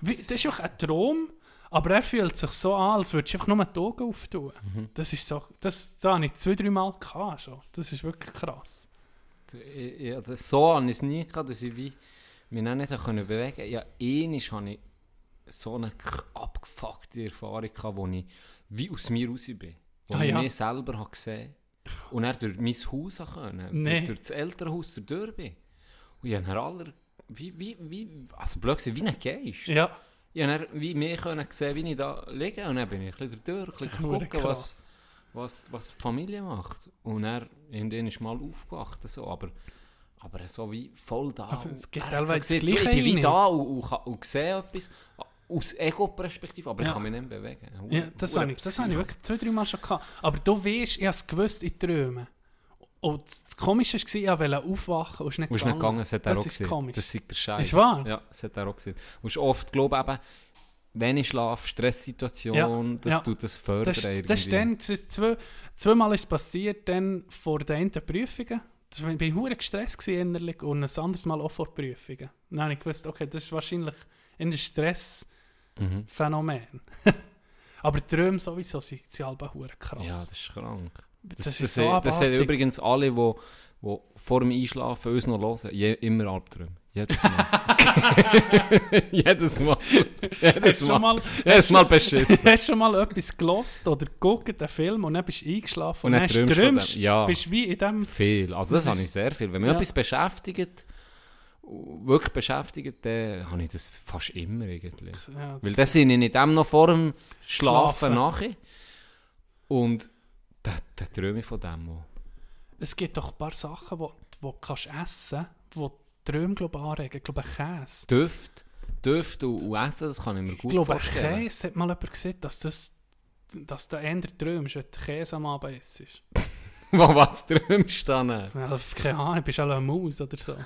Das ist auch ein Traum, aber er fühlt sich so an, als würdest du einfach nur die Augen auftun. Mhm. Das ist so, das, das habe ich zwei, drei Mal gehabt schon. Das ist wirklich krass. Ja, das, so habe ich es nie gehabt, dass ich wie, mich nicht können bewegen konnte. Ja, einmal hatte ich so eine abgefuckte Erfahrung, gehabt, wo ich wie aus mir raus bin. Wo Ah, ich ja. mich selber habe gesehen und dann durch mein Haus habe können. Nee. Durch, durch das Elternhaus durch bin. Und ich habe alle, wie, wie, wie, also blöd gesagt, wie ein Geist. Ja, Ich habe wie mir können sehen, wie ich da liege und dann bin ich ein bisschen durch, ein bisschen gucken, was, was, was die Familie macht. Und er irgendwann ist mal aufgewacht, so, aber, aber so wie voll da. Aber Und es hat so teilweise das Gleiche Ich bin wie da und, und, kann- und sehe etwas aus Ego-Perspektive, aber ich Ja. kann mich nicht bewegen. Ja das, habe ich, das habe ich wirklich zwei, drei Mal schon gehabt. Aber du weißt, ich habe es gewusst in Träumen. Und das Komische war, ich wollte aufwachen und es ist nicht Du bist nicht gegangen, das hat das auch ist gesehen. komisch. Das ist der Scheiß. Ist wahr? Ja, das hat er auch gesehen. Du musst oft glauben, eben, wenn ich schlafe, Stresssituation, das ja. tut das fördern Das, irgendwie. das ist dann, das ist zwei, zweimal ist es passiert, dann vor den Prüfungen. Das, ich war hure gestresst innerlich und ein anderes Mal auch vor Prüfungen. Dann habe ich gewusst, okay, das ist wahrscheinlich ein Stressphänomen. Mhm. Aber Träume sowieso sind, sind hure krass. Ja, das ist krank. Das, Das, ist so das, das übrigens alle, die wo, wo vor dem Einschlafen uns noch hören, je, immer Albträume. Jedes Mal. Jedes Mal. Hast Jedes schon Mal. mal, Jedes Mal beschissen. hast du schon mal etwas gelost oder geguckt, einen Film, und dann bist du eingeschlafen Und dann hast träumst träumst. Ja. bist wie in dem... Viel. Also das, Das habe ich sehr viel. Wenn mich Ja. etwas beschäftigt, wirklich beschäftigt, dann habe ich das fast immer eigentlich. Ja, das- Weil das sind ich nicht dem noch vor dem Schlafen Schlafen. nachher. Und da, da träume ich von dem. Wo. Es gibt doch ein paar Sachen, die du kannst essen kannst, die Träume glaub, anregen. Ich glaube, Käse. Düft, Düft und, und Essen, das kann ich mir Ich gut glaube, vorstellen. Käse hat mal jemand gesagt, dass das dass du eher träumst, wenn du Käse am Abend isst. Wo was träumst du dann? Ja, keine Ahnung, du bist auch eine Maus oder so.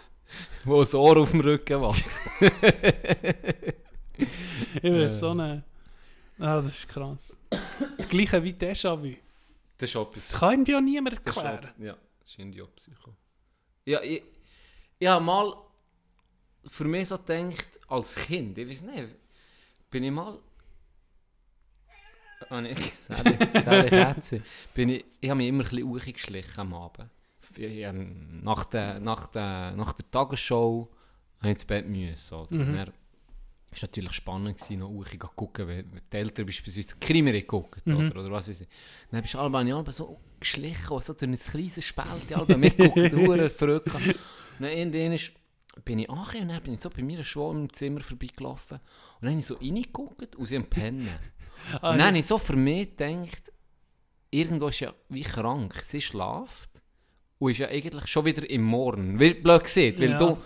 Wo das Ohr auf dem Rücken wächst. Ich bin so eine... Ah, das ist krass. Das gleiche wie Déjà-vu. Das ist etwas. Das kann ihm ja niemand Das ist erklären. auch- Ja, das irgendwie auch Psycho. Ja, ich, ich habe mal für mich so gedacht, als Kind, ich weiß nicht, bin ich mal. Oh nee, sorry, sorry. Bin ich, ich habe mich immer ein bisschen uchi geschlichen am Abend. Ich, ähm, nach, der, nach, der, nach der Tagesshow habe ich ins Bett müssen. Oder? Mhm. Dann war natürlich spannend, gewesen, noch zu gucken, wenn die Eltern beispielsweise Krimi geguckt Mhm. oder, oder was weiß ich. Dann bist du alle ich alle so geschlichen, so durch ein kleines Spalt, alle mitgeguckt, hure verrückt. Dann irgendwann ist, bin ich angekommen und dann bin ich so bei mir schon im Zimmer vorbeigelaufen und dann habe ich so reingeguckt und sie am Pennen. Und dann habe ich so für mich gedacht, irgendwo ist ja wie krank, sie schlaft und ist ja eigentlich schon wieder im Morgen. Wie blöd gesagt, weil Ja. du,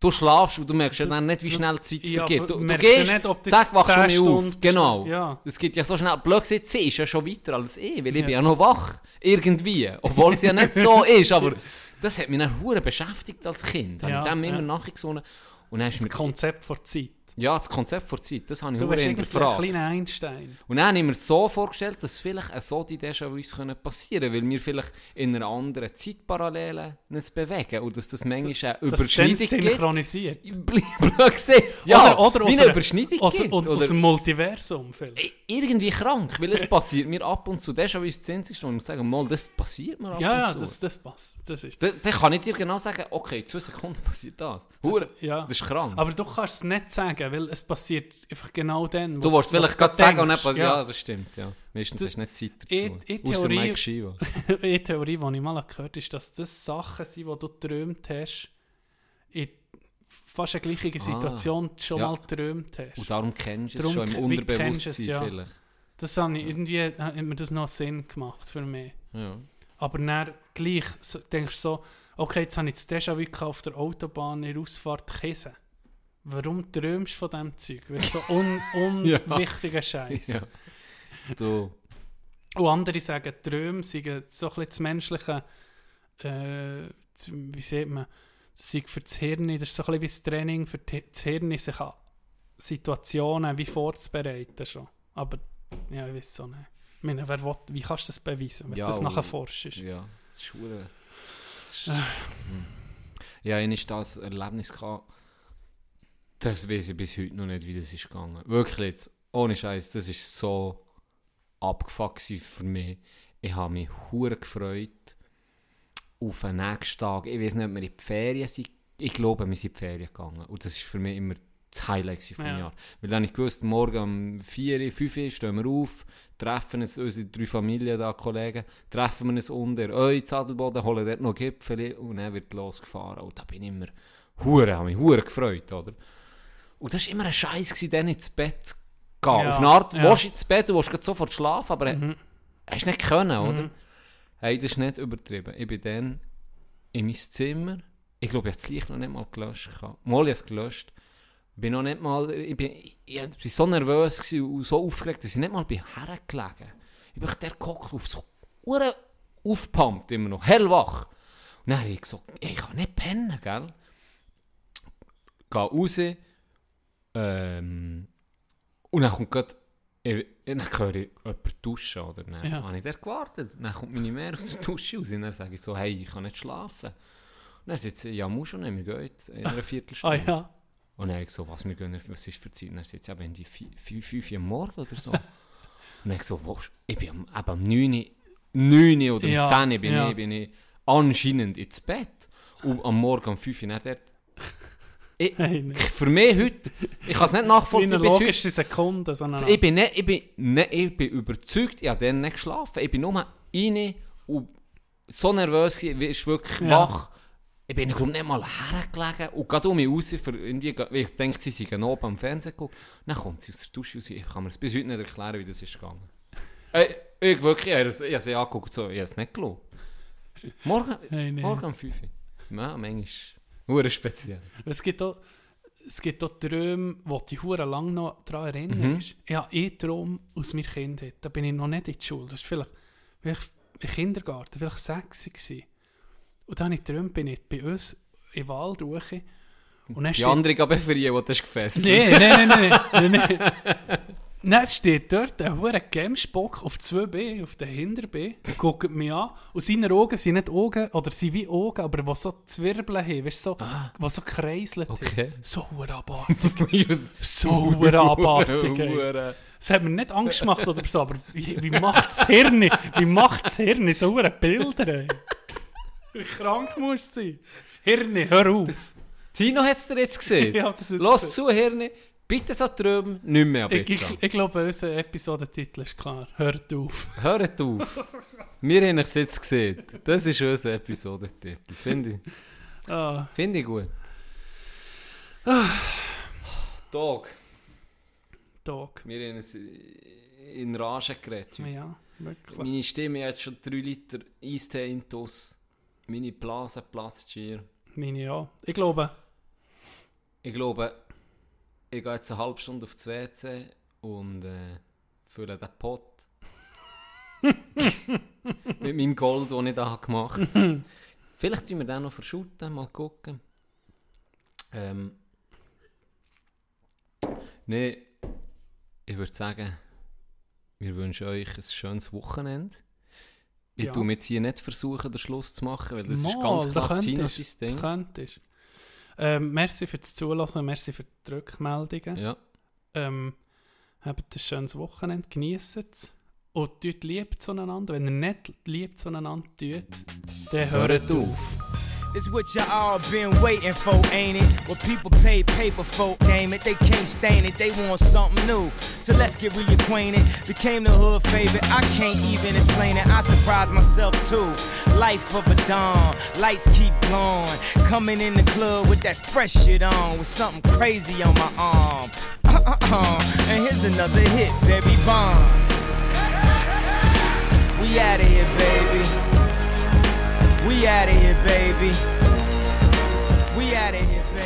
du schlafst und du merkst ja Du- dann nicht, wie du- schnell die Zeit Ja, vergeht. du Du, du merkst ja gehst, nicht, ob du zack, wachst schon 10 nicht auf. Genau. Ja. Es geht ja so schnell. Blöd gesagt, sie ist ja schon weiter als ich, weil ich Ja. bin ja noch wach. Irgendwie. Obwohl es ja nicht so ist, aber das hat mich dann hure beschäftigt als Kind. Ja, habe ich dem ja. immer nachgesungen. Und dann ist Das Konzept vor Zeit. Ja, das Konzept vor Zeit, das habe ich Du hure bist irgendwie ein hinterfragt. kleiner Einstein. Und dann habe ich mir so vorgestellt, dass vielleicht eine so die Déjà-vus können passieren können, weil wir vielleicht in einer anderen Zeitparallele uns bewegen und dass das manchmal eine Das Überschneidung gibt. synchronisiert. Blöd gesagt. Ja, Oder- oder wie aus eine Überschneidung Aus, gibt. aus, oder aus dem Multiversum vielleicht. Irgendwie krank, weil es passiert mir ab und zu. Das ist das Einzige, wo ich sage, mal, das passiert mir ab Ja, ja, und zu. das, das passt. Das ist, Da- Dann kann ich dir genau sagen, okay, in zwei Sekunden passiert das. Hure, das, ja. das ist krank. Aber du kannst es nicht sagen, weil es passiert einfach genau dann. du wolltest wo vielleicht gerade sagen und denkst. passiert ja. das stimmt. Ja. Meistens hast du nicht Zeit Ich- dazu. Ausser Theorie-. Eine Theorie, die ich mal gehört habe, ist, dass das Sachen sind, die du geträumt hast, in fast einer gleichen Situation schon Ah. Ja. mal geträumt hast. Und darum kennst du es Darum schon im Unterbewusstsein es, ja. vielleicht. Das habe ich irgendwie, hat mir das noch Sinn gemacht für mich. Ja. Aber dann gleich denkst du so, okay, jetzt habe ich das Déjà-vu auf der Autobahn in der Ausfahrt Kiesen. Warum träumst du von diesem Zeug? Weil so un Ja. unwichtiger Scheiß. Ja. Du, Und andere sagen, Träume seien so ein bisschen das menschliche äh, wie sieht man, das sei für das Hirn, das ist so ein bisschen wie das Training für das Hirn, sich an Situationen wie vorzubereiten schon. Aber, ja, ich weiß so nicht. Ich meine, wer will, wie kannst du das beweisen, wenn Ja, du das nachher forschst? Ja, das ist das ist- Hm. Ja, ich hatte das Erlebnis gehabt. Das weiß ich bis heute noch nicht, wie das ist gegangen. Wirklich jetzt, ohne Scheiß, das ist so abgefuckt für mich. Ich habe mich hure gefreut auf den nächsten Tag. Ich weiß nicht, ob wir in die Ferien sind. Ich glaube, wir sind in die Ferien gegangen. Und das ist für mich immer das Highlight vom Ja. Jahr. Weil dann ich gewusst, morgen um 4, 5 Uhr stehen wir auf, treffen uns, unsere drei Familien da, Kollegen, treffen wir uns unter euch Zadelboden, holen dort noch Gipfel und dann wird losgefahren. Und da bin ich immer hure, habe mich hure gefreut, oder? Und das war immer ein Scheiß, dann ins Bett zu gehen. Ja, Auf eine Art, ja. du ins Bett, du willst sofort schlafen, aber Mhm. hast nicht können, oder? Mhm. Hey, das ist nicht übertrieben. Ich bin dann in mein Zimmer, ich glaube, ich habe das Licht noch nicht mal gelöscht. Mal, ich habe es gelöscht. Bin noch nicht mal, ich bin, ich, ich war so nervös und so aufgeregt, dass ich nicht mal bin hergelegen. Ich bin der gehockt auf so Uhren aufgepumpt, immer noch, hellwach. Und dann habe ich gesagt, ich kann nicht pennen, gell? Gehe raus, ähm, und dann kommt gerade, ich, dann höre ich jemanden duschen, oder? Dann Ja. habe ich dort gewartet. Dann kommt meine Mehr aus der Dusche raus und dann sage ich so, hey, ich kann nicht schlafen. Und dann sagt sie, ja, musst du nicht, wir gehen jetzt in einer Ah Viertelstunde. ja. Und dann habe ich so, was, wir gehen, was ist für Zeit? Und dann sagt sie, eben die 5 Uhr am Morgen oder so. und dann habe ich so, was, ich bin am, eben am 9, 9 oder um Ja, 10 bin, ja. ich, bin ich anscheinend ins Bett. Und am Morgen um 5 Uhr nicht dort. Ich, nicht. für mich heute, ich kann es nicht nachvollziehen logische Sekunde. So Ich bin, nicht, ich, bin nicht, ich bin überzeugt, ich habe dann nicht geschlafen. Ich bin nur rein und so nervös, ich war wirklich Ja. wach. Ich bin nicht mal hergelegen und gerade um mich raus, für irgendwie, ich denke, sie seien oben am Fernsehen geguckt. Dann kommt sie aus der Dusche raus. Ich kann mir das bis heute nicht erklären, wie das ist gegangen. Ey, ich wirklich, ich habe es- ich habe sie angeguckt, so, ich habe es nicht geglaubt. Morgen, Hey, nee. morgen um 5 Uhr. Ja, manchmal hure speziell. Es gibt auch, es gibt auch Träume, wo die hure lang noch daran erinnern. Mhm. Ich habe einen Traum aus meiner Kindheit. Da bin ich noch nicht in die Schule. Das war vielleicht, vielleicht im Kindergarten, vielleicht sechs. Gewesen. Und dann habe ich geträumt, bin ich bei uns im Wald hoch. Und dann Die andere gab es für die, du hast gefesselt nein, nein, nein, nein, nein. Dann steht dort ein hoher Gemsbock auf zwei Beinen, auf den Hinterbeinen, und guckt mich an. Und seine Augen sind nicht Augen, oder sind wie Augen, aber die so Zwirbeln haben, weißt du, so, die so kreiseln. Okay. So hure abartig. so hure abartig. ey. Das hat mir nicht Angst gemacht oder so, aber wie, wie macht das Hirn, wie macht das Hirn so hure Bilder? Ey? Wie krank musst du sein? Hirn, hör auf. Tino hat es dir jetzt gesehen. Jetzt Los zu, Hirni. Bitte so träumen, nicht mehr ab Ich, jetzt. ich, ich glaube, unser Episodentitel ist klar. Hört auf. Hört auf. Wir haben es jetzt gesehen. Das ist unser Episodentitel. Finde ich, Ah, finde ich gut. Dog. Tag. Wir haben es in Rage geredet. Ja, wirklich. Meine Stimme hat schon 3 Liter Eistee intus. Meine Blase platzt schier. Meine ja. Ich glaube, Ich glaube, ich gehe jetzt eine halbe Stunde auf das WC und äh, fülle den Pot. Mit meinem Gold, das ich da gemacht habe. Vielleicht tun wir den noch verschütten, mal gucken. Ähm, nee, ich würde sagen, wir wünschen euch ein schönes Wochenende. Ich Ja. tue jetzt hier nicht versuchen, den Schluss zu machen, weil das ist Mal, ganz da klar Tinas du Ding. könntest. Ähm, merci fürs Zuhören, merci für die Rückmeldungen. Ja. Ähm, habt ein schönes Wochenende, genießt es. Und tut lieb zueinander. Wenn ihr nicht lieb zueinander tut, dann hört auf. It's what you all been waiting for, ain't it? What people pay paper for, game it. They can't stain it, they want something new. So let's get reacquainted. Became the hood favorite, I can't even explain it. I surprised myself too. Life of a dawn, lights keep glowing. Coming in the club with that fresh shit on, with something crazy on my arm. Uh-uh-uh. And here's another hit, baby Bonds. We outta here, baby. We outta here, baby. We outta here, baby.